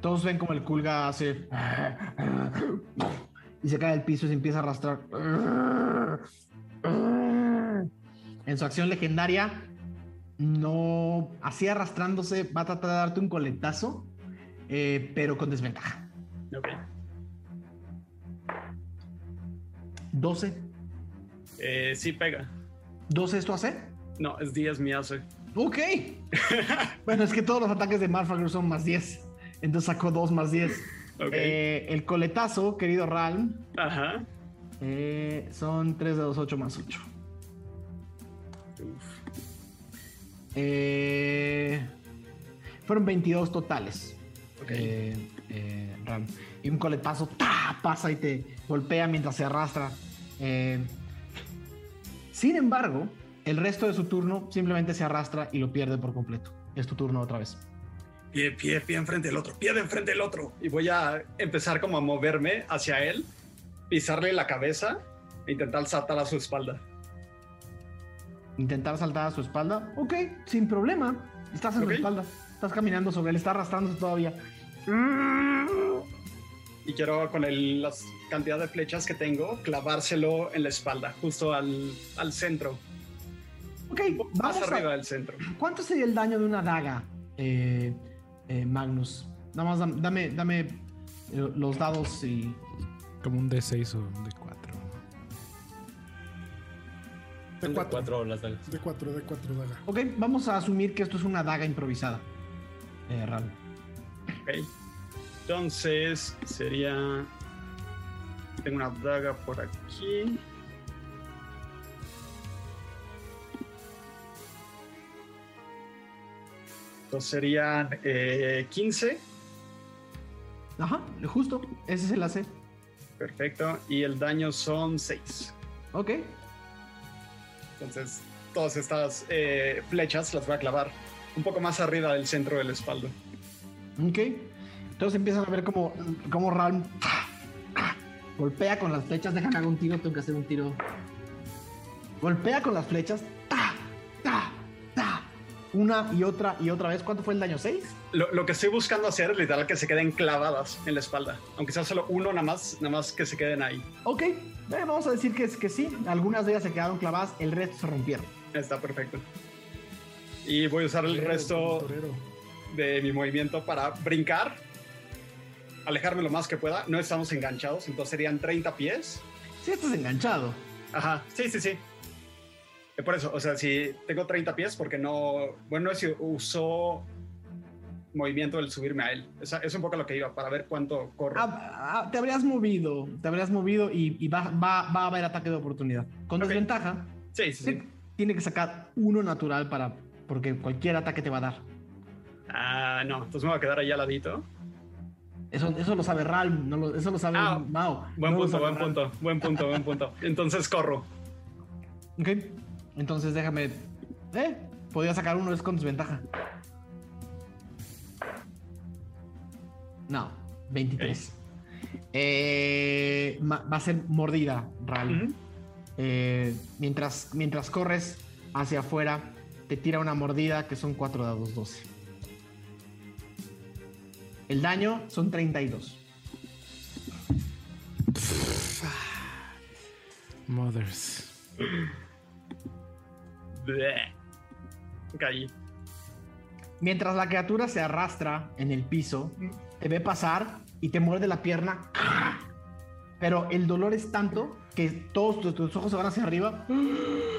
Todos ven como el Kulga hace. Y se cae al piso y se empieza a arrastrar. En su acción legendaria, no. Así arrastrándose, va a tratar de darte un coletazo, eh, pero con desventaja. Ok. 12. Eh, sí, pega. ¿12 esto hace? No, es 10 mi hace. Ok. bueno, es que todos los ataques de Marfagor son más 10. Entonces sacó 2 más 10. Ok. Eh, el coletazo, querido Ralm, Ajá. eh, son 3 de 2, 8 más 8. Eh, fueron 22 totales. Ok. Eh, eh, Ram. Y un coletazo ¡ta! pasa y te golpea mientras se arrastra. Eh, sin embargo, el resto de su turno simplemente se arrastra y lo pierde por completo. Es tu turno otra vez. Pie, pie, pie enfrente del otro, pie de enfrente del otro. Y voy a empezar como a moverme hacia él, pisarle la cabeza e intentar saltar a su espalda. Intentar saltar a su espalda. Ok, sin problema. Estás en Ok. su espalda. Estás caminando sobre él, está arrastrándose todavía. Y quiero con el, la cantidad de flechas que tengo, clavárselo en la espalda, justo al, al centro, Ok, más a- arriba del centro. ¿Cuánto sería el daño de una daga, eh, eh, Magnus? Nada más dam- dame, dame eh, los dados y. Como un D6 o un D4. De Son 4. cuatro las dagas. De 4, de 4 daga. Ok, vamos a asumir que esto es una daga improvisada. Eh. Ok. Entonces sería. Tengo una daga por aquí. Entonces serían eh, 15. Ajá, justo. Ese es el AC. Perfecto. Y el daño son 6. Ok. Entonces, todas estas eh, flechas las voy a clavar un poco más arriba del centro del espalda. Ok. Entonces empiezan a ver como, como Ralm golpea con las flechas. Déjame hacer un tiro, tengo que hacer un tiro. Golpea con las flechas. Ta, ta, ta. Una y otra y otra vez. ¿Cuánto fue el daño? ¿6? Lo, lo que estoy buscando hacer es literal que se queden clavadas en la espalda. Aunque sea solo uno, nada más, nada más que se queden ahí. Ok. eh, vamos a decir que, es, que sí. Algunas de ellas se quedaron clavadas, el resto se rompieron. Está perfecto. Y voy a usar el resto de mi movimiento para brincar, alejarme lo más que pueda. No estamos enganchados, entonces serían 30 pies. Sí, estás enganchado. Ajá, sí, sí, sí. Eh, Por eso, o sea, si tengo 30 pies, porque no. Bueno, si usó movimiento del subirme a él. Esa- es un poco lo que iba, para ver cuánto corro. Ah, ah, te habrías movido, te habrías movido y, y va, va- va a haber ataque de oportunidad. Con Ok. desventaja, sí, sí, sí. tiene que sacar uno natural para. Porque cualquier ataque te va a dar. Ah, no, entonces me voy a quedar ahí al ladito. Eso, eso lo sabe Ralm, no lo- eso lo sabe Ah, Mao. Buen no punto, buen Ralm. punto, buen punto, buen punto. Entonces corro. Ok, entonces déjame. Eh, podría sacar uno, es con desventaja. No, 23. Eh, va a ser mordida, Ralm. Eh, mientras, mientras corres hacia afuera, te tira una mordida que son 4 dados 12. El daño son 32. Mothers. Caí. Mientras la criatura se arrastra en el piso, te ve pasar y te muerde la pierna. Pero el dolor es tanto que todos tus, tus ojos se van hacia arriba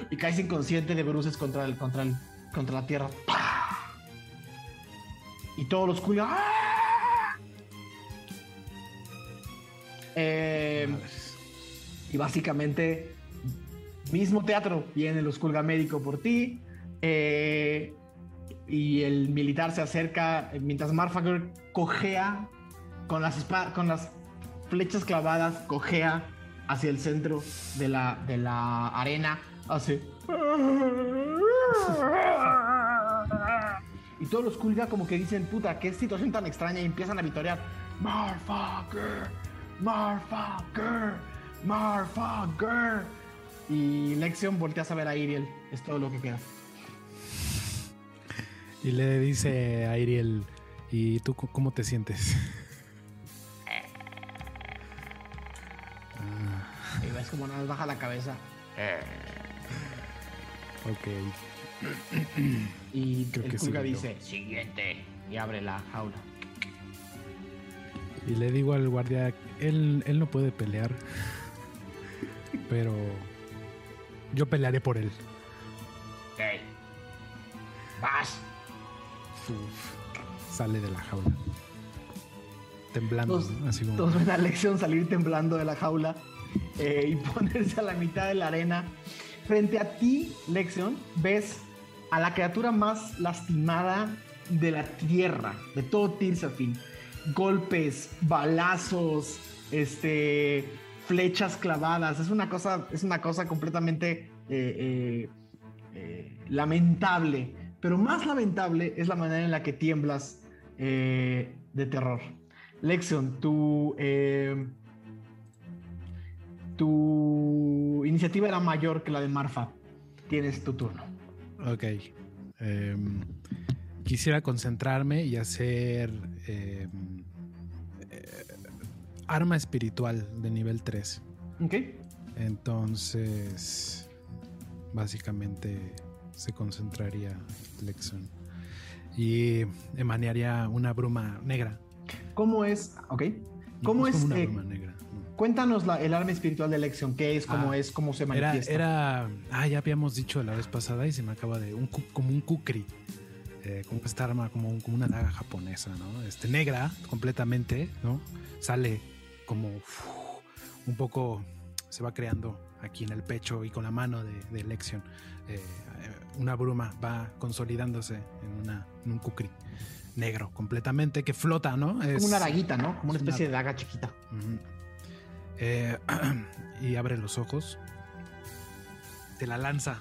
y caes inconsciente de bruces contra, el, contra, el, contra la tierra. Y todos los culios. Eh, y básicamente, mismo teatro, viene el Skulga médico por ti. eh, y el militar se acerca mientras Marfager cojea con las, con las flechas clavadas, cojea hacia el centro de la, de la arena. Hace. Y todos los Kulga como que dicen, puta, qué situación tan extraña y empiezan a vitorear. Marfager, Marfager, Marfager. Y Lexion voltea a ver a Iriel. Es todo lo que queda. Y le dice a Iriel, ¿Y tú cómo te sientes? Ah, Y ves como nos baja la cabeza. ok. Y Creo el que dice, siguiente. Y abre la jaula. Y le digo al guardia, él, él no puede pelear. Pero yo pelearé por él. Ok. Vas. Uf, sale de la jaula. Temblando, Todos, ¿no? así como. todos ven a Lexion salir temblando de la jaula eh, y ponerse a la mitad de la arena. Frente a ti, Lexion, ves a la criatura más lastimada de la tierra, de todo Tirsafin. Golpes, balazos, este, flechas clavadas. Es una cosa, es una cosa completamente eh, eh, eh, lamentable. Pero más lamentable es la manera en la que tiemblas de terror. Lexion, tu, eh, tu iniciativa era mayor que la de Marfa. Tienes tu turno. Ok. Em, quisiera concentrarme y hacer em, arma espiritual de nivel 3. Ok. Entonces, básicamente se concentraría Lexon y emanaría una bruma negra. ¿Cómo es? Ok. ¿Cómo Es es? como una eh, bruma negra. cuéntanos la- el arma espiritual de Lexion. ¿Qué es? ¿Cómo Ah, es? ¿Cómo se manifiesta? era, ah, ya habíamos dicho la vez pasada y se me acaba de, un, como un kukri, eh, como esta arma, como, un- como una daga japonesa, ¿no? Este, negra completamente, ¿no? Sale como uf, un poco, se va creando aquí en el pecho y con la mano de, de Lexion. eh, eh, una bruma va consolidándose en, una, en un kukri negro completamente que flota, ¿no? Es como una daguita, ¿no? Como una es una- especie de daga chiquita. Eh, y abre los ojos. Te la lanza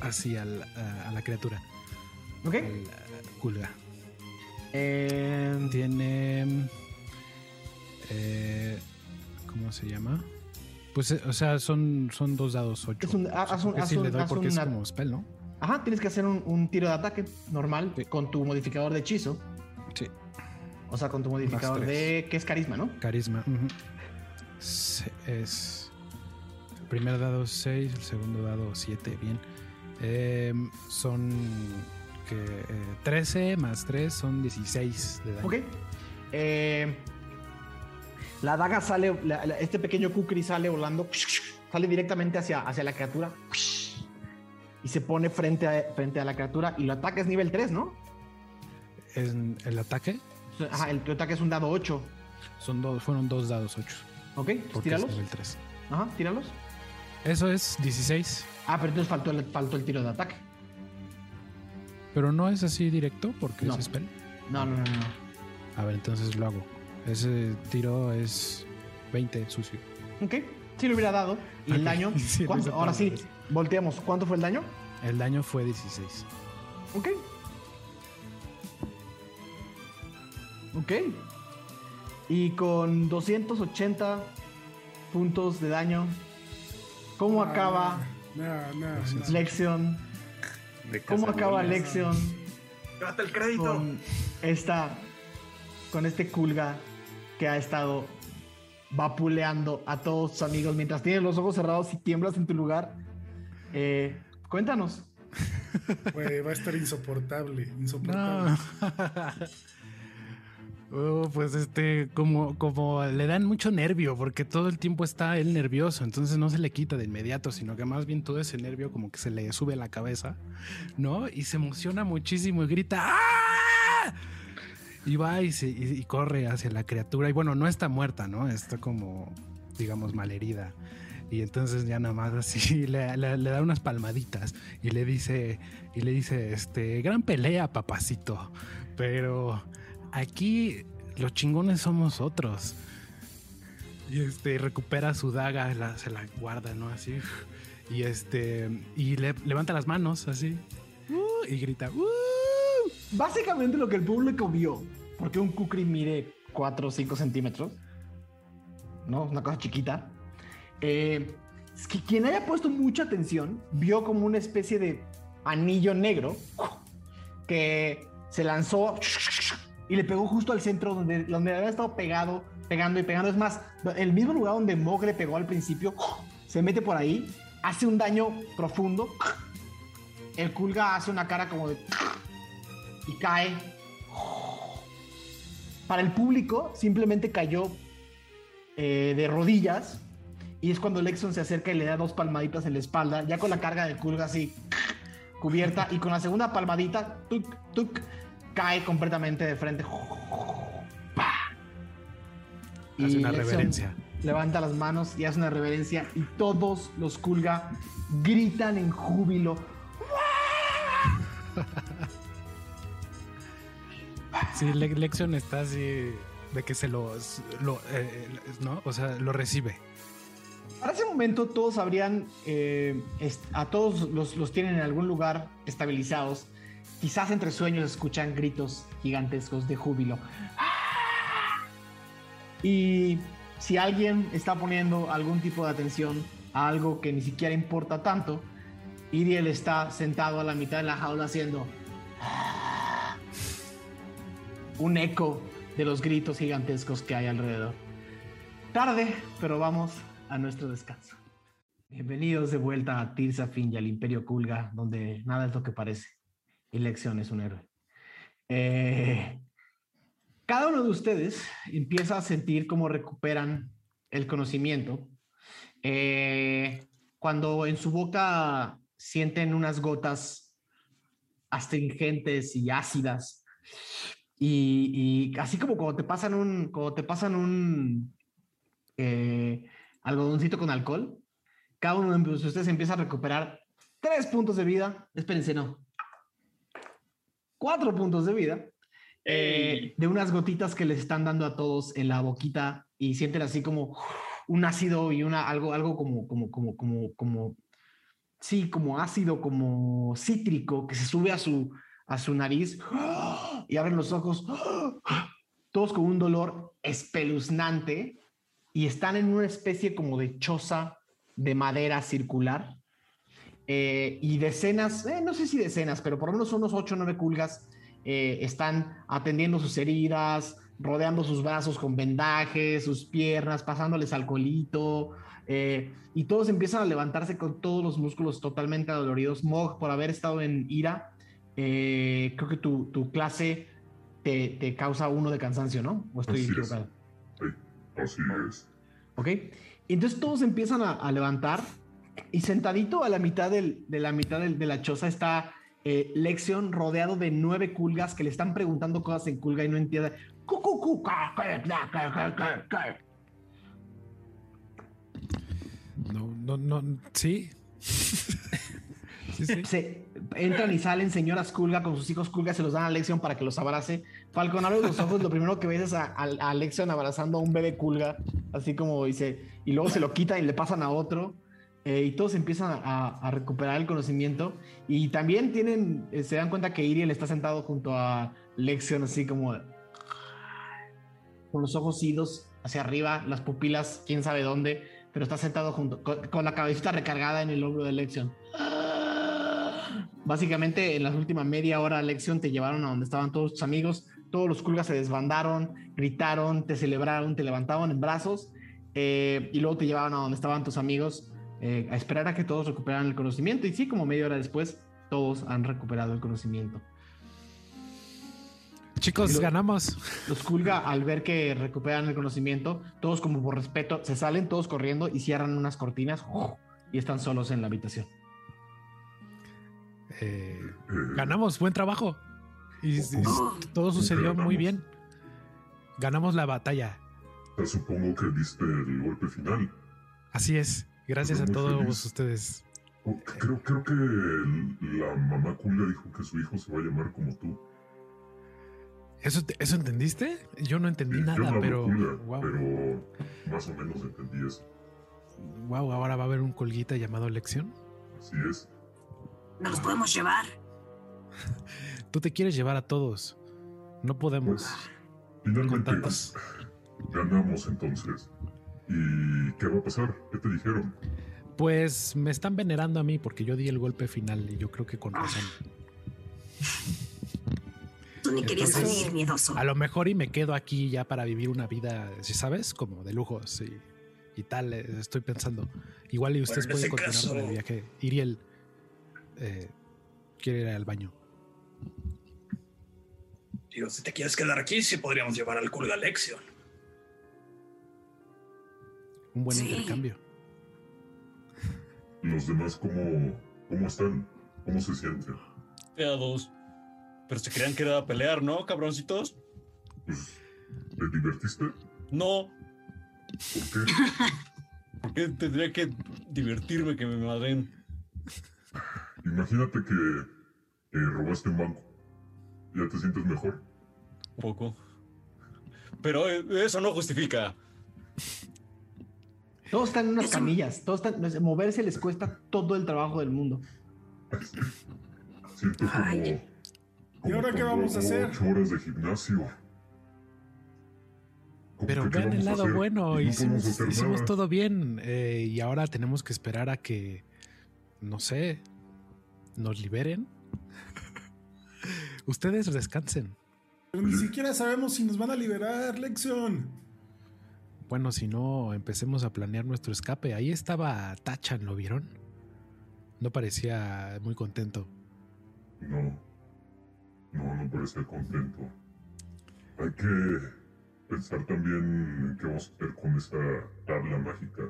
hacia el- a, la criatura. Ok. El. Eh, Tiene. Eh, ¿Cómo se llama? Pues, eh, o sea, son, son dos dados ocho. Es un- haz un- Creo que haz sí un- le doy porque es una- como spell, ¿no? Ajá, tienes que hacer un, un tiro de ataque normal Sí. con tu modificador de hechizo. Sí. O sea, con tu modificador de. que es carisma, ¿no? Carisma. ujú. Se- Es. El primer dado 6, el segundo dado 7. Bien. Em, son. Que, eh, 13 más 3 son 16 de daño. Ok. Eh, la daga sale, la- la- este pequeño kukri sale volando, sale directamente hacia, hacia la criatura y se pone frente a, frente a la criatura y lo ataca es nivel 3, ¿no? En el ataque Ajá, el tu ataque es un dado 8. son dos, fueron dos dados 8. Ok, pues Porque es tíralos. nivel 3. Ajá, tíralos. Eso es 16. Ah, pero entonces faltó el, faltó el tiro de ataque. Pero no es así directo porque No. es spell. No, no, no, no. A ver, entonces lo hago. Ese tiro es 20 sucio. Ok, sí lo hubiera dado. ¿Y el daño? sí, ¿Cuánto? lo Ahora sí, volteamos. ¿Cuánto fue el daño? El daño fue 16. Ok. Ok. Y con 280 puntos de daño, ¿cómo Ah, acaba No, no, no. Lexion? ¿Cómo acaba. Lexion Date el crédito. con esta con este Kulga que ha estado vapuleando a todos sus amigos mientras tienes los ojos cerrados y tiemblas en tu lugar? Eh, cuéntanos. Va a estar insoportable. No. Insoportable. Oh, pues este, como, como le dan mucho nervio, porque todo el tiempo está él nervioso, entonces no se le quita de inmediato, sino que más bien todo ese nervio como que se le sube a la cabeza, ¿no? Y se emociona muchísimo y grita ¡Ah! Y va y, se, y, y corre hacia la criatura. Y bueno, no está muerta, ¿no? Está como, digamos, malherida. Y entonces ya nada más así le, le- le da unas palmaditas y le dice, y le dice, este, gran pelea, papacito. Pero aquí los chingones somos otros. Y este, recupera su daga, la- se la guarda, ¿no? Así. Y este, y le, levanta las manos así. uh, y grita, "Uh". Básicamente lo que el público vio, porque un kukri mide 4 o 5 centímetros, ¿no? Una cosa chiquita. Eh, es que quien haya puesto mucha atención vio como una especie de anillo negro que se lanzó y le pegó justo al centro donde, donde había estado pegado, pegando y pegando. Es más, el mismo lugar donde Mog le pegó al principio, se mete por ahí, hace un daño profundo. El Kulga hace una cara como de. Y cae. Para el público, simplemente cayó eh, de rodillas. Y es cuando Lexon se acerca y le da dos palmaditas en la espalda, ya con la carga del Kulga así cubierta. Y con la segunda palmadita, tuk, tuk, cae completamente de frente. Hace una reverencia. Levanta las manos y hace una reverencia. Y todos los Kulga gritan en júbilo. Sí, Le- Lexion está así de que se lo, lo, eh, ¿no? O sea, lo recibe. Para ese momento todos habrían, eh, a todos los, los tienen en algún lugar estabilizados. Quizás entre sueños escuchan gritos gigantescos de júbilo. Y si alguien está poniendo algún tipo de atención a algo que ni siquiera importa tanto, Iriel está sentado a la mitad de la jaula haciendo un eco de los gritos gigantescos que hay alrededor. Tarde, pero vamos a nuestro descanso. Bienvenidos de vuelta a Tirsa Fin y al Imperio Kulga, donde nada es lo que parece. Y Lexion es un héroe. Eh, cada uno de ustedes empieza a sentir cómo recuperan el conocimiento. Eh, cuando en su boca sienten unas gotas astringentes y ácidas. Y, y así como cuando te pasan un, cuando te pasan un eh, algodoncito con alcohol, cada uno de ustedes empieza a recuperar tres puntos de vida. Espérense, no. Cuatro puntos de vida. eh, de unas gotitas que les están dando a todos en la boquita y sienten así como un ácido y una algo algo como como como como como sí como ácido como cítrico que se sube a su a su nariz y abren los ojos todos con un dolor espeluznante y están en una especie como de choza de madera circular eh, y decenas, eh, no sé si decenas, pero por lo menos unos 8 o 9 culgas eh, están atendiendo sus heridas, rodeando sus brazos con vendajes, sus piernas, pasándoles alcoholito, eh, y todos empiezan a levantarse con todos los músculos totalmente adoloridos. Mog, por haber estado en ira, eh, creo que tu, tu clase te, te causa uno de cansancio, ¿no? ¿O estoy Así es. equivocado? Así es. ¿Ok? Entonces todos empiezan a, a levantar y sentadito a la mitad del- de la mitad del- de la choza está eh, Lexion rodeado de nueve culgas que le están preguntando cosas en culga y no entiende. No, no, no, sí. sí. Se entran y salen señoras culga con sus hijos culga, se los dan a Lexion para que los abrace. Falcon abre los ojos, lo primero que ves es a, a, a Lexion abrazando a un bebé culga, así como dice, y luego se lo quitan y le pasan a otro. eh, y todos empiezan a, a recuperar el conocimiento. Y también tienen, eh, se dan cuenta que Iriel está sentado junto a Lexion, así como con los ojos idos hacia arriba, las pupilas, quién sabe dónde, pero está sentado junto, con, con la cabecita recargada en el hombro de Lexion. Básicamente, en la última media hora, Lexion, te llevaron a donde estaban todos tus amigos. Todos los culgas se desbandaron, gritaron, te celebraron, te levantaban en brazos eh, y luego te llevaban a donde estaban tus amigos eh, a esperar a que todos recuperaran el conocimiento. Y sí, como media hora después, todos han recuperado el conocimiento. Chicos, lo- ganamos. Los Kulga, al ver que recuperan el conocimiento, todos como por respeto, se salen todos corriendo y cierran unas cortinas y están solos en la habitación. Eh, ganamos, buen trabajo. Y, y todo sucedió muy bien. Ganamos la batalla. Supongo que diste el golpe final. Así es. Gracias a todos feliz. ustedes. Oh, Creo, creo que la mamá Kulga dijo que su hijo se va a llamar como tú. ¿Eso, ¿Eso entendiste? Yo no entendí Yo no nada, pero. Wow, pero más o menos entendí eso. wow, ahora va a haber un colguita llamado Lección. Así es. Nos los podemos llevar. Tú te quieres llevar a todos. No podemos. Finalmente, ganamos entonces. ¿Y qué va a pasar? ¿Qué te dijeron? Pues me están venerando a mí porque yo di el golpe final y yo creo que con razón. Tú ni querías Entonces, venir, miedoso. A lo mejor y me quedo aquí ya para vivir una vida, si sabes, como de lujos y, y tal. eh, Estoy pensando. Igual y ustedes Bueno, pueden continuar con el caso- viaje. Iriel eh, quiere ir al baño. Digo, si te quieres quedar aquí, sí podríamos llevar al Kulga Lexion. Un buen Sí. intercambio. ¿Los demás cómo, cómo están? ¿Cómo se sienten? Feados. Pero se creían que era pelear, ¿no, cabroncitos? Pues, ¿Te divertiste? No. ¿Por qué? ¿Por qué tendría que divertirme que me madren? Imagínate que eh, robaste un banco. ¿Ya te sientes mejor? Un poco. Pero eh, eso no justifica. Todos están en unas Eso- camillas. Todos están, moverse les cuesta todo el trabajo del mundo. Siento como... Ay. como ¿Y ahora qué vamos a hacer? Ocho horas de gimnasio. ¿Cómo Pero vean el lado bueno, Y no hicimos, todo bien eh, y ahora tenemos que esperar a que, no sé, nos liberen. Ustedes descansen. Pero ni siquiera sabemos si nos van a liberar, Lexion. Bueno, si no, empecemos a planear nuestro escape. Ahí estaba Tachan, ¿lo vieron? No parecía muy contento. No. No, no parece contento. Hay que pensar también en qué vamos a hacer con esa tabla mágica.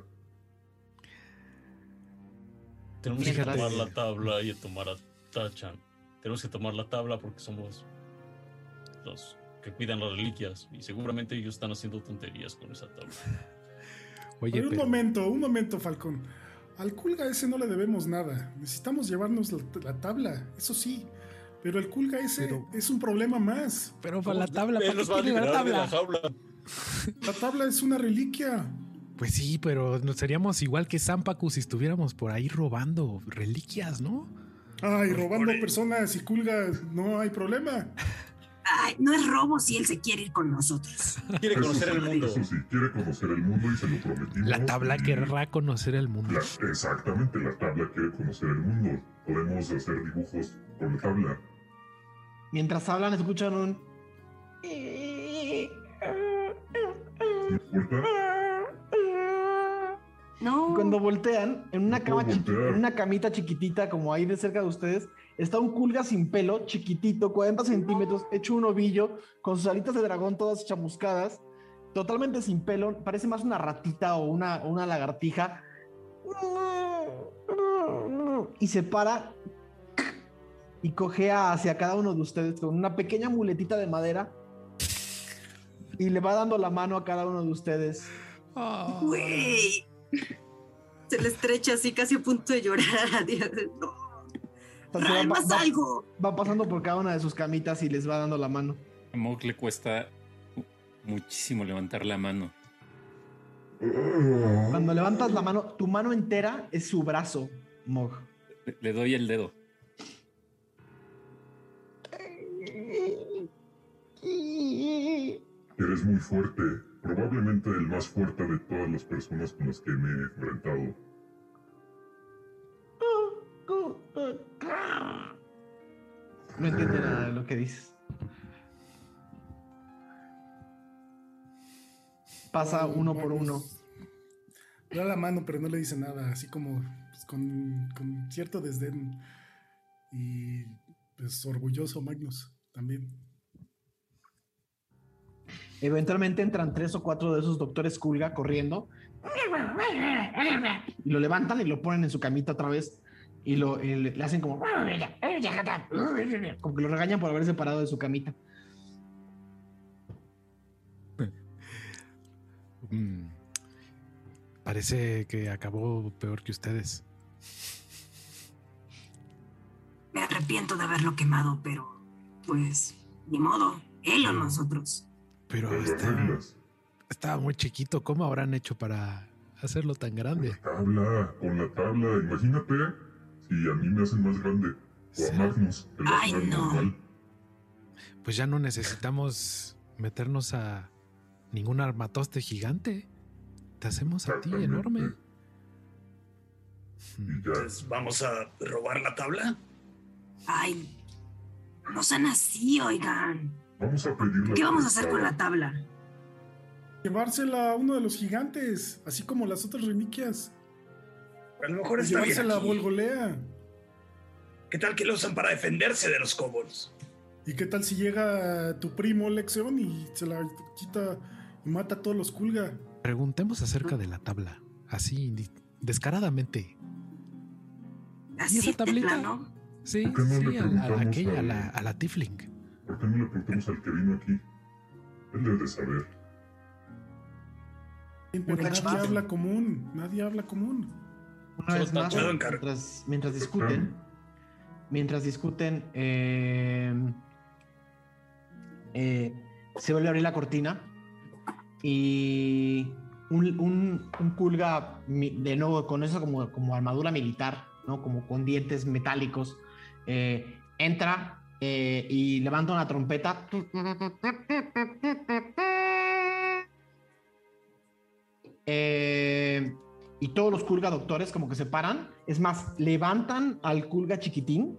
Tenemos que tomar la tabla y tomar a Tachan. Tenemos que tomar la tabla porque somos los que cuidan las reliquias. Y seguramente ellos están haciendo tonterías con esa tabla. Oye, Oye, un pero, momento, un momento, Falcón. Al Kulga ese no le debemos nada. Necesitamos llevarnos la, la tabla, eso sí. Pero el Kulga ese Pero- es un problema más. pero para la tabla, ¿para nos qué va a quiere la liberar de la tabla? jaula. La tabla es una reliquia. Pues sí, pero nos seríamos igual que Zampacu si estuviéramos por ahí robando reliquias, ¿no? Ay, robando personas y Kulga, no hay problema. Ay, no es robo si él se quiere ir con nosotros. Quiere Eso conocer sí, el mundo. Eso sí, quiere conocer el mundo y se lo prometimos. La tabla y- querrá conocer el mundo. La- exactamente, la tabla quiere conocer el mundo. Podemos hacer dibujos con la tabla. Mientras hablan, escuchan un. ¿No importa? No. Cuando voltean, en una, No cama en una camita chiquitita, como ahí de cerca de ustedes, está un culga sin pelo, chiquitito, 40 centímetros, hecho un ovillo, con sus alitas de dragón todas chamuscadas, totalmente sin pelo, parece más una ratita o una, una lagartija. Y se para y cojea hacia cada uno de ustedes con una pequeña muletita de madera y le va dando la mano a cada uno de ustedes. Güey. Se le estrecha así casi a punto de llorar. No. Va- más va- algo. va pasando por cada una de sus camitas y les va dando la mano. A Mog le cuesta muchísimo levantar la mano. Cuando levantas la mano, tu mano entera es su brazo, Mog. Le, le doy el dedo. Eres muy fuerte. Probablemente el más fuerte de todas las personas con las que me he enfrentado. No entiende nada de lo que dices. Pasa uno por uno. Le da la mano, pero no le dice nada, así como pues, con, con cierto desdén. Y pues orgulloso Magnus también. Eventualmente entran tres o cuatro de esos doctores Kulga corriendo. Y lo levantan y lo ponen en su camita otra vez. Y lo, y le le hacen como. Como que lo regañan por haberse parado de su camita. Mm. Parece que acabó peor que ustedes. Me arrepiento de haberlo quemado, pero pues ni modo. Él o nosotros. Pero está- estaba muy chiquito. ¿Cómo habrán hecho para hacerlo tan grande? Tabla, con la tabla. Imagínate si a mí me hacen más grande. O a. Magnus, el Ay, no. normal. Pues ya no necesitamos meternos a ningún armatoste gigante. Te hacemos a ti enorme. Y Mm. ya. Entonces, ¿vamos a robar la tabla? Ay, No sean así, oigan. Vamos a pedirle. ¿Qué vamos a hacer con la tabla? Llevársela a uno de los gigantes, así como las otras reliquias. A lo mejor está bien Llevársela a. Volgolea. ¿Qué tal que lo usan para defenderse de los kobolds? ¿Y qué tal si llega tu primo Lexion y se la quita y mata a todos los Kulga? Preguntemos acerca de la tabla, así descaradamente. Así esa de tablita? plano. Sí, ¿Por qué no sí, a, la- a aquella, a la, a la Tifling. ¿Por qué no le preguntamos al que vino aquí? Él debe de saber. Pero nadie habla común, nadie habla común. Una vez más, mientras, mientras discuten, mientras discuten, eh, eh, se vuelve a abrir la cortina y un, un, un de nuevo, con eso como, como armadura militar, ¿no? Como con dientes metálicos, eh, entra eh, y levanta una trompeta. Eh, y todos los Kulga doctores como que se paran. Es más, levantan al Kulga chiquitín,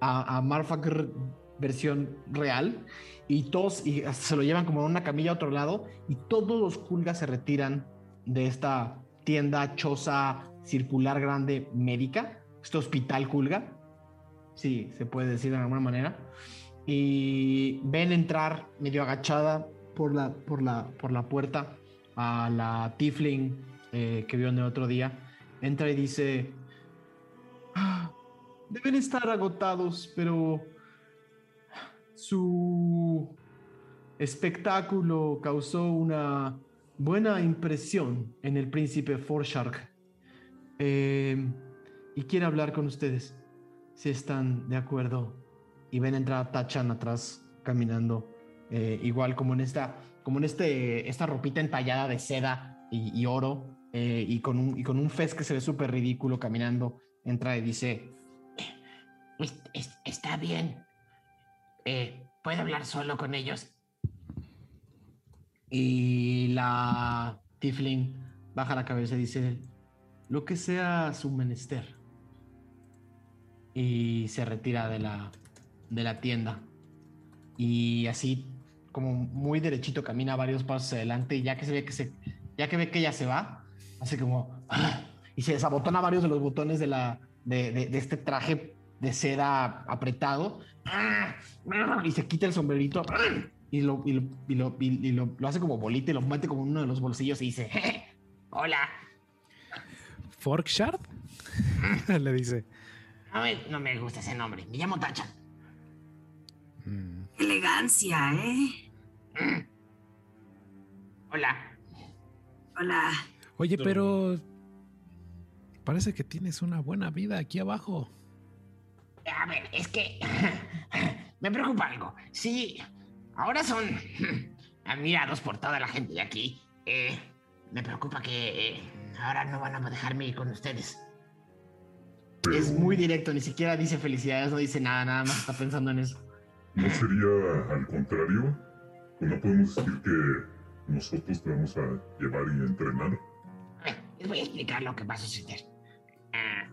a, a Marfakr versión real, y todos y se lo llevan como en una camilla a otro lado, y todos los Kulga se retiran de esta tienda choza circular grande médica, este hospital Kulga, sí, se puede decir de alguna manera, y ven entrar medio agachada por la, por la, por la puerta a la Tifling eh, que vio en el otro día. Entra y dice: "Ah, Deben estar agotados, pero su espectáculo causó una buena impresión en el príncipe Forshark. Eh, y quiere hablar con ustedes, si están de acuerdo. Y ven entrar a Tachan atrás, caminando, eh, igual como en esta, como en este, esta ropita entallada de seda y, oro, eh, y, con un, y con un fez que se ve súper ridículo caminando. Entra y dice: es- está bien. Eh, ¿Puedo hablar solo con ellos? Y la Tiflin baja la cabeza y dice, lo que sea su menester. Y se retira de la, de la tienda. Y así, como muy derechito, camina varios pasos adelante. Y ya que se ve que se, ya que ve que ella se va, hace como y se desabotona varios de los botones de la, de, de- de este traje de seda apretado. Y se quita el sombrerito y lo, y lo, y lo, y- lo- lo hace como bolita y lo mete como uno de los bolsillos y dice, Hola. ¿Forkshard? Le dice. No me, no me gusta ese nombre. Me llamo Tacha. "Mm, Elegancia, ¿eh? Hola. Hola. Oye, pero parece que tienes una buena vida aquí abajo. A ver, es que me preocupa algo. Sí, ahora son admirados por toda la gente de aquí. Eh, me preocupa que eh, ahora no van a dejarme ir con ustedes. Pero es muy directo, ni siquiera dice felicidades, no dice nada, nada más está pensando en eso. ¿no sería al contrario? ¿O no podemos decir que nosotros te vamos a llevar y a entrenar? A ver, les voy a explicar lo que va a suceder. Ah,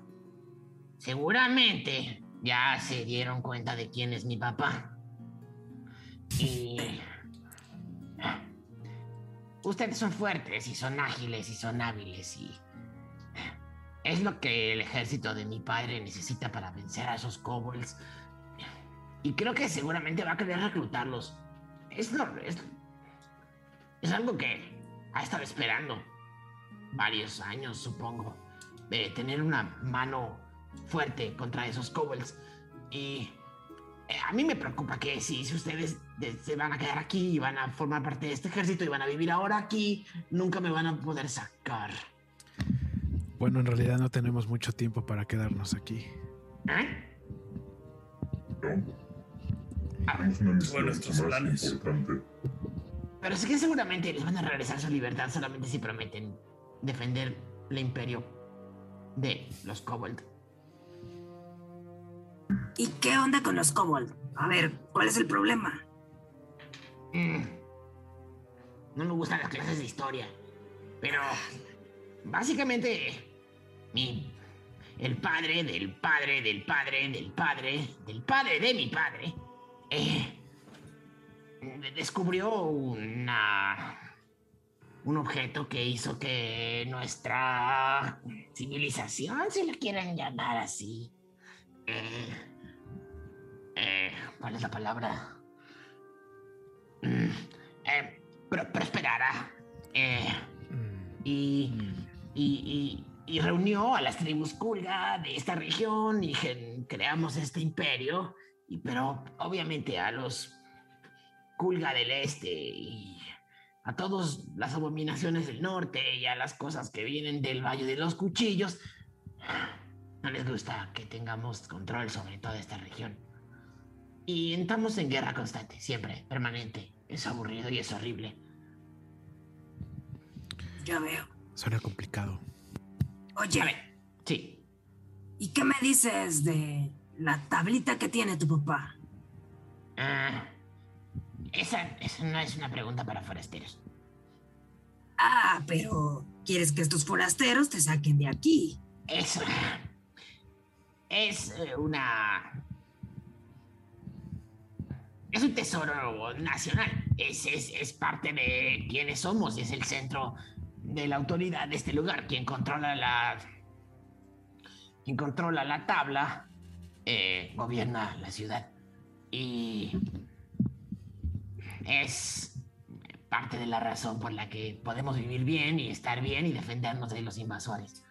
seguramente ya se dieron cuenta de quién es mi papá. Y... ah, Ustedes son fuertes y son ágiles y son hábiles y... Es lo que el ejército de mi padre necesita para vencer a esos kobolds. Y creo que seguramente va a querer reclutarlos. Es, lo- es, es algo que ha estado esperando varios años, supongo, de tener una mano fuerte contra esos kobolds. Y eh, a mí me preocupa que si, si ustedes de- se van a quedar aquí y van a formar parte de este ejército y van a vivir ahora aquí, nunca me van a poder sacar. Bueno, en realidad no tenemos mucho tiempo para quedarnos aquí. ¿Eh? ¿No? Misión Bueno, nuestros planes. importante. Pero sí que seguramente les van a regresar su libertad solamente si prometen defender el imperio de los kobold. ¿Y qué onda con los kobold? A ver, ¿cuál es el problema? Mm. No me gustan las clases de historia. Pero básicamente mi el padre del padre del padre del padre del padre de mi padre eh, descubrió una un objeto que hizo que nuestra civilización, si lo quieren llamar así, eh, eh, ¿cuál es la palabra? Mm, eh, pro- prosperara. Y, y, y- y reunió a las tribus Kulga de esta región y gen- creamos este imperio, y, pero obviamente a los Kulga del este y a todas las abominaciones del norte y a las cosas que vienen del Valle de los Cuchillos, no les gusta que tengamos control sobre toda esta región. Y entramos en guerra constante, siempre, permanente. Es aburrido y es horrible. Ya veo. Suena complicado. Oye, Sí. ¿y qué me dices de la tablita que tiene tu papá? Ah, esa, esa no es una pregunta para forasteros. Ah, pero ¿quieres que estos forasteros te saquen de aquí? Es, es eh, una... Es un tesoro nacional. Es, es, es parte de quienes somos. Es el centro de la autoridad de este lugar. Quien controla la... Quien controla la tabla eh, gobierna la ciudad. Y es parte de la razón por la que podemos vivir bien y estar bien y defendernos de los invasores.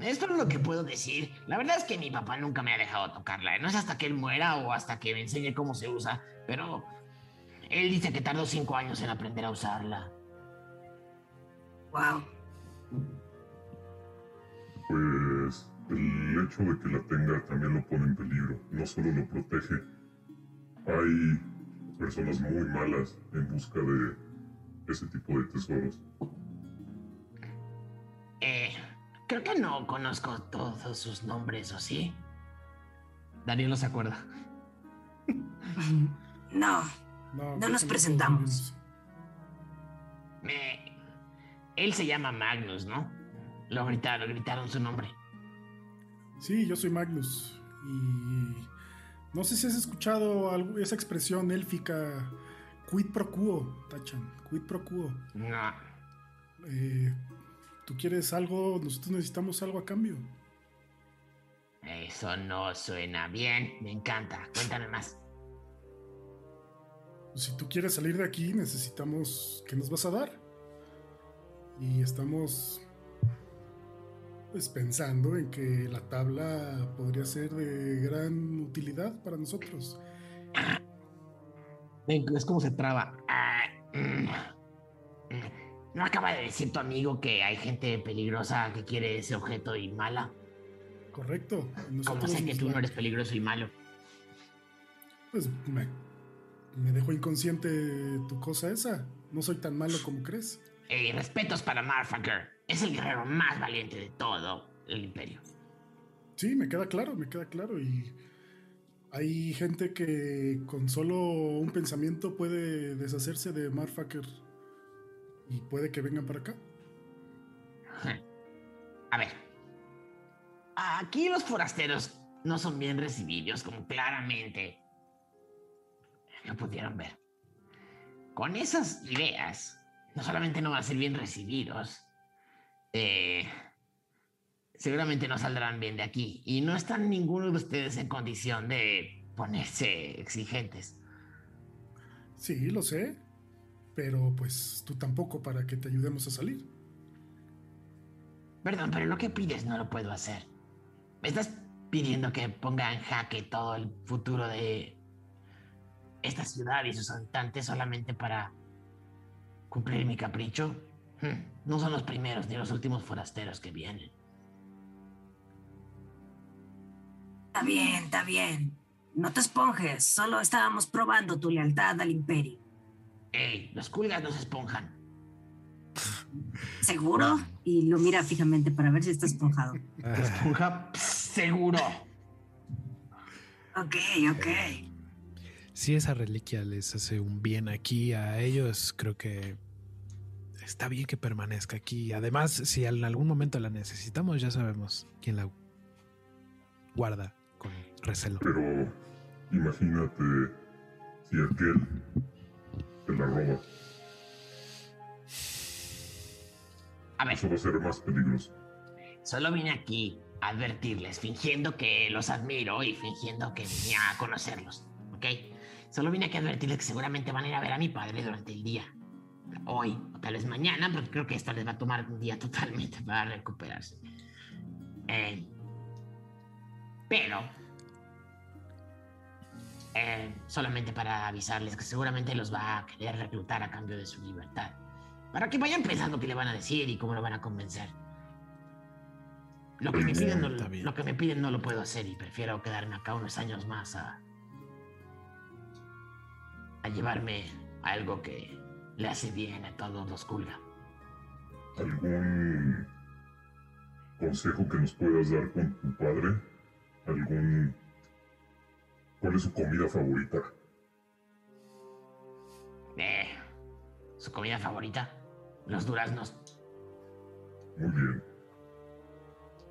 Esto es lo que puedo decir. La verdad es que mi papá nunca me ha dejado tocarla. No es hasta que él muera o hasta que me enseñe cómo se usa, pero él dice que tardó cinco años en aprender a usarla. Wow. Pues el hecho de que la tenga también lo pone en peligro. No solo lo protege. Hay personas muy malas en busca de ese tipo de tesoros. Eh, creo que no conozco todos sus nombres, ¿o sí? Daniel no se acuerda. No, No, no nos presentamos. Me... Él se llama Magnus, ¿no? Lo gritaron, gritaron su nombre. Sí, yo soy Magnus. Y no sé si has escuchado esa expresión élfica, quid pro quo, Tachan, quid pro quo. No. Eh, Tú quieres algo, nosotros necesitamos algo a cambio. Eso no suena bien. Me encanta. Cuéntame más. Si tú quieres salir de aquí, necesitamos. ¿Qué nos vas a dar? Y estamos. Pues pensando en que la tabla podría ser de gran utilidad para nosotros. Es como se traba. ¿No acaba de decir tu amigo que hay gente peligrosa que quiere ese objeto y mala? Correcto. ¿Cómo sé que tú no eres peligroso y malo? Pues me, me dejó inconsciente tu cosa esa. No soy tan malo como crees. Eh, respetos para Marfaker. Es el guerrero más valiente de todo el imperio. Sí, me queda claro, me queda claro. Y hay gente que con solo un pensamiento puede deshacerse de Marfaker. Y puede que vengan para acá. A ver. Aquí los forasteros no son bien recibidos, como claramente lo pudieron ver. Con esas ideas, no solamente no van a ser bien recibidos, eh, seguramente no saldrán bien de aquí. Y no están ninguno de ustedes en condición de ponerse exigentes. Sí, lo sé. Pero pues tú tampoco para que te ayudemos a salir. Perdón, pero lo que pides no lo puedo hacer. ¿Me estás pidiendo que ponga en jaque todo el futuro de esta ciudad y sus habitantes solamente para cumplir mi capricho? Hmm, No son los primeros ni los últimos forasteros que vienen. Está bien, está bien. No te esponjes, solo estábamos probando tu lealtad al imperio. Ey, los culgas no se esponjan. ¿Seguro? Y lo mira fijamente para ver si está esponjado. Esponja, seguro. Ok, ok. Si esa reliquia les hace un bien aquí a ellos, creo que está bien que permanezca aquí. Además, si en algún momento la necesitamos, ya sabemos quién la guarda con recelo. Pero imagínate si aquel te la roba. A ver, Eso va a ser más peligroso. solo vine aquí a advertirles, fingiendo que los admiro y fingiendo que venía a conocerlos, ¿ok? Solo vine aquí a advertirles que seguramente van a ir a ver a mi padre durante el día. Hoy, o tal vez mañana, porque creo que esto les va a tomar un día totalmente para recuperarse. Eh, pero eh, solamente para avisarles que seguramente los va a querer reclutar a cambio de su libertad. Para que vayan pensando qué le van a decir y cómo lo van a convencer. Lo que, me piden no, lo que me piden no lo puedo hacer y prefiero quedarme acá unos años más a, a llevarme algo que le hace bien a todos los Kulga. ¿Algún consejo que nos puedas dar con tu padre? ¿Algún... ¿Cuál es su comida favorita? Eh, ¿Su comida favorita? Los duraznos. Muy bien.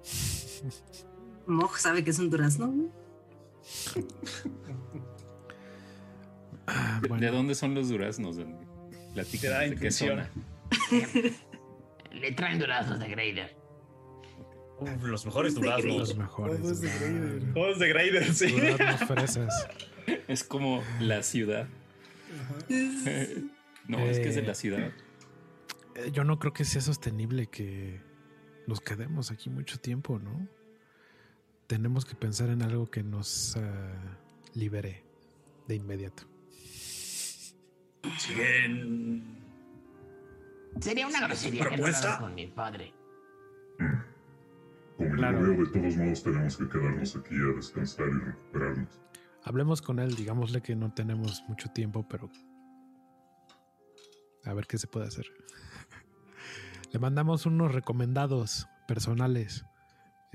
Moj sabe que es un durazno. Ah, ¿De dónde son los duraznos? Platícanos, ¿de qué zona? Le traen duraznos de Grader. Uf, los mejores Sí, los duraznos. mejores. Todo es de Grader. Todos de Grader, sí. Duraznos fresas. Es como la ciudad. No, es que es de Eh, la ciudad. Eh, Yo no creo que sea sostenible que nos quedemos aquí mucho tiempo, ¿no? Tenemos que pensar en algo que nos ah, libere de inmediato. Siguen. Sería una grosería que no ¿Propuesta? con mi padre. Como Claro. yo veo, de todos modos tenemos que quedarnos aquí a descansar y recuperarnos. Hablemos con él, digámosle que no tenemos mucho tiempo, pero a ver qué se puede hacer. Le mandamos unos recomendados personales.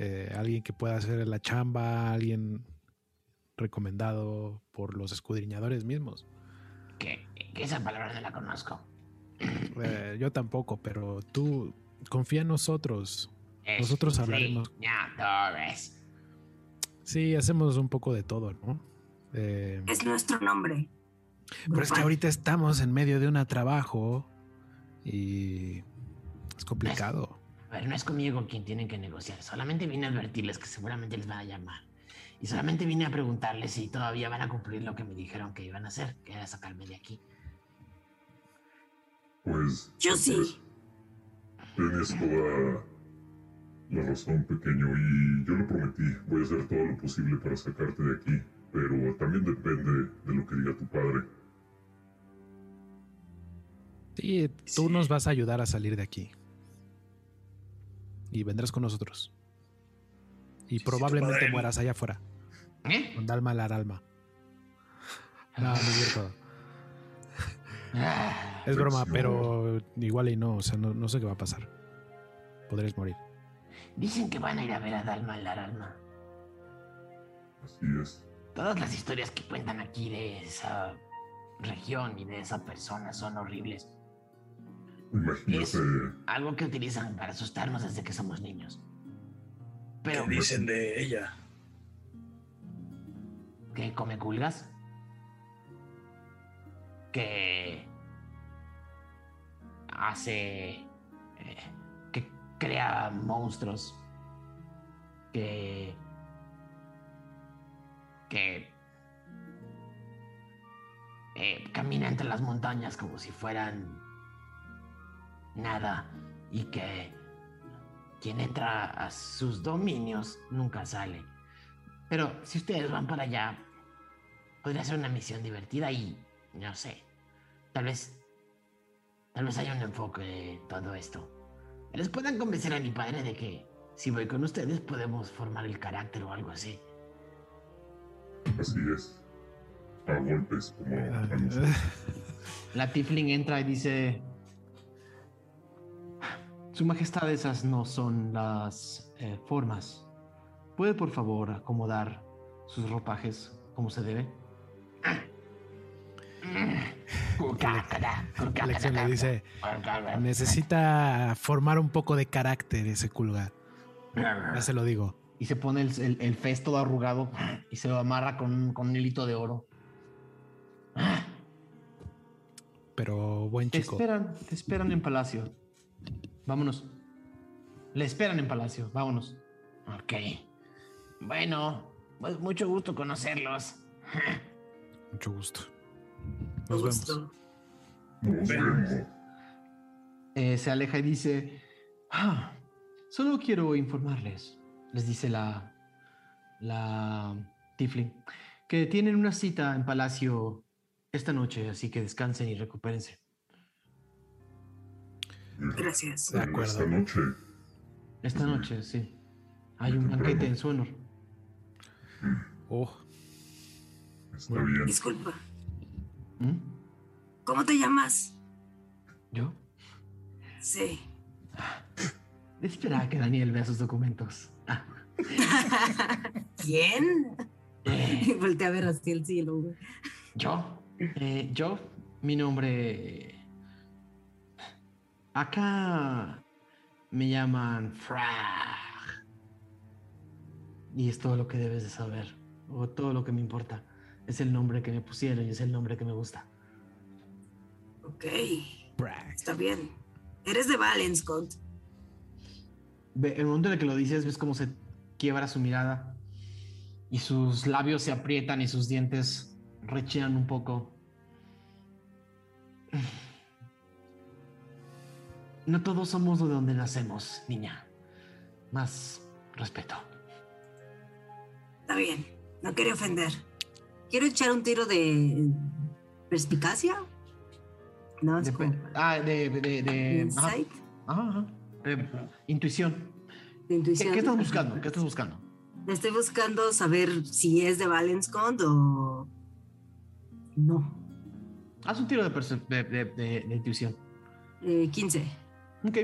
eh, alguien que pueda hacer la chamba, alguien recomendado por los escudriñadores mismos. Que esa palabra no la conozco. Eh, yo tampoco, pero tú confía en nosotros. Es Nosotros hablaremos. Sí, hacemos un poco de todo, ¿no? Eh, Es nuestro nombre. pero es que ahorita estamos en medio de un trabajo y es complicado. A ver, no es conmigo con quien tienen que negociar. Solamente vine a advertirles que seguramente les van a llamar. Y solamente vine a preguntarles si todavía van a cumplir lo que me dijeron que iban a hacer, que era sacarme de aquí. Pues. Yo pues, sí. Tienes toda la razón, pequeño, y yo lo prometí. Voy a hacer todo lo posible para sacarte de aquí, pero también depende de lo que diga tu padre. Sí, tú nos vas a ayudar a salir de aquí. Y vendrás con nosotros. Y probablemente padre- mueras allá afuera, ¿Eh? con Dalma al alma. No, no es cierto. Ah, Es broma, Pues pero igual y no, o sea, no, no sé qué va a pasar. Podrías morir. dicen que van a ir a ver a Dalma al alma. Así es. Todas las historias que cuentan aquí de esa región y de esa persona son horribles. Imagínate. Es algo que utilizan para asustarnos desde que somos niños. Pero, ¿Qué dicen de ella? ¿que come culgas? Que hace... eh, que crea monstruos. Que... Que... eh, camina entre las montañas como si fueran nada y que quien entra a sus dominios nunca sale. Pero si ustedes van para allá, podría ser una misión divertida y no sé, tal vez, tal vez haya un enfoque de todo esto. Les puedan convencer a mi padre de que si voy con ustedes podemos formar el carácter o algo así. Así es. A golpes, como Ah, a. La Tifling entra y dice: Su Majestad, esas no son las eh, formas. ¿Puede por favor acomodar sus ropajes como se debe? Alexion le dice, necesita formar un poco de carácter ese culga. Ya se lo digo. y se pone el, el, el fez todo arrugado y se lo amarra con, con un hilito de oro. Pero buen Te chico. esperan, te esperan en palacio. Vámonos. Le esperan en palacio, vámonos. Ok. Bueno, pues mucho gusto conocerlos. Mucho gusto. Nos vemos. Eh, se aleja y dice, "Ah, solo quiero informarles, les dice la, la Tifling, que tienen una cita en palacio esta noche, así que descansen y recupérense. Gracias. De acuerdo. Esta noche Esta noche, sí. Hay un banquete en su honor. Oh, está bien. Disculpa. ¿Mm? ¿Cómo te llamas? ¿Yo? Sí. Espera a que Daniel vea sus documentos. Ah, ¿Quién? eh, Y volteé a ver hacia el cielo. ¿Yo? Eh, yo, mi nombre... Acá me llaman Frag. Y es todo lo que debes de saber, o todo lo que me importa. Es el nombre que me pusieron y es el nombre que me gusta. Ok, está bien. Eres de Valenscott. Ve, el momento en el que lo dices, ves cómo se quiebra su mirada y sus labios se aprietan y sus dientes rechinan un poco. No todos somos de donde nacemos, niña. Más respeto. Está bien, no quería ofender. Quiero echar un tiro de perspicacia. No, es como Depe- ah, de. de, de- insight, ajá, ajá. De intuición. de ¿Qué, intuición. qué estás buscando? ¿Qué estás buscando? Estoy buscando saber si es de Valenscott o no. Haz un tiro de, de, de- de- de intuición. Eh, 15. Ok,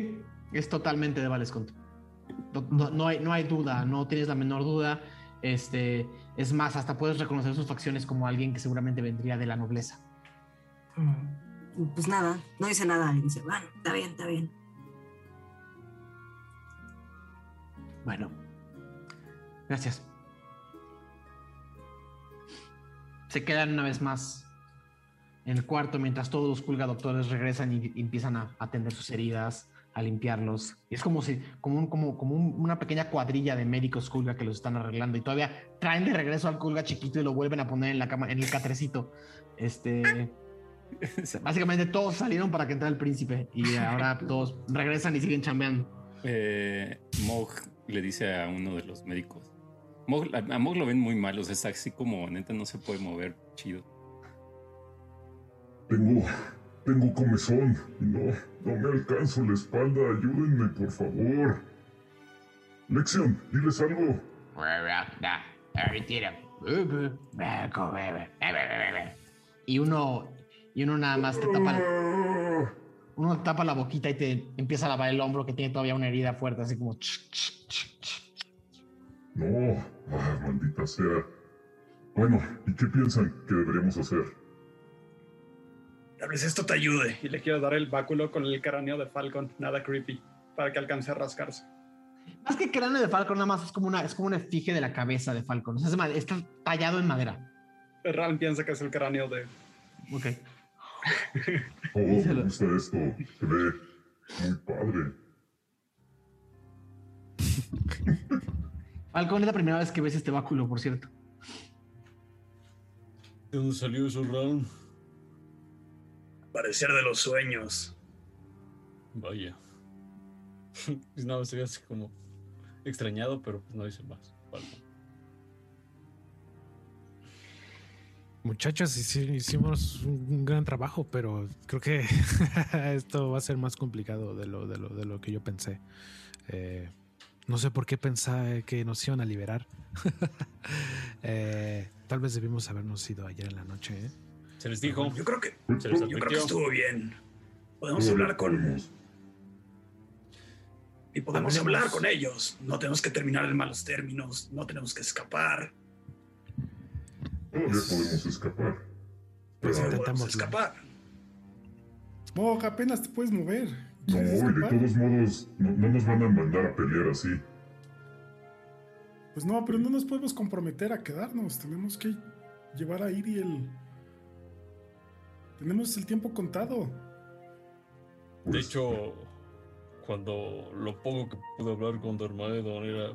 es totalmente de Valescont. No, no- no hay, no hay duda, no tienes la menor duda. Este, es más, hasta puedes reconocer sus facciones como alguien que seguramente vendría de la nobleza. Mm. Pues nada, no dice nada. Y dice, bueno, está bien, está bien. Bueno, gracias. Se quedan una vez más en el cuarto mientras todos los culga doctores regresan y empiezan a atender sus heridas, a limpiarlos. Y es como si, como, un- como, como un- una pequeña cuadrilla de médicos culga que los están arreglando y todavía traen de regreso al culga chiquito y lo vuelven a poner en la cama, en el catrecito. Este. Básicamente todos salieron para que entrara el príncipe y ahora todos regresan y siguen chambeando. Eh, Mog le dice a uno de los médicos. Mog, a, a Mog lo ven muy mal, o sea, está así como neta no se puede mover chido. Tengo, tengo comezón y no, no me alcanzo la espalda. Ayúdenme, por favor. Lección, diles algo. Y uno, y uno nada más te tapa, Ah, uno te tapa la boquita y te empieza a lavar el hombro que tiene todavía una herida fuerte, así como. No, ah, maldita sea. Bueno, ¿y qué piensan que deberíamos hacer? Tal vez esto te ayude. Y le quiero dar el báculo con el cráneo de Falcon, nada creepy, para que alcance a rascarse. Más que cráneo de Falcon, nada más es como una, es como una efigie de la cabeza de Falcon. O sea, es está tallado en madera. Ral piensa que es el cráneo de. Ok. Oh, me gusta esto. Se ve muy padre. Falcon es la primera vez que ves este báculo, por cierto. ¿De dónde salió eso? Parecer de los sueños. Vaya. Pues no, se ve así como extrañado, pero pues no dice más. Vale. Muchachos, hici- hicimos un gran trabajo, pero creo que esto va a ser más complicado de lo, de lo, de lo que yo pensé. Eh, no sé por qué pensé que nos iban a liberar. Eh, tal vez debimos habernos ido ayer en la noche. ¿eh? Se les dijo. Yo creo que, Se les yo creo que estuvo bien. Podemos hablar con. Y podemos Hablemos. hablar con ellos. No tenemos que terminar en malos términos. No tenemos que escapar. Todavía podemos escapar. Pues Pero intentamos. Podemos escapar. Mog, apenas te puedes mover. no, ¿Quieres y de todos modos, no, no nos van a mandar a pelear así. Pues no, pero no nos podemos comprometer a quedarnos. Tenemos que llevar a Iriel. Tenemos el tiempo contado. De Pues, hecho, cuando lo poco que pude hablar con Dormaedon era.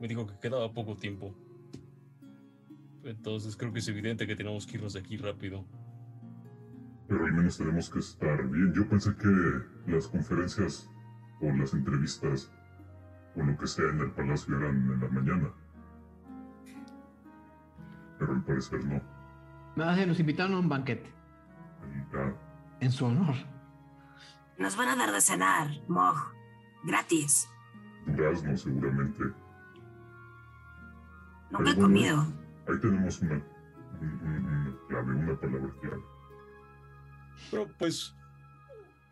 Me dijo que quedaba poco tiempo. Entonces creo que es evidente que tenemos que irnos de aquí rápido. Pero al menos tenemos que estar bien. Yo pensé que las conferencias o las entrevistas o lo que sea en el palacio eran en la mañana. Pero al parecer no. Nada, se nos invitaron a un banquete en su honor. Nos van a dar de cenar, Mog. Gratis. durazno seguramente. Nunca he Pero bueno, comido. Ahí tenemos una, un- un- una clave, una palabra clave. Pero pues,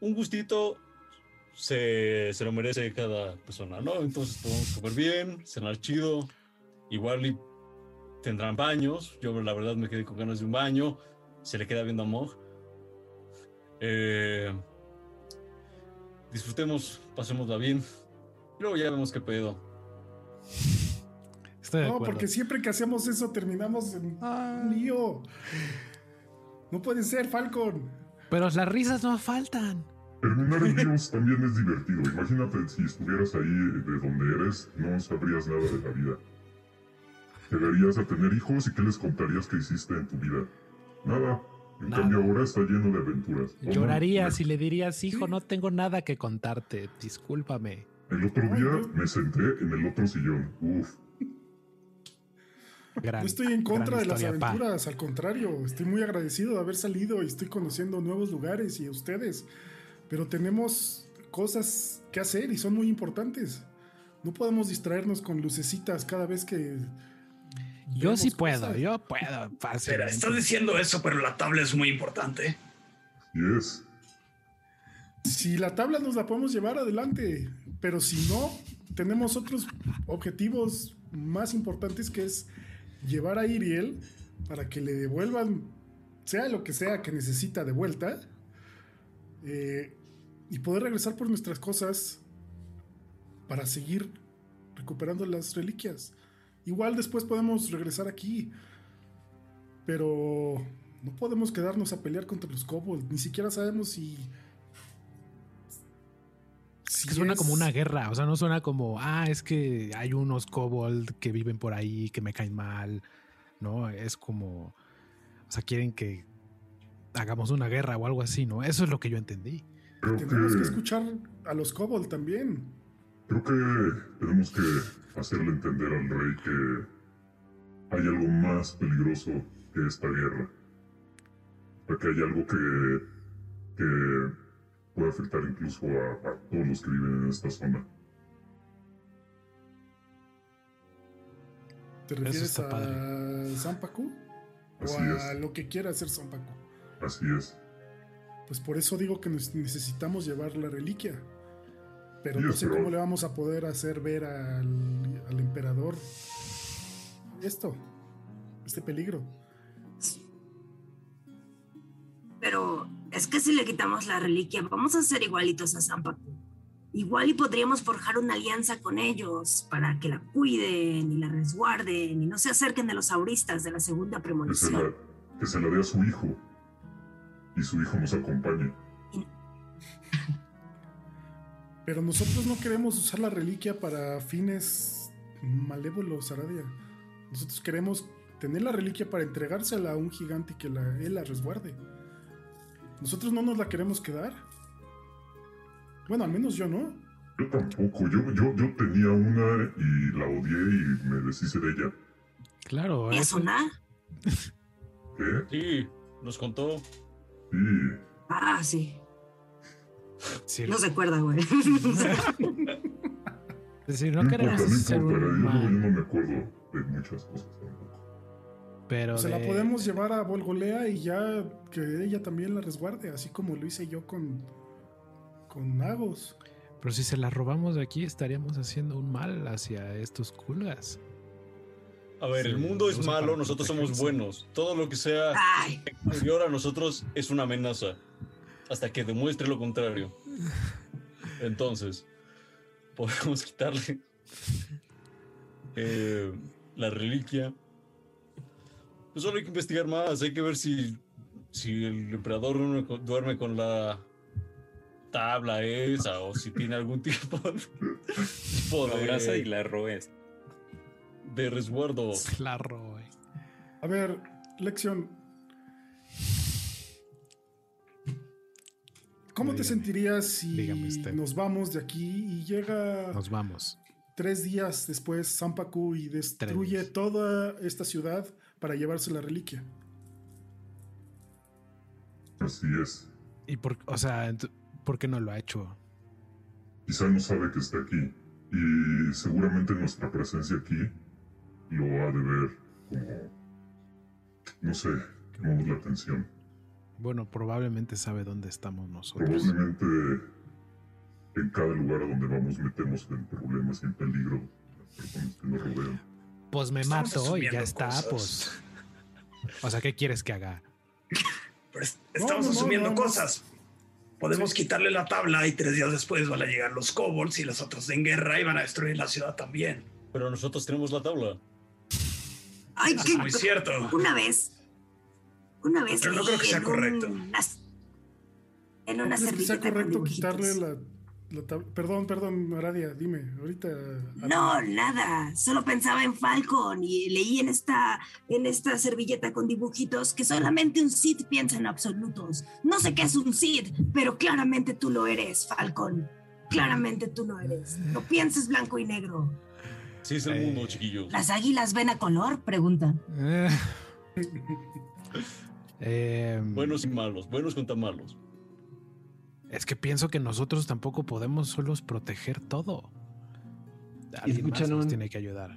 un gustito se, se lo merece cada persona, ¿no? Entonces podemos comer bien, cenar chido, igual y tendrán baños. Yo la verdad me quedé con ganas de un baño, se le queda viendo a Mog. Eh, disfrutemos, pasémosla bien. Y luego ya vemos qué pedo. Estoy de No, acuerdo. porque siempre que hacemos eso terminamos en un lío. No puede ser, Falcon. Pero las risas no faltan. Terminar en Dios también es divertido. Imagínate si estuvieras ahí de donde eres, no sabrías nada de la vida. Llegarías a tener hijos y qué les contarías que hiciste en tu vida. Nada. En Nada. cambio ahora está lleno de aventuras. ¿O no? Llorarías y le dirías, hijo, no tengo nada que contarte. Discúlpame. El otro día me senté en el otro sillón. Uf. Gran, No estoy en contra de las pa. aventuras, al contrario, estoy muy agradecido de haber salido y estoy conociendo nuevos lugares y a ustedes. Pero tenemos cosas que hacer y son muy importantes. No podemos distraernos con lucecitas cada vez que. Yo sí puedo, cosas. yo puedo. Espera, estás diciendo eso, pero la tabla es muy importante. Y es. Si la tabla nos la podemos llevar adelante, pero si no, tenemos otros objetivos más importantes que es llevar a Iriel para que le devuelvan, sea lo que sea que necesita de vuelta, eh, y poder regresar por nuestras cosas para seguir recuperando las reliquias. Igual después podemos regresar aquí, pero no podemos quedarnos a pelear contra los kobolds, ni siquiera sabemos si... Que suena como una guerra, o sea, no suena como, ah, es que hay unos kobold que viven por ahí que me caen mal, ¿no? Es como, o sea, quieren que hagamos una guerra o algo así, ¿no? Eso es lo que yo entendí. Tenemos que que, escuchar a los kobold también. Creo que tenemos que hacerle entender al rey que hay algo más peligroso que esta guerra. Que hay algo que, que puede afectar incluso a, a todos los que viven en esta zona. ¿Te refieres a padre. Zampacu? ¿O Así a es. lo que quiera hacer Zampacu? Así es. Pues por eso digo que necesitamos llevar la reliquia. Pero no sé cómo le vamos a poder hacer ver al, al emperador esto, este peligro. Pero es que si le quitamos la reliquia, vamos a ser igualitos a Zampacu. Igual y podríamos forjar una alianza con ellos para que la cuiden y la resguarden y no se acerquen a los auristas de la segunda Que se, premonición. la, que se la dé a su hijo. Y su hijo nos acompañe. Pero nosotros no queremos usar la reliquia para fines malévolos, Aradia. Nosotros queremos tener la reliquia para entregársela a un gigante y que la, él la resguarde. Nosotros no nos la queremos quedar. Bueno, al menos yo no. Yo tampoco. Yo, yo, yo tenía una y la odié y me deshice de ella. Claro, ¿Es eso, una? ¿Qué? Sí, nos contó. Sí. Ah, sí. Sí, No se acuerda, güey. es decir, no No queremos importa, no hacer importa. Yo, un no me acuerdo de muchas cosas pero Se la de- podemos llevar a Volgolea y ya que ella también la resguarde, así como lo hice yo con, con Nagos. Pero si se la robamos de aquí, estaríamos haciendo un mal hacia estos culgas. A ver, Sí, el mundo es malo, nosotros somos buenos. Todo lo que sea Ay, exterior a nosotros es una amenaza. Hasta que demuestre lo contrario. Entonces, podemos quitarle eh, la reliquia. Pues solo hay que investigar más, hay que ver si, si el emperador duerme con, la tabla esa o si tiene algún tipo de, tipo La de- abraza y la roes. de resguardo. La roe. A ver, lección. ¿Cómo te sentirías si nos vamos de aquí y llega Nos vamos. tres días después Sampaku y destruye toda esta ciudad para llevarse la reliquia? Así es. ¿Y por, o sea, por qué no lo ha hecho? Quizá no sabe que está aquí. Y seguramente nuestra presencia aquí lo ha de ver como... No sé, llamamos la atención. Bueno, probablemente sabe dónde estamos nosotros. Probablemente en cada lugar a donde vamos metemos en problemas y en peligro a las personas que nos rodean. Pues me Estamos mato y ya está, cosas. pues. O sea, ¿qué quieres que haga? Pero es- estamos no, no, asumiendo cosas. Podemos quitarle la tabla y tres días después van a llegar los kobolds y los otros en guerra y van a destruir la ciudad también. Pero nosotros tenemos la tabla. Ay, Eso qué es muy cierto. Una vez. Una vez. Pero no creo que sea en correcto. unas- en ¿No una crees que sea correcto quitarle la, la tab- Perdón, perdón, Aradia, dime, ahorita... No, nada. Solo pensaba en Falcon y leí en esta, en esta servilleta con dibujitos que solamente un Sith piensa en absolutos. No sé qué es un Sith, pero claramente tú lo eres, Falcon. Claramente tú lo eres. No pienses blanco y negro. Sí, es el Eh. mundo, chiquillos. ¿Las águilas ven a color? Pregunta. Eh. Eh, Buenos y malos, buenos contra malos. Es que pienso que nosotros tampoco podemos solos proteger todo. Alguien más nos un- tiene que ayudar.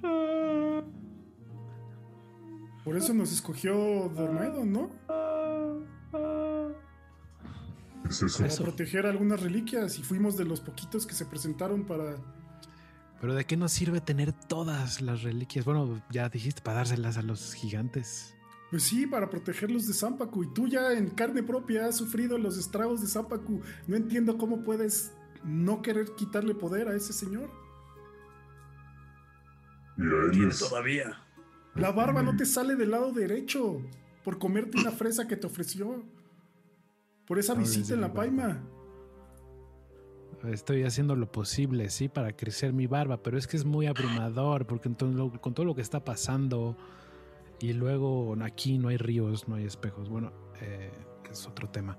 Por eso nos escogió Dormaidon, ¿no? Es eso. Para proteger algunas reliquias y fuimos de los poquitos que se presentaron para... Pero ¿de qué nos sirve tener todas las reliquias? Bueno, ya dijiste, para dárselas a los gigantes. Pues sí, para protegerlos de Zampacu. Y tú ya en carne propia has sufrido los estragos de Zampacu. No entiendo cómo puedes no querer quitarle poder a ese señor. Mira, él Tiene es... todavía. La barba no te sale del lado derecho por comerte una fresa que te ofreció. Por esa visita en la paima. Estoy haciendo lo posible, sí, para crecer mi barba, pero es que es muy abrumador, porque con todo lo que está pasando y luego aquí no hay ríos, no hay espejos, bueno, eh, es otro tema.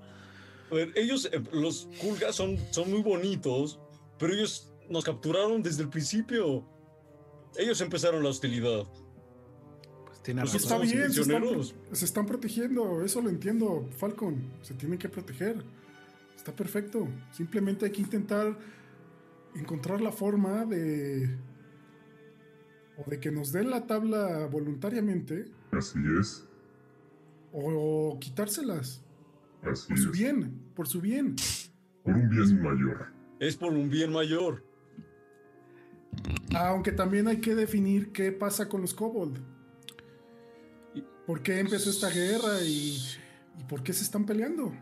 A ver, ellos, eh, los Kulgas son, son muy bonitos, pero ellos nos capturaron desde el principio. Ellos empezaron la hostilidad. Pues tiene Pues razón. Está bien, se están, prisioneros. se están protegiendo. Eso lo entiendo, Falcon. Se tienen que proteger. Está perfecto. Simplemente hay que intentar encontrar la forma de. O de que nos den la tabla voluntariamente. Así es. O quitárselas. Así Por su bien. Por su bien. Por un bien mayor. Es por un bien mayor. Aunque también hay que definir qué pasa con los kobold. ¿Por qué empezó esta guerra y, y por qué se están peleando?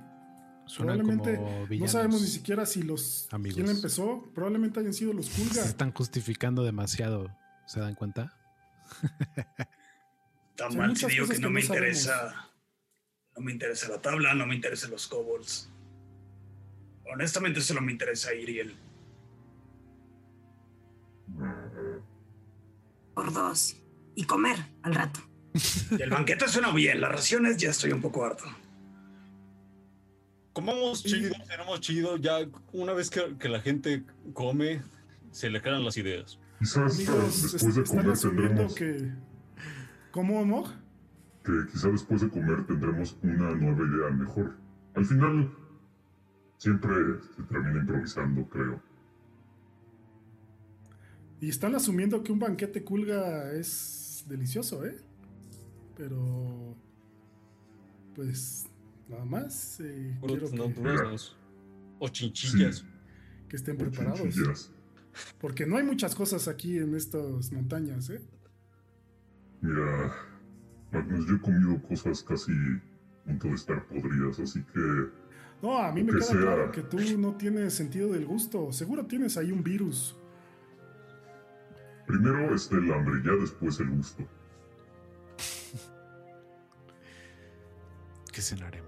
Suenan Probablemente no sabemos ni siquiera si los Amigos. quién la empezó. Probablemente hayan sido los Se Kulga. están justificando demasiado, ¿se dan cuenta? Tan mal si digo que no que me no sabemos. interesa. No me interesa la tabla, no me interesan los kobolds. Honestamente, solo me interesa Iriel. Por dos. Y comer al rato. Y el banquete suena bien, las raciones ya estoy un poco harto. Comamos chido, tenemos chido. Ya una vez que, que la gente come, se le caen las ideas. Quizás Amigos, después de comer tendremos... que. ¿Cómo, Mog? que quizá después de comer tendremos una nueva idea mejor. Al final, siempre se termina improvisando, creo. Y están asumiendo que un banquete Kulga es delicioso, ¿eh? Pero. Pues. Nada más. eh, quiero que, naturales. O chinchillas. que estén O preparados. chinchillas. Porque no hay muchas cosas aquí en estas montañas, ¿eh? Mira, Magnus, yo he comido cosas casi a punto de estar podridas, así que No, a mí me Que queda sea- claro que tú no tienes sentido del gusto. Seguro tienes ahí un virus. Primero está el hambre, ya después el gusto. ¿Qué cenaremos?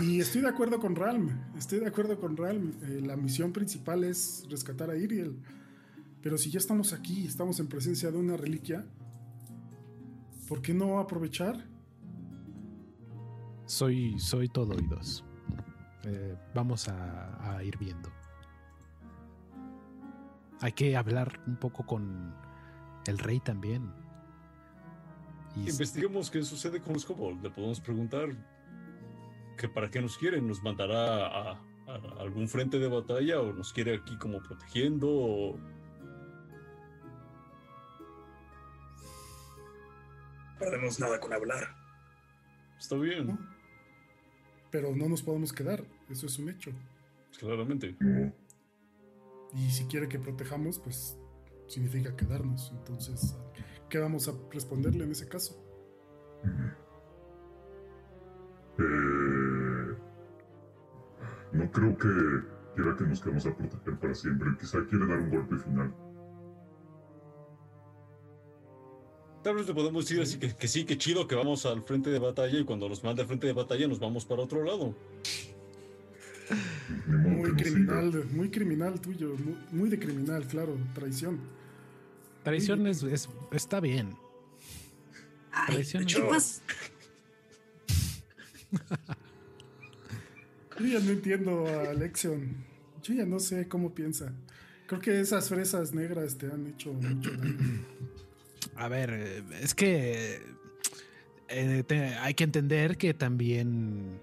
Y estoy de acuerdo con Ralm. Estoy de acuerdo con Ralm. Eh, la misión principal es rescatar a Iriel. Pero si ya estamos aquí, estamos en presencia de una reliquia, ¿por qué no aprovechar? Soy, soy todo oídos. Eh, vamos a, a ir viendo. Hay que hablar un poco con el rey también. Y Investiguemos qué sucede con los kobolds. Le podemos preguntar que para qué nos quieren. ¿Nos mandará a, a algún frente de batalla o nos quiere aquí como protegiendo? O... Perdemos nada con hablar. Está bien, Pero no nos podemos quedar. Eso es un hecho. claramente. Y si quiere que protejamos, pues significa quedarnos. Entonces, ¿qué vamos a responderle en ese caso? No creo que quiera que nos quedemos a proteger para siempre. Quizá quiere dar un golpe final. Tal vez le podemos decir así que, que sí, que chido que vamos al frente de batalla y cuando nos mande al frente de batalla nos vamos para otro lado. Muy criminal, muy criminal tuyo. Muy, muy de criminal, claro. Traición. traición es, es- está bien. Ay, Traición. Yo ya no entiendo a Alexion. Yo ya no sé cómo piensa. Creo que esas fresas negras te han hecho mucho daño. A ver, es que eh, te- hay que entender que también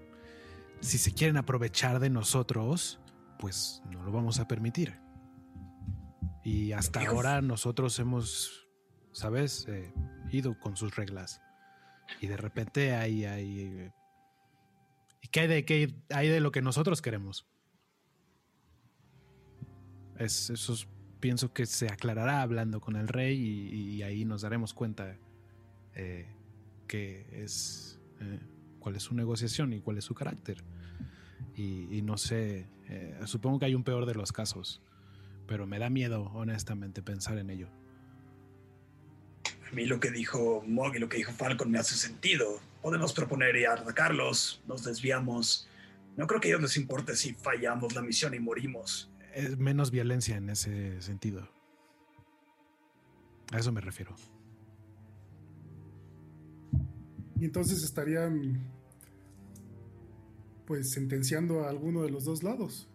si se quieren aprovechar de nosotros, pues no lo vamos a permitir. Y hasta Dios. ahora nosotros hemos, ¿sabes? Eh, ido con sus reglas. Y de repente hay... hay eh, ¿Y qué hay de, qué hay de lo que nosotros queremos? Es, eso es- pienso que se aclarará hablando con el rey y, y ahí nos daremos cuenta eh, qué es, eh, cuál es su negociación y cuál es su carácter. Y, y no sé, eh, supongo que hay un peor de los casos, pero me da miedo, honestamente, pensar en ello. A mí lo que dijo Mog y lo que dijo Falcon me hace sentido. Podemos proponer ir a atacarlos, nos desviamos. No creo que a ellos les importe si fallamos la misión y morimos. Es menos violencia en ese sentido. A eso me refiero. Y entonces estarían pues sentenciando a alguno de los dos lados.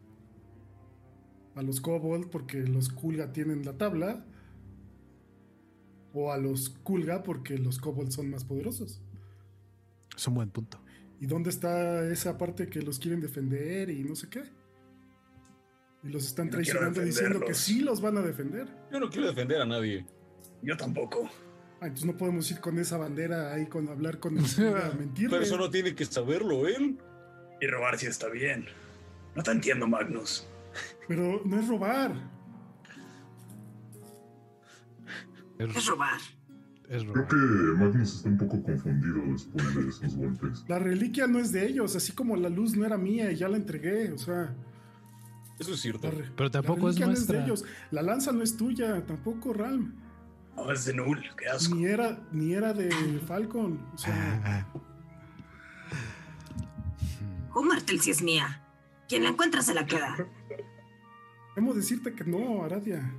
A los Kobold porque los Kulga tienen la tabla. O a los Kulga porque los Kobold son más poderosos. Es un buen punto. ¿Y dónde está esa parte que los quieren defender y no sé qué? Y los están no traicionando diciendo que sí los van a defender. Yo no quiero defender a nadie. Yo tampoco. Ah, entonces no podemos ir con esa bandera ahí con hablar con el mentirle. Pero eso no tiene que saberlo él. Y robar si está bien. No te entiendo, Magnus. Pero no es robar. Es robar. Es Creo que Magnus está un poco confundido después de esos golpes. La reliquia no es de ellos, así como la luz no era mía y ya la entregué. O sea, Eso es cierto. la, Pero tampoco la es reliquia no nuestra. de ellos. La lanza no es tuya, tampoco Ralm. No, es de Null. Qué asco. Ni era, ni era de Falcon. O sea, Humartel si es mía. Quien la encuentra se la queda. hemos decirte que no, Aradia.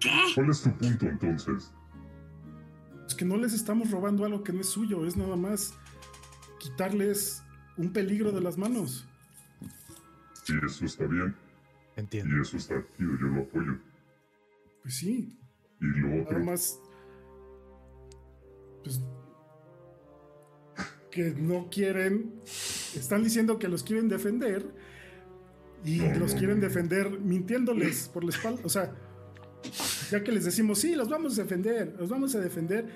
¿Qué? ¿Cuál es tu punto entonces? Es que no les estamos robando algo que no es suyo, es nada más quitarles un peligro de las manos. Y eso está bien, entiendo. y eso está chido, yo lo apoyo. Pues sí, Y lo nada otro, más. Pues. Que no quieren. Están diciendo que los quieren defender. Y No, los no, quieren no. defender mintiéndoles por la espalda. O sea, ya que les decimos, sí, los vamos a defender, los vamos a defender.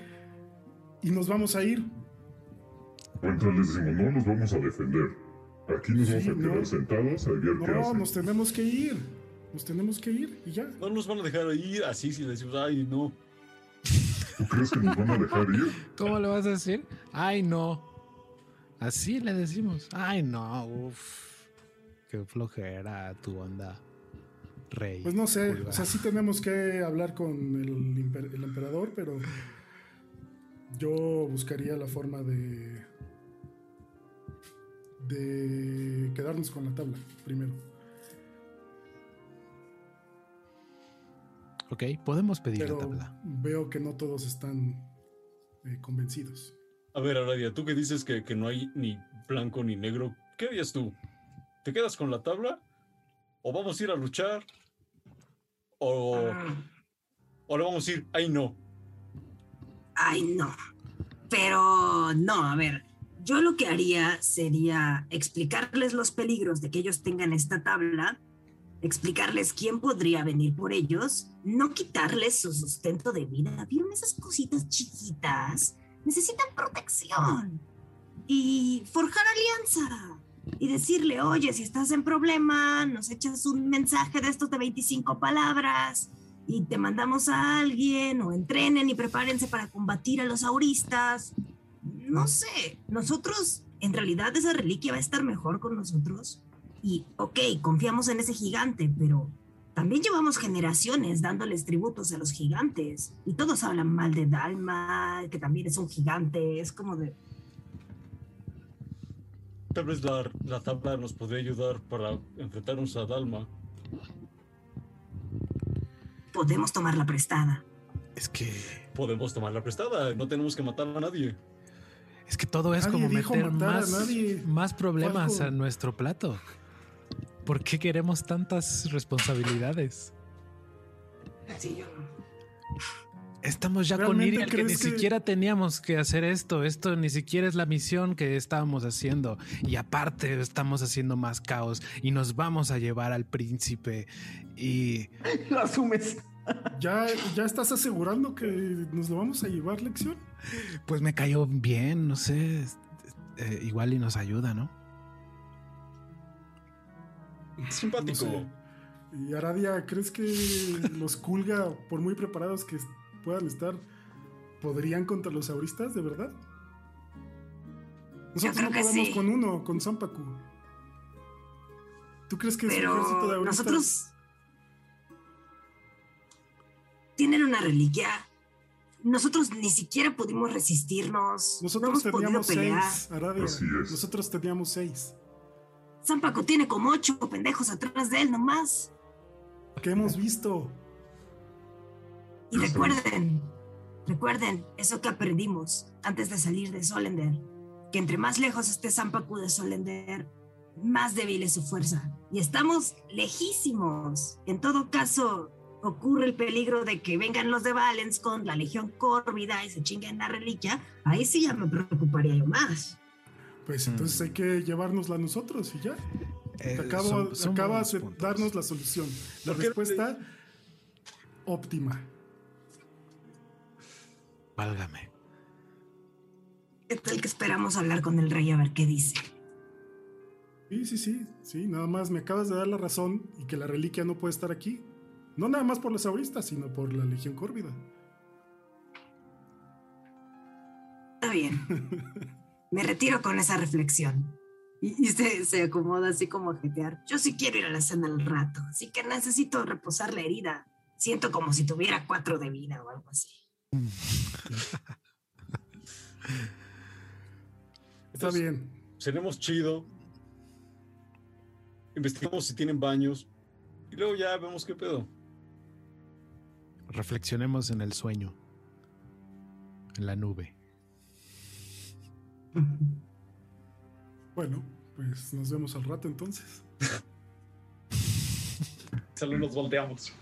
Y nos vamos a ir. mientras les decimos, no nos vamos a defender. Aquí nos Sí, vamos a quedar no. sentados a ver qué No, hacen. nos tenemos que ir. Nos tenemos que ir y ya. No nos van a dejar ir así si le decimos, ay, no. ¿Tú crees que nos van a dejar ir? ¿Cómo le vas a decir? Ay, no. Así le decimos. Ay, no. Uf. Qué flojera tu onda. Rey. Pues no sé, Pulgar. o sea, sí tenemos que hablar con el, emperador, pero yo buscaría la forma de de quedarnos con la tabla primero. Ok, podemos pedir Pero la tabla. veo que no todos están eh, convencidos. A ver, Aradia, tú que dices que, que no hay ni blanco ni negro, ¿qué harías tú? ¿Te quedas con la tabla? ¿O vamos a ir a luchar? ¿O, o le vamos a ir, ay no? Ay, no. Pero no, a ver, yo lo que haría sería explicarles los peligros de que ellos tengan esta tabla, explicarles quién podría venir por ellos, no quitarles su sustento de vida. ¿Vieron esas cositas chiquitas? Necesitan protección. Y forjar alianza. Y decirle, oye, si estás en problema, nos echas un mensaje de estos de 25 palabras y te mandamos a alguien o entrenen y prepárense para combatir a los auristas. No sé, nosotros, en realidad esa reliquia va a estar mejor con nosotros. Y, ok, confiamos en ese gigante, pero también llevamos generaciones dándoles tributos a los gigantes. Y todos hablan mal de Dalma, que también es un gigante. Es como de, Tal vez la, la tabla nos podría ayudar para enfrentarnos a Dalma. podemos tomarla prestada. Es que, Podemos tomarla prestada, no tenemos que matar a nadie. es que todo es Nadie como meter más, más problemas a nuestro plato. ¿Por qué queremos tantas responsabilidades? Sí, yo- Estamos ya con ¿Realmente Iriel que ni que- siquiera teníamos que hacer esto. Esto ni siquiera es la misión que estábamos haciendo. Y aparte estamos haciendo más caos y nos vamos a llevar al príncipe. Y Lo asumes. ¿Ya, ¿Ya estás asegurando que nos lo vamos a llevar lección? pues me cayó bien, no sé. eh, igual y nos ayuda, ¿no? Simpático. No sé. Y Aradia, ¿crees que los Kulga, por muy preparados que puedan estar, podrían contra los auristas, de verdad? Nosotros creo no que podemos sí. con uno, con Zampacu. ¿Tú crees que es un ejército de auristas? nosotros tienen una reliquia. Nosotros ni siquiera pudimos resistirnos. no Nosotros teníamos seis, es. Nosotros teníamos seis. Zampaco tiene como ocho pendejos atrás de él nomás. ¿Qué hemos visto? Y recuerden, recuerden eso que aprendimos antes de salir de Solender, que entre más lejos esté Zampacu de Solender, más débil es su fuerza. Y estamos lejísimos. En todo caso, ocurre el peligro de que vengan los de Valens con la Legión Córvida y se chinguen la reliquia. Ahí sí ya me preocuparía yo más. Pues entonces hay que llevárnosla nosotros y ya. Eh, Acabo, son- son acabas de puntos. darnos la solución. La respuesta óptima. Válgame. ¿Qué tal que esperamos hablar con el rey a ver qué dice? Sí, sí, sí, sí, nada más me acabas de dar la razón y que la reliquia no puede estar aquí. No nada más por los auristas, sino por la Legión Córvida. Está bien. Me retiro con esa reflexión. Y, y se, se acomoda así como a jetear. Yo sí quiero ir a la cena al rato, así que necesito reposar la herida. Siento como si tuviera cuatro de vida o algo así. Está bien. Seremos chido. Investigamos si tienen baños. Y luego ya vemos qué pedo. Reflexionemos en el sueño. En la nube. Bueno, pues nos vemos al rato entonces. Solo nos volteamos.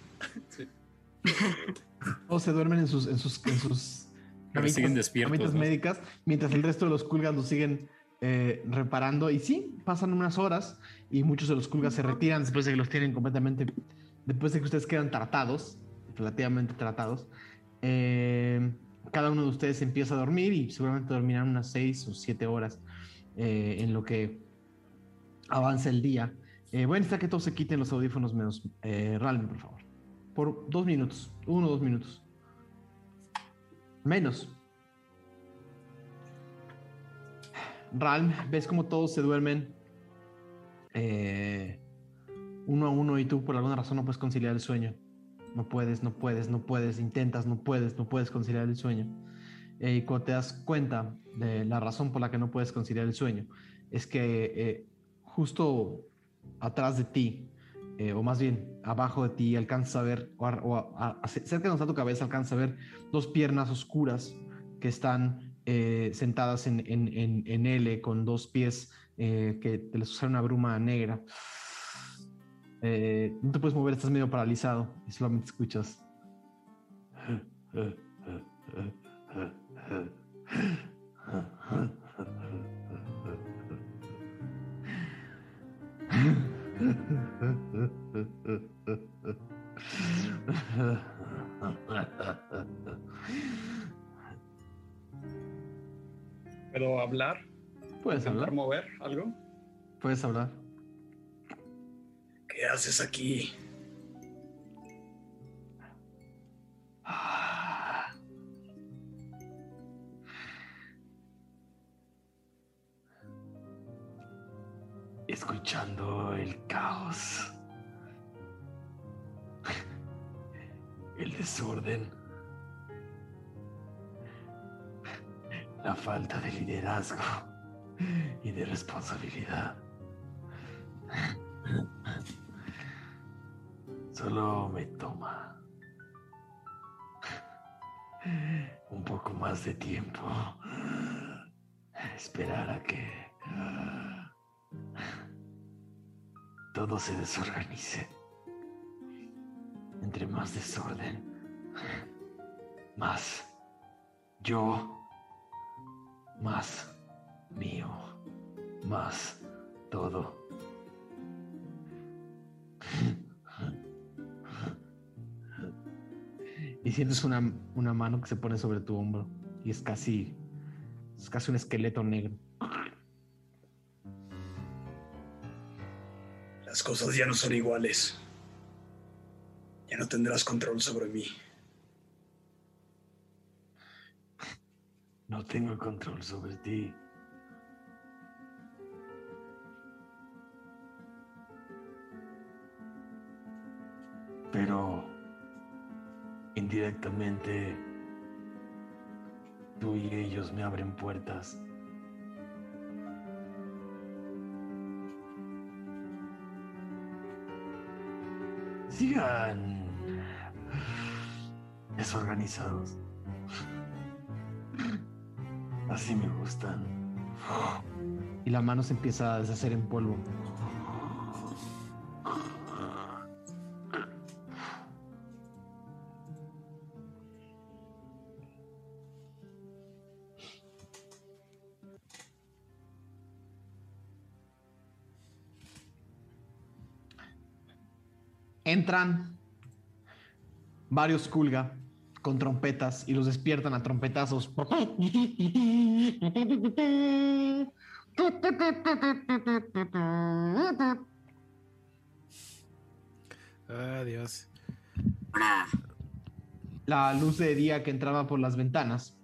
Todos se duermen en sus, en sus, en sus Pero siguen despiertos, camitas ¿no? médicas, mientras el resto de los culgas los siguen eh, reparando. Y sí, pasan unas horas y muchos de los culgas se retiran después de que los tienen completamente, después de que ustedes quedan tratados, relativamente tratados. Eh, cada uno de ustedes empieza a dormir y seguramente dormirán unas seis o siete horas eh, en lo que avanza el día. Eh, voy a necesitar que todos se quiten los audífonos menos. Eh, por favor. Por dos minutos. Uno o dos minutos. Menos. Ralm, ves como todos se duermen eh, uno a uno y tú por alguna razón no puedes conciliar el sueño. No puedes, no puedes, no puedes, intentas, no puedes, no puedes conciliar el sueño. Eh, y cuando te das cuenta de la razón por la que no puedes conciliar el sueño, es que eh, justo atrás de ti, eh, o más bien abajo de ti, alcanzas a ver, o, a- cerca de tu cabeza, alcanzas a ver dos piernas oscuras que están eh, sentadas en, en- en- en L con dos pies eh, que te les usa una bruma negra. No te puedes mover, estás medio paralizado y solamente escuchas. ¿Puedo hablar? Puedes ¿Intentar hablar, mover algo? puedes hablar. ¿Qué haces aquí? escuchando el caos, el desorden, la falta de liderazgo y de responsabilidad. Solo me toma un poco más de tiempo esperar a que todo se desorganice. Entre más desorden, más yo, más mío, más todo. Y sientes una, una mano que se pone sobre tu hombro y es casi, es casi un esqueleto negro. Las cosas ya no son iguales. Ya no tendrás control sobre mí. No tengo control sobre ti. Pero indirectamente tú y ellos me abren puertas. Sigan desorganizados. Así me gustan. Y la mano se empieza a deshacer en polvo. Entran varios Kulga con trompetas y los despiertan a trompetazos. Adiós. Ahora, La luz de día que entraba por las ventanas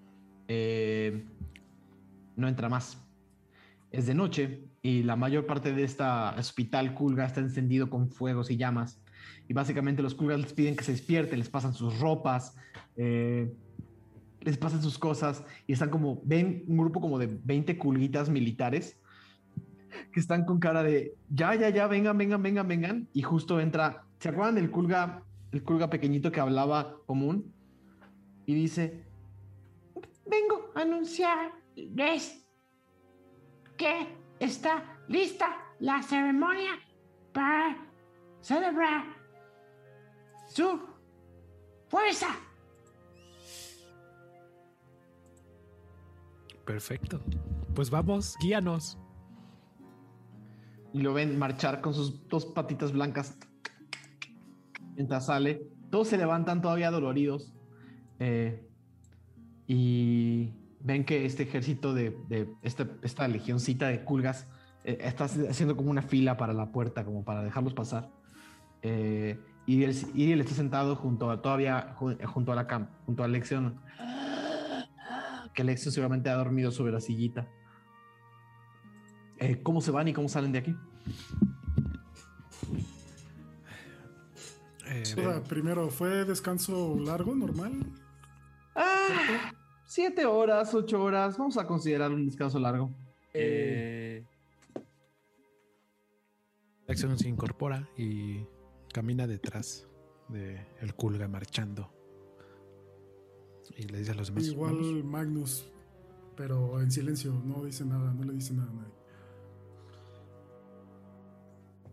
eh, no entra más. Es de noche y la mayor parte de esta hospital Kulga está encendido con fuegos y llamas. Y básicamente los Kulgas les piden que se despierten, les pasan sus ropas, eh, les pasan sus cosas y están como, ven un grupo como de 20 Kulguitas militares que están con cara de, ya, ya, ya, vengan, vengan, vengan, vengan. Y justo entra, ¿se acuerdan del Kulga, el Kulga pequeñito que hablaba común? Y dice, Vengo a anunciarles que está lista la ceremonia para celebrar su fuerza. Perfecto. Pues vamos, guíanos. y lo ven marchar con sus dos patitas blancas mientras sale. Todos se levantan todavía doloridos. eh, y ven que este ejército de, de esta, esta legioncita de culgas eh, está haciendo como una fila para la puerta, como para dejarlos pasar. Eh, y él, y él está sentado junto a, todavía ju- junto a la cama, junto a Lexion. Que Lexion seguramente ha dormido sobre la sillita. Eh, ¿Cómo se van y cómo salen de aquí? Duda, primero, ¿fue descanso largo, normal? Ah, siete horas, ocho horas. Vamos a considerar un descanso largo. Eh, Jackson se incorpora y camina detrás de el Kulga marchando. Y le dice a los demás. Igual "Vamos". Magnus, pero en silencio, no dice nada, no le dice nada a nadie.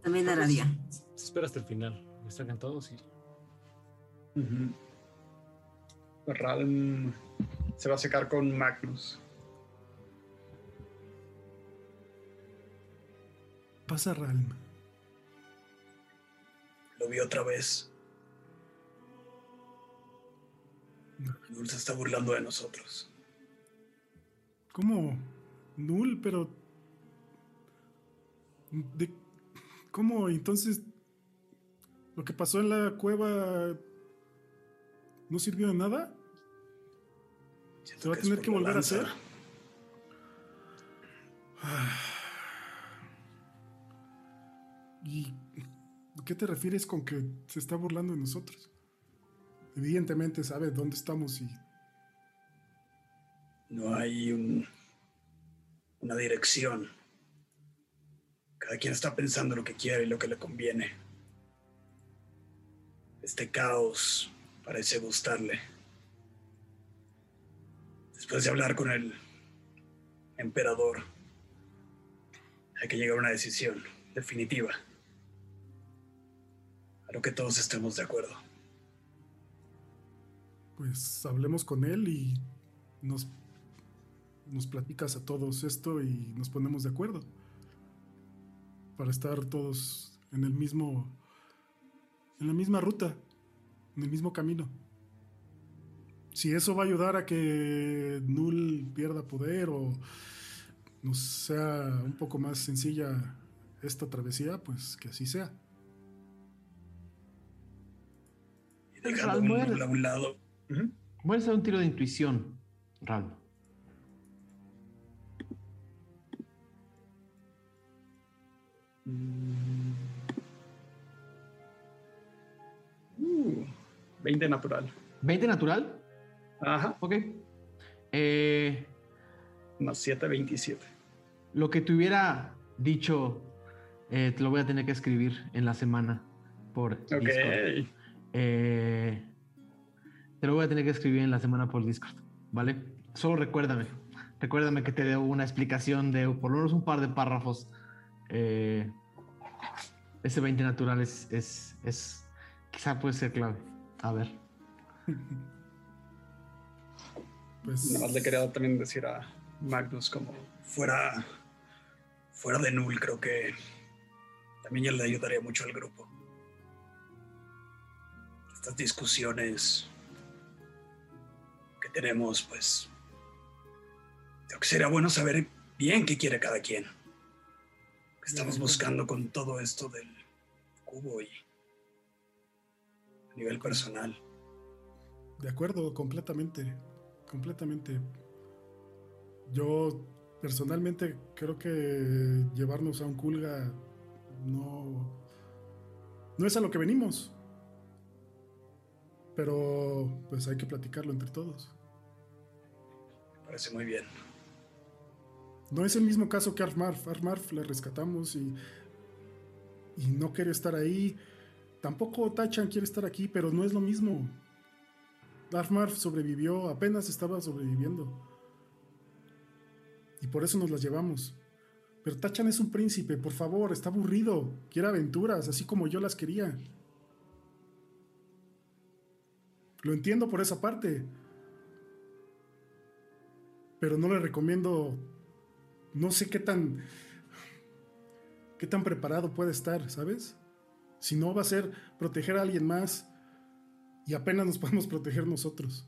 También a Radia. Se espera hasta el final. Me sacan todos y. Ralm se va a secar con Magnus. Pasa Ralm. Lo vi otra vez. Null se está burlando de nosotros. ¿Cómo? Null, pero. de- ¿Cómo? Entonces. Lo que pasó en la cueva. ¿No sirvió de nada? ¿Se va a tener que volver a hacer? ¿Y a qué te refieres con que se está burlando de nosotros? Evidentemente sabe dónde estamos y No hay un- una dirección. Cada quien está pensando lo que quiere y lo que le conviene. Este caos parece gustarle. Después de hablar con el emperador, hay que llegar a una decisión definitiva. A lo que todos estemos de acuerdo. pues hablemos con él y nos, nos platicas a todos esto y nos ponemos de acuerdo. Para estar todos en el mismo. en la misma ruta, en el mismo camino. Si eso va a ayudar a que Null pierda poder o nos sea un poco más sencilla esta travesía, pues que así sea. Dejando un voy a- un lado. Voy a hacer un tiro de intuición, Ral. Uh, 20 natural. ¿20 natural? Ajá. Ok. Eh, Más 7, 27. lo que te hubiera dicho, eh, te lo voy a tener que escribir en la semana por Ok. Discord. Eh, te lo voy a tener que escribir en la semana por Discord, ¿vale? Solo recuérdame. Recuérdame que te debo una explicación de por lo menos un par de párrafos. Eh, ese 20 natural es, es, es- Quizá puede ser clave. A ver. Pues Nada más le quería también decir a Magnus como fuera, fuera de Null, creo que también ya le ayudaría mucho al grupo. Estas discusiones que tenemos, pues, creo que sería bueno saber bien qué quiere cada quien. ¿Qué estamos buscando con todo esto del cubo y a nivel personal? De acuerdo, completamente. Completamente. Yo personalmente creo que llevarnos a un Kulga no. No es a lo que venimos. Pero pues hay que platicarlo entre todos. Me parece muy bien. No es el mismo caso que Armarf. Armarf le rescatamos y. Y no quiere estar ahí. Tampoco Tachan quiere estar aquí, pero no es lo mismo. Armarf sobrevivió, apenas estaba sobreviviendo. Y por eso nos las llevamos. Pero Tachan es un príncipe, por favor, está aburrido. Quiere aventuras, así como yo las quería. Lo entiendo por esa parte. Pero no le recomiendo. No sé qué tan. qué tan preparado puede estar, ¿sabes? Si no va a ser proteger a alguien más. Y apenas nos podemos proteger nosotros.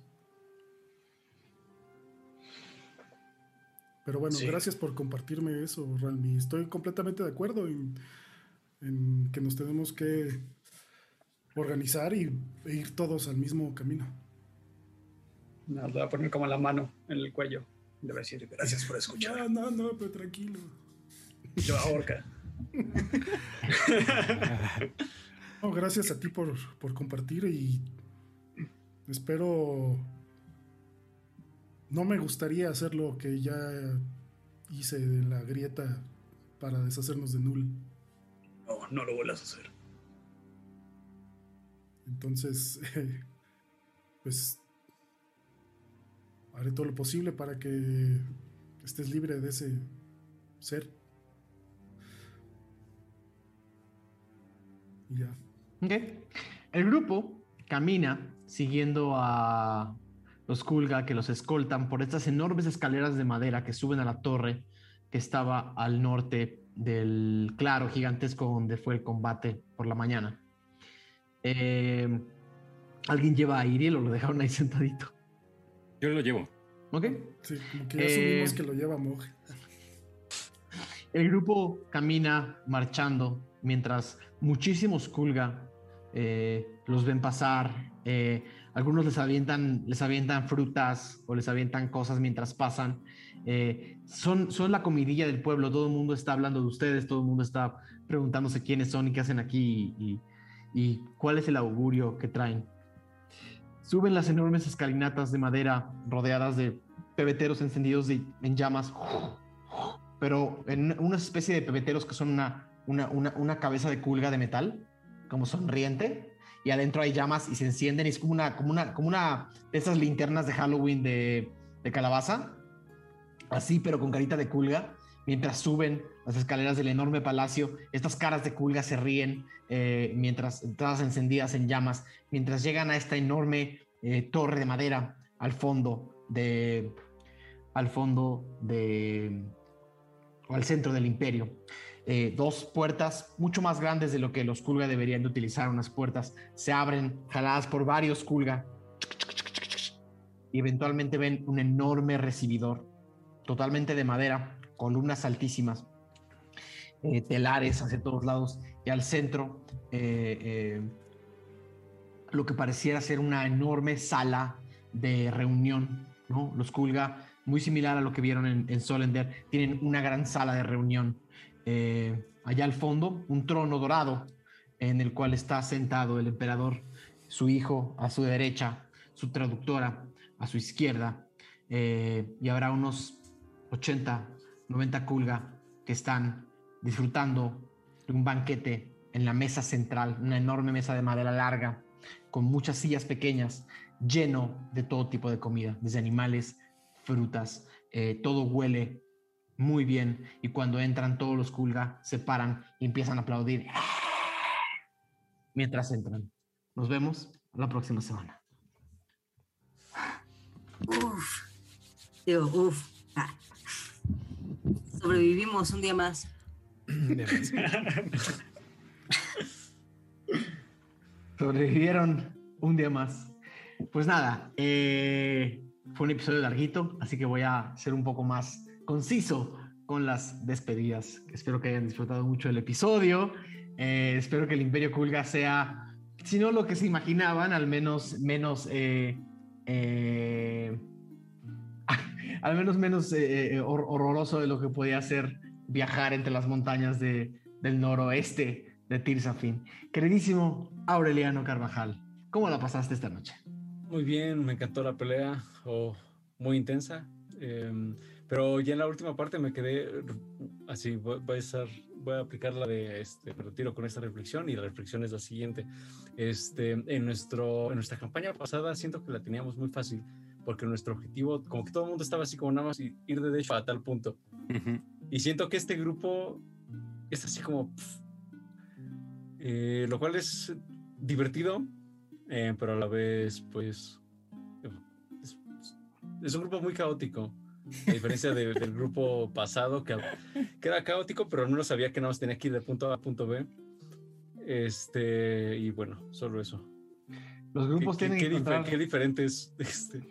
Pero bueno, Sí. gracias por compartirme eso, Ralmi. Estoy completamente de acuerdo en, en que nos tenemos que organizar y e ir todos al mismo camino. le voy a poner como la mano en el cuello. Le voy a decir Gracias por escuchar. No, no, no, pero tranquilo. Yo ahorca. No, gracias a ti por, por compartir y espero. No me gustaría hacer lo que ya hice en la grieta para deshacernos de Null. No, no lo vuelvas a hacer. Entonces, pues haré todo lo posible para que estés libre de ese ser. Y ya. Ok. El grupo camina siguiendo a los Kulga que los escoltan por estas enormes escaleras de madera que suben a la torre que estaba al norte del claro gigantesco donde fue el combate por la mañana. Eh, ¿Alguien lleva a Iriel o lo dejaron ahí sentadito? Yo lo llevo. ¿Ok? Sí, como que ya Eh, asumimos que lo lleva Mog. El grupo camina marchando mientras muchísimos Kulga eh, los ven pasar. eh, algunos les avientan, les avientan frutas o les avientan cosas mientras pasan. Eh, son, son la comidilla del pueblo. Todo el mundo está hablando de ustedes. Todo el mundo está preguntándose quiénes son y qué hacen aquí y, y cuál es el augurio que traen. Suben las enormes escalinatas de madera rodeadas de pebeteros encendidos de- en llamas pero en una especie de pebeteros que son una, una, una, una cabeza de culga de metal, como sonriente, y adentro hay llamas y se encienden, y es como una, como una, como una de esas linternas de Halloween de, de calabaza, así, pero con carita de culga, mientras suben las escaleras del enorme palacio, estas caras de culga se ríen, eh, mientras todas encendidas en llamas, mientras llegan a esta enorme eh, torre de madera al fondo de, al fondo de, al centro del imperio. Eh, dos puertas mucho más grandes de lo que los Kulga deberían de utilizar. Unas puertas se abren, jaladas por varios Kulga. Y eventualmente ven un enorme recibidor, totalmente de madera, columnas altísimas, eh, telares hacia todos lados. Y al centro, eh, eh, lo que pareciera ser una enorme sala de reunión. ¿no? Los Kulga muy similar a lo que vieron en, en Solender, tienen una gran sala de reunión. Allá al fondo, un trono dorado en el cual está sentado el emperador, su hijo a su derecha, su traductora a su izquierda, y habrá unos 80, 90 Kulga que están disfrutando de un banquete en la mesa central, una enorme mesa de madera larga, con muchas sillas pequeñas, lleno de todo tipo de comida, desde animales, frutas, eh, todo huele muy bien y cuando entran todos los Kulga se paran y empiezan a aplaudir mientras entran. Nos vemos la próxima semana. Uf. Digo, uf. Ah. Sobrevivimos un día más. Sobrevivieron un día más. Pues nada, eh, fue un episodio larguito, así que voy a ser un poco más conciso con las despedidas. Espero que hayan disfrutado mucho del episodio. Eh, espero que el Imperio Kulga sea, si no lo que se imaginaban, al menos menos, eh, al menos menos eh, eh, hor- horroroso de lo que podía ser viajar entre las montañas de- del noroeste de Tirsafin. Queridísimo Aureliano Carvajal, ¿cómo la pasaste esta noche? Muy bien, me encantó la pelea, muy intensa. em, pero ya en la última parte me quedé así, voy, a estar, de este, retiro con esta reflexión y la reflexión es la siguiente. Este, en, nuestro, en nuestra campaña pasada siento que la teníamos muy fácil porque nuestro objetivo, como que todo el mundo estaba así como nada más i- ir de hecho a tal punto. Y siento que este grupo es así como, eh, lo cual es divertido, eh, pero a la vez, pues, es, es un grupo muy caótico. A diferencia de- del grupo pasado, que, que era caótico, pero no sabía que nada más tenía que ir de punto A a punto B. Este, y bueno, solo eso. Los grupos ¿Qué, tienen qué, que qué encontrar- difer- qué diferentes este,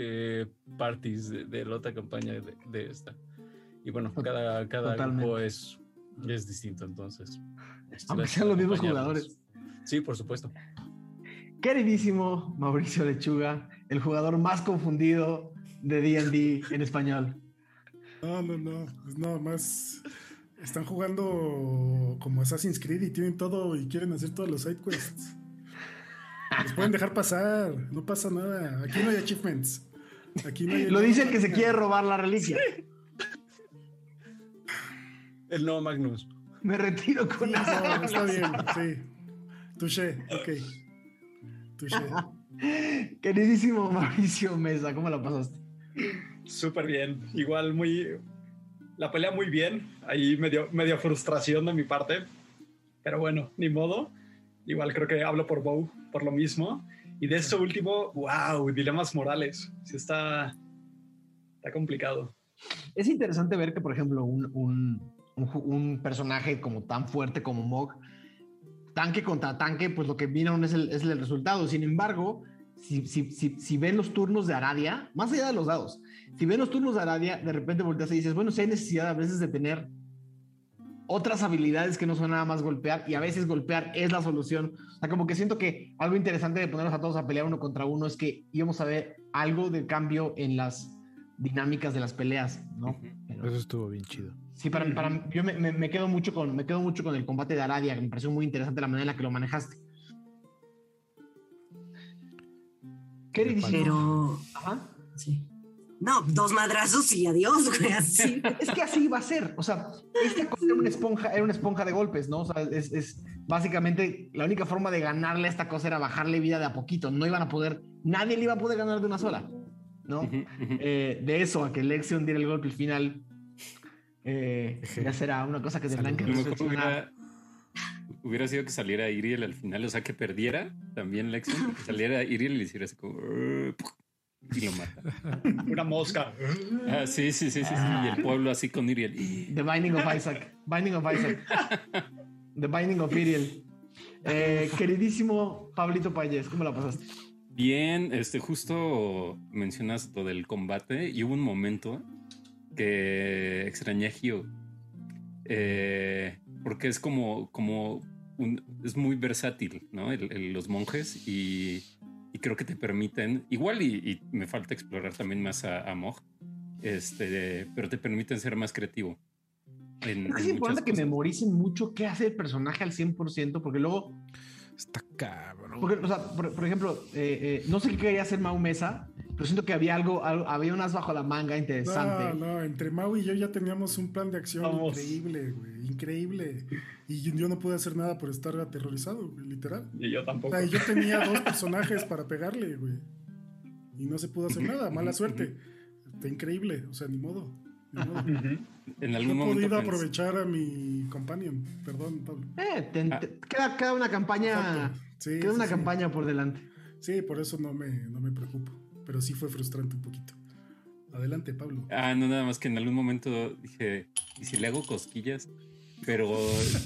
eh, parties de, de la otra campaña de, de esta. Y bueno, cada, cada Totalmente. grupo es, es distinto, entonces. Aunque sean los mismos jugadores. Sí, por supuesto. Queridísimo Mauricio Lechuga, el jugador más confundido de D&D en español. No, no, no. Es nada más Están jugando como Assassin's Creed y tienen todo y quieren hacer todos los side quests. Los pueden dejar pasar, no pasa nada. Aquí no hay achievements. Aquí no hay Lo dice el que se quiere robar la reliquia. El no Magnus. Me retiro con Sí, la no, está bien, sí. Touché, ok. Touché. Queridísimo Mauricio Mesa, ¿cómo la pasaste? Súper bien. Igual muy. La pelea muy bien. Ahí medio, medio frustración de mi parte. Pero bueno, ni modo. Igual creo que hablo por Bow por lo mismo. Y de esto último, wow, dilemas morales. Sí está. Está complicado. Es interesante ver que, por ejemplo, un, un, un un personaje como tan fuerte como Mog, tanque contra tanque, pues lo que vieron es el, es el resultado. Sin embargo, si, si, si, si ven los turnos de Aradia, más allá de los dados, si ven los turnos de Aradia, de repente volteas y dices, bueno, si hay necesidad a veces de tener otras habilidades que no son nada más golpear y a veces golpear es la solución. O sea, como que siento que algo interesante de ponernos a todos a pelear uno contra uno es que íbamos a ver algo de cambio en las dinámicas de las peleas, ¿no? Pero- Eso estuvo bien chido. Sí, para, para yo me, me- me quedo mucho con me quedo mucho con el combate de Aradia, que me pareció muy interesante la manera en la que lo manejaste. ¿Qué dices? Pero. Ajá. Sí. No, dos madrazos y adiós, güey, así. Es que así iba a ser. O sea, esta cosa era una esponja, era una esponja de golpes, ¿no? O sea, es, es básicamente la única forma de ganarle a esta cosa era bajarle vida de a poquito. No iban a poder, nadie le iba a poder ganar de una sola, ¿no? Eh, de eso a que Lexion diera el golpe al final, eh, ya será una cosa que tendrán que hubiera, hubiera sido que saliera Iriel al final, o sea, que perdiera también Lexion, que saliera Iriel y le hiciera así como... Y lo mata. Una mosca. Ah, sí, sí, sí, sí, sí. Y el pueblo así con Iriel. The Binding of Isaac. Binding of Isaac. The Binding of Iriel. Eh, queridísimo Pablito Payés, ¿cómo la pasaste? Bien, este, justo mencionas lo del combate y hubo un momento que extrañé a Gio. Eh, porque es como, como un- es muy versátil, ¿no? El- el- los monjes y, y creo que te permiten, igual y, y me falta explorar también más a, a Mog, este, pero te permiten ser más creativo. en- es en importante que memoricen mucho qué hace el personaje al 100%, porque luego, Está cabrón. porque, o sea, por, por ejemplo, eh, eh, no sé qué quería hacer Mau Mesa, pero siento que había algo, algo- había unas bajo la manga No, interesante. no, entre Mau y yo ya teníamos un plan de acción Vamos. increíble, güey, increíble. Y yo, no pude hacer nada por estar aterrorizado, güey, literal. Y yo O tampoco. sea, y yo tenía dos personajes para pegarle, güey. Y no se pudo hacer nada, mala suerte. Está increíble, o sea, ni modo. Ni modo. Ujú. En No algún he momento podido pensé- aprovechar a mi companion. Perdón, Pablo. Eh, te- Ah. te- queda, queda una campaña. Sí, queda sí, una sí. campaña por delante. Sí, por eso no me, no me preocupo. Pero sí fue frustrante un poquito. Adelante, Pablo. Ah, no, nada más que en algún momento dije, ¿y si le hago cosquillas? Pero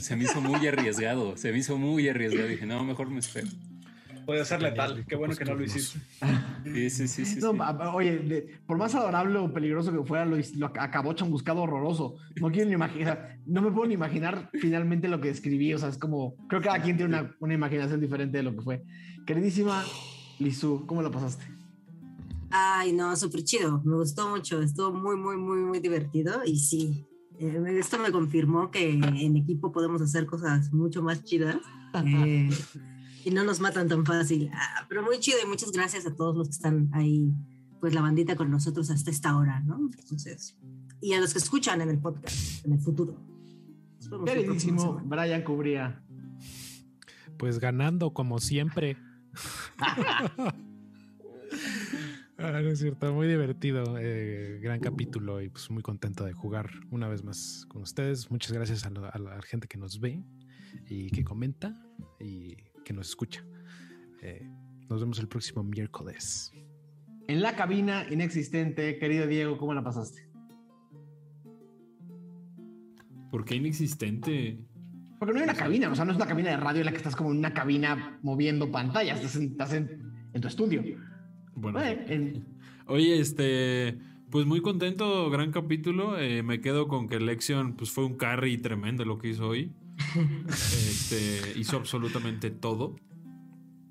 se me hizo muy arriesgado, se me hizo muy arriesgado. Dije, no, mejor me espero. Puede ser letal. Qué bueno que no lo hiciste. Sí, sí, sí, sí. No, sí. oye, de- por más adorable o peligroso que fuera, lo, lo acabó chambuscado horroroso. No quiero ni imaginar, no me puedo ni imaginar finalmente lo que escribí. O sea, es como, creo que cada quien tiene una, una imaginación diferente de lo que fue. Queridísima Lizu, ¿cómo la pasaste? Ay, no, súper chido. Me gustó mucho. Estuvo muy, muy, muy, muy divertido. Y sí, eh, esto me confirmó que en equipo podemos hacer cosas mucho más chidas. eh, y no nos matan tan fácil. Ah, pero muy chido y muchas gracias a todos los que están ahí, pues la bandita con nosotros hasta esta hora, ¿no? Entonces, y a los que escuchan en el podcast, en el futuro. Queridísimo. Brian Cubría. Pues ganando como siempre. Ah, no es cierto, muy divertido, eh, gran capítulo y pues muy contento de jugar una vez más con ustedes. Muchas gracias a, lo- a la gente que nos ve y que comenta y que nos escucha. Eh, nos vemos el próximo miércoles. En la cabina inexistente, querido Diego, ¿cómo la pasaste? ¿Por qué inexistente? Porque no hay una cabina, o sea, no es una cabina de radio en la que estás como en una cabina moviendo pantallas, estás en, estás en- en tu estudio. Bueno, en- Oye, este, pues muy contento, gran capítulo. eh, me quedo con que Lexion pues fue un carry tremendo lo que hizo hoy. Este, hizo absolutamente todo.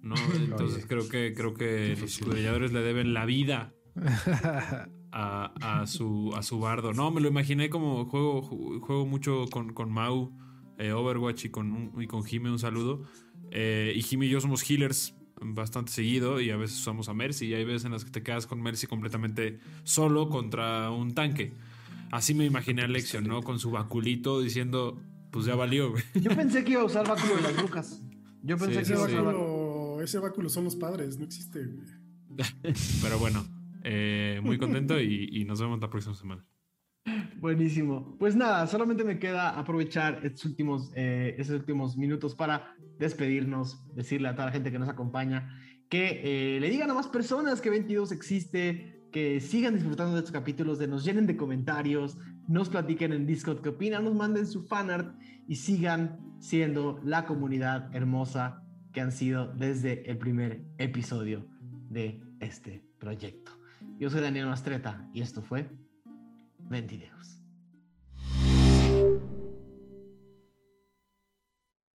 ¿no? Entonces Oye, creo que creo que los gladiadores le deben la vida a, a su, a su bardo. No, me lo imaginé como juego, ju- juego mucho con, con Mau, eh, Overwatch y con, y con Jime, un saludo. Eh, y Jime y yo somos healers bastante seguido y a veces usamos a Mercy y hay veces en las que te quedas con Mercy completamente solo contra un tanque. Así me imaginé a Lexion, ¿no? Con su baculito diciendo, pues ya valió, güey. Yo pensé que iba a usar báculo de las brujas. Yo pensé Sí, que iba a usar báculo, ese báculo son los padres, no existe, güey. Pero bueno, eh, muy contento y, y nos vemos la próxima semana. Buenísimo. Pues nada, solamente me queda aprovechar estos últimos, eh, estos últimos minutos para despedirnos, decirle a toda la gente que nos acompaña que eh, le digan a más personas que 22 existe, que sigan disfrutando de estos capítulos, de nos llenen de comentarios, nos platiquen en Discord qué opinan, nos manden su fanart y sigan siendo la comunidad hermosa que han sido desde el primer episodio de este proyecto. Yo soy Daniel Mastreta y esto fue Ventideos.